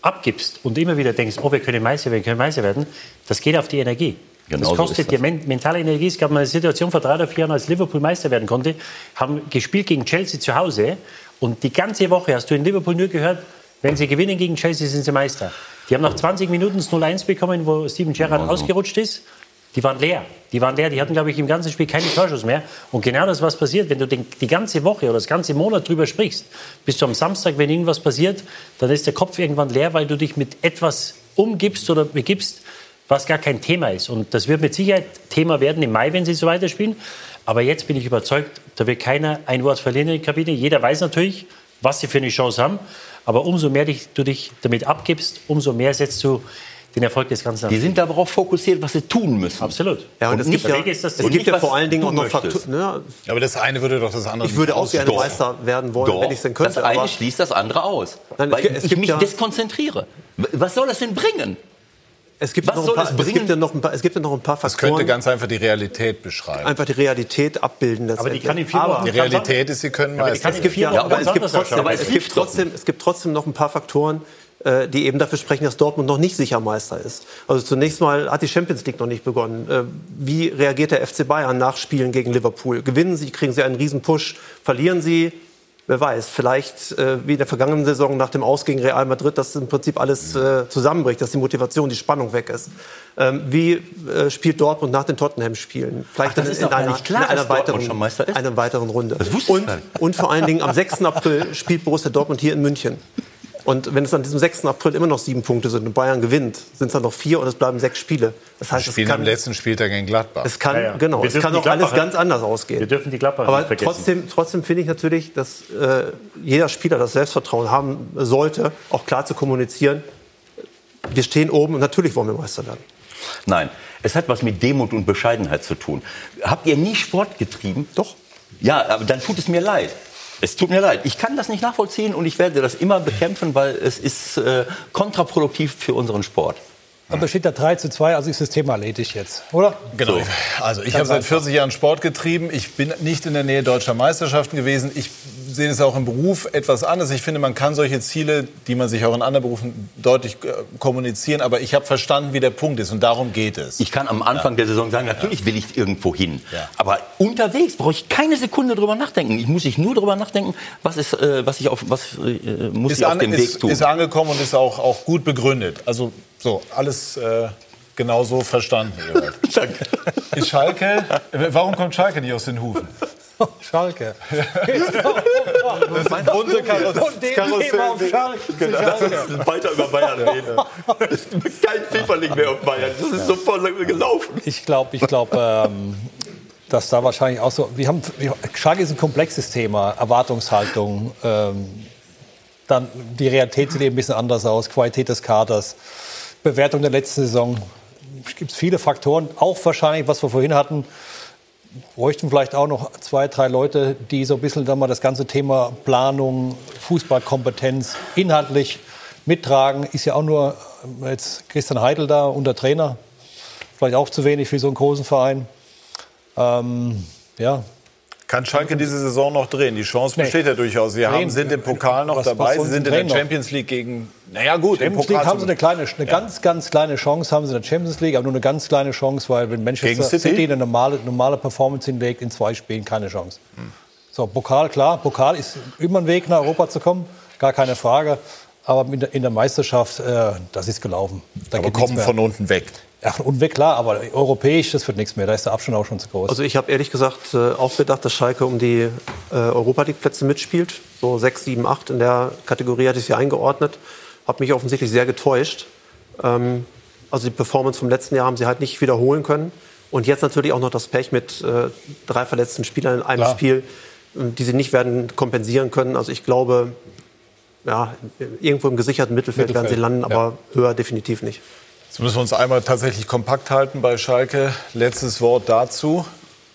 Speaker 3: abgibst und immer wieder denkst, oh, wir können Meister werden, wir können Meister werden, das geht auf die Energie.
Speaker 8: Genau
Speaker 3: das
Speaker 8: so
Speaker 3: kostet
Speaker 8: ist
Speaker 3: dir men mentale Energie. Es gab mal eine Situation vor drei oder vier Jahren, als Liverpool Meister werden konnte, haben gespielt gegen Chelsea zu Hause und die ganze Woche hast du in Liverpool nur gehört, wenn sie gewinnen gegen Chelsea, sind sie Meister. Die haben nach 20 Minuten das 0-1 bekommen, wo Steven Gerrard ausgerutscht ist. Die waren leer. Die waren leer, die hatten, glaube ich, im ganzen Spiel keinen Torschuss mehr. Und genau das, was passiert, wenn du den, die ganze Woche oder das ganze Monat drüber sprichst, bist du am Samstag, wenn irgendwas passiert, dann ist der Kopf irgendwann leer, weil du dich mit etwas umgibst oder begibst, was gar kein Thema ist. Und das wird mit Sicherheit Thema werden im Mai, wenn sie so weiterspielen. Aber jetzt bin ich überzeugt, da wird keiner ein Wort verlieren in der Kabine. Jeder weiß natürlich, was sie für eine Chance haben. Aber umso mehr dich, du dich damit abgibst, umso mehr setzt du den Erfolg des Ganzen
Speaker 8: Die sind darauf fokussiert, was sie tun müssen.
Speaker 3: Absolut.
Speaker 6: Ja, und,
Speaker 8: Und
Speaker 6: es
Speaker 8: nicht-
Speaker 6: gibt ja,
Speaker 8: Weg ist das
Speaker 6: es gibt ja vor
Speaker 8: was
Speaker 6: allen Dingen auch noch. Faktoren. Ne?
Speaker 1: Aber das eine würde doch das andere
Speaker 6: Ich würde auch gerne. Meister werden wollen,
Speaker 8: Doch,
Speaker 6: wenn ich es denn könnte.
Speaker 8: das eine
Speaker 6: aber
Speaker 8: schließt das andere aus.
Speaker 6: Nein, es
Speaker 8: weil
Speaker 6: gibt- es
Speaker 8: ich mich
Speaker 6: ja-
Speaker 8: deskonzentriere. Was soll das denn bringen?
Speaker 6: Es gibt,
Speaker 8: Was
Speaker 6: noch ein
Speaker 8: soll
Speaker 6: paar,
Speaker 8: es
Speaker 6: es,
Speaker 8: bringen?
Speaker 6: gibt ja noch ein paar, es gibt ja noch ein paar
Speaker 1: Das
Speaker 6: Faktoren,
Speaker 1: könnte ganz einfach die Realität beschreiben.
Speaker 6: einfach die Realität abbilden.
Speaker 3: Aber die kann in vier Wochen
Speaker 1: Die Realität ist, sie können Meister
Speaker 3: in
Speaker 6: es gibt ja, aber es gibt trotzdem, aber es gibt trotzdem, es gibt trotzdem noch ein paar Faktoren, äh, die eben dafür sprechen, dass Dortmund noch nicht sicher Meister ist. Also zunächst mal hat die Champions League noch nicht begonnen. Äh, Wie reagiert der FC Bayern nach Spielen gegen Liverpool? Gewinnen sie, kriegen sie einen riesen Push, verlieren sie? Wer weiß, vielleicht äh, wie in der vergangenen Saison nach dem Aus gegen Real Madrid, dass im Prinzip alles äh, zusammenbricht, dass die Motivation, die Spannung weg ist. Ähm, wie äh, spielt Dortmund nach den Tottenham-Spielen? Vielleicht
Speaker 8: Ach, das
Speaker 6: dann in
Speaker 8: gar
Speaker 6: einer,
Speaker 8: klar,
Speaker 6: in einer weiteren, einer weiteren Runde.
Speaker 8: Das wusste ich
Speaker 6: und, und vor allen Dingen am 6. April spielt Borussia Dortmund hier in München. Und wenn es an diesem 6. April immer noch sieben Punkte sind und Bayern gewinnt, sind es dann noch vier und es bleiben sechs Spiele. Das heißt, es
Speaker 1: spielen am
Speaker 6: kann,
Speaker 1: letzten Spieltag gegen Gladbach.
Speaker 6: es kann,
Speaker 3: Ja, ja.
Speaker 6: genau,
Speaker 3: Wir
Speaker 6: es kann auch alles ganz anders ausgehen.
Speaker 3: Wir dürfen die Gladbacher
Speaker 6: Aber
Speaker 3: nicht vergessen.
Speaker 6: trotzdem, trotzdem finde ich natürlich, dass äh, jeder Spieler das Selbstvertrauen haben sollte, auch klar zu kommunizieren. Wir stehen oben und natürlich wollen wir Meister werden.
Speaker 8: Nein, es hat was mit Demut und Bescheidenheit zu tun. Habt ihr nie Sport getrieben?
Speaker 6: Doch.
Speaker 8: Ja, aber dann tut es mir leid. Es tut mir leid. Ich kann das nicht nachvollziehen und ich werde das immer bekämpfen, weil es ist äh, kontraproduktiv für unseren Sport.
Speaker 2: Aber steht da 3 zu 2, also ist das Thema erledigt jetzt, oder?
Speaker 1: Genau.
Speaker 8: So.
Speaker 1: Also ich habe seit
Speaker 2: einfach.
Speaker 1: 40 Jahren Sport getrieben. Ich bin nicht in der Nähe deutscher Meisterschaften gewesen. Ich sehe es auch im Beruf etwas anders. Ich finde, man kann solche Ziele, die man sich auch in anderen Berufen deutlich äh, kommunizieren. Aber ich habe verstanden, wie der Punkt ist und darum geht es.
Speaker 8: Ich kann am Anfang der Saison sagen, natürlich will ich irgendwo hin.
Speaker 1: Ja.
Speaker 8: Aber unterwegs brauche ich keine Sekunde drüber nachdenken. Ich muss ich nur drüber nachdenken, was, ist, äh, was ich auf, was, äh, muss
Speaker 1: ist,
Speaker 8: ich auf
Speaker 1: an,
Speaker 8: dem
Speaker 1: ist,
Speaker 8: Weg tun.
Speaker 1: ist angekommen und ist auch, auch gut begründet. Also so, alles äh, genau so verstanden.
Speaker 8: Danke.
Speaker 1: Ist Schalke, äh, warum kommt Schalke nicht aus den Hufen?
Speaker 2: Schalke.
Speaker 1: Das ist ein bunte Karussell.
Speaker 2: Von dem Thema auf Schalke. zu Schalke.
Speaker 8: Weiter über Bayern reden. Kein Pfifferling mehr auf Bayern. Das ist so voll gelaufen.
Speaker 2: Ich glaube, ich glaube, ähm, dass da wahrscheinlich auch so. Wir haben, wir, Schalke ist ein komplexes Thema, Erwartungshaltung. Ähm, dann die Realität sieht eben ein bisschen anders aus, Qualität des Kaders, Bewertung der letzten Saison. Es gibt viele Faktoren, auch wahrscheinlich, was wir vorhin hatten, bräuchten vielleicht auch noch zwei, drei Leute, die so ein bisschen dann mal das ganze Thema Planung, Fußballkompetenz inhaltlich mittragen. Ist ja auch nur äh, jetzt Christian Heidel da unter Trainer. Vielleicht auch zu wenig für so einen großen Verein. Ähm, ja,
Speaker 1: Kann Schalke diese Saison noch drehen? Die Chance
Speaker 2: Nee.
Speaker 1: besteht ja durchaus. Sie haben, sind im Pokal noch
Speaker 2: Was- was
Speaker 1: dabei. Sie
Speaker 2: sollen
Speaker 1: sind
Speaker 2: sie
Speaker 1: in der
Speaker 2: noch?
Speaker 1: Champions League gegen. Naja, gut, im
Speaker 2: Champions
Speaker 1: Pokal.
Speaker 2: League haben sie eine kleine, eine ganz, ganz kleine Chance, haben sie in der Champions League, aber nur eine ganz kleine Chance, weil wenn Manchester
Speaker 1: City?
Speaker 2: City, eine normale, normale Performance hinlegt, in zwei Spielen keine Chance. So, Pokal, klar, Pokal ist immer ein Weg nach Europa zu kommen, gar keine Frage. Aber in der, in der Meisterschaft, äh, das ist gelaufen. Da
Speaker 1: aber kommen von unten weg.
Speaker 2: Ja, von unten weg, klar, aber europäisch, das wird nichts mehr. Da ist der Abstand auch schon zu groß.
Speaker 6: Also ich habe ehrlich gesagt äh, auch gedacht, dass Schalke um die äh, Europa League Plätze mitspielt. So 6, 7, 8 in der Kategorie hatte ich sie eingeordnet. Habe mich offensichtlich sehr getäuscht. Ähm, also die Performance vom letzten Jahr haben sie halt nicht wiederholen können. Und jetzt natürlich auch noch das Pech mit äh, drei verletzten Spielern in einem
Speaker 2: Klar.
Speaker 6: Spiel, äh, die sie nicht werden kompensieren können. Also ich glaube, ja, irgendwo im gesicherten Mittelfeld, werden sie
Speaker 1: Mittelfeld,
Speaker 6: landen, aber höher definitiv nicht.
Speaker 1: Jetzt müssen wir uns einmal tatsächlich kompakt halten bei Schalke. Letztes Wort dazu.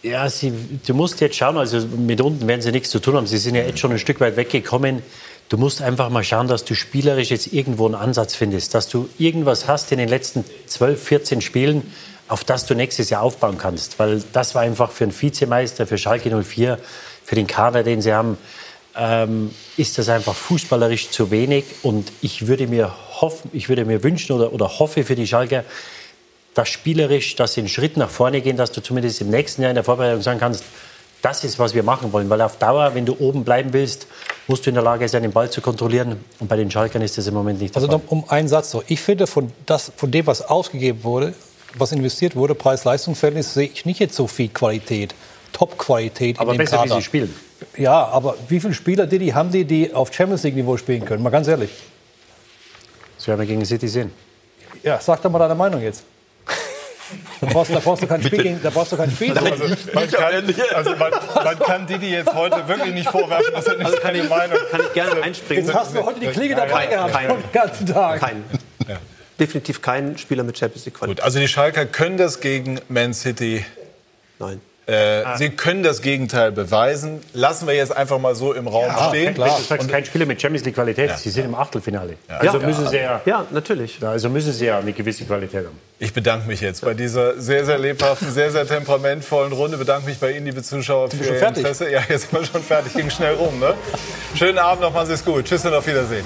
Speaker 3: Ja, sie, du musst jetzt schauen, also mit unten werden sie nichts zu tun haben. Sie sind ja jetzt schon ein Stück weit weggekommen. Du musst einfach mal schauen, dass du spielerisch jetzt irgendwo einen Ansatz findest, dass du irgendwas hast in den letzten 12, 14 Spielen, auf das du nächstes Jahr aufbauen kannst. Weil das war einfach für einen Vizemeister, für Schalke 04, für den Kader, den sie haben, ähm, ist das einfach fußballerisch zu wenig. Und ich würde mir, hoffen, ich würde mir wünschen oder, oder hoffe für die Schalker, dass spielerisch, dass sie einen Schritt nach vorne gehen, dass du zumindest im nächsten Jahr in der Vorbereitung sagen kannst, das ist, was wir machen wollen. Weil auf Dauer, wenn du oben bleiben willst, musst du in der Lage sein, den Ball zu kontrollieren. Und bei den Schalkern ist das im Moment nicht der
Speaker 2: Also
Speaker 3: Fall.
Speaker 2: noch um einen Satz noch. Ich finde, von, das, von dem, was ausgegeben wurde, was investiert wurde, Preis-Leistungs-Verhältnis, sehe ich nicht jetzt so viel Qualität, Top-Qualität in dem
Speaker 3: besser, wie
Speaker 2: Kader.
Speaker 3: sie spielen.
Speaker 2: Ja, aber wie viele Spieler, Didi, haben die, die auf Champions League-Niveau spielen können? Mal ganz ehrlich.
Speaker 3: Das werden wir gegen City sehen.
Speaker 2: Ja, sag doch mal deine Meinung jetzt. Da brauchst, da brauchst du kein Spiel gegen, da brauchst du kein Spiel.
Speaker 1: Also, man, kann, also man, man kann Didi jetzt heute wirklich nicht vorwerfen, dass er nicht
Speaker 6: Also kann
Speaker 1: seine
Speaker 6: ich,
Speaker 1: Meinung
Speaker 6: kann ich gerne einspringen.
Speaker 2: Jetzt hast du heute die Klinge dabei gehabt,
Speaker 6: kein-
Speaker 2: den ganzen Tag.
Speaker 6: Kein. Definitiv kein Spieler mit Champions League Qualität.
Speaker 1: Gut, also die Schalker können das gegen Man City.
Speaker 6: Nein.
Speaker 1: Äh, Sie können das Gegenteil beweisen. Lassen wir jetzt einfach mal so im Raum stehen.
Speaker 3: Wenn du sagst, kein Spieler mit Champions League Qualität, sie sind im Achtelfinale.
Speaker 1: Ja.
Speaker 3: Also
Speaker 1: Ja.
Speaker 3: müssen sie ja,
Speaker 6: Ja, natürlich.
Speaker 3: also müssen sie ja eine gewisse Qualität haben.
Speaker 1: Ich bedanke mich jetzt bei dieser sehr, sehr lebhaften, sehr, sehr temperamentvollen Runde. Bedanke mich bei Ihnen, liebe Zuschauer, für Ihr
Speaker 2: fertig?
Speaker 1: Interesse. Ja, jetzt sind wir schon fertig. Ging schnell rum. Ne? Schönen Abend noch, machen Sie es gut. Tschüss und auf Wiedersehen.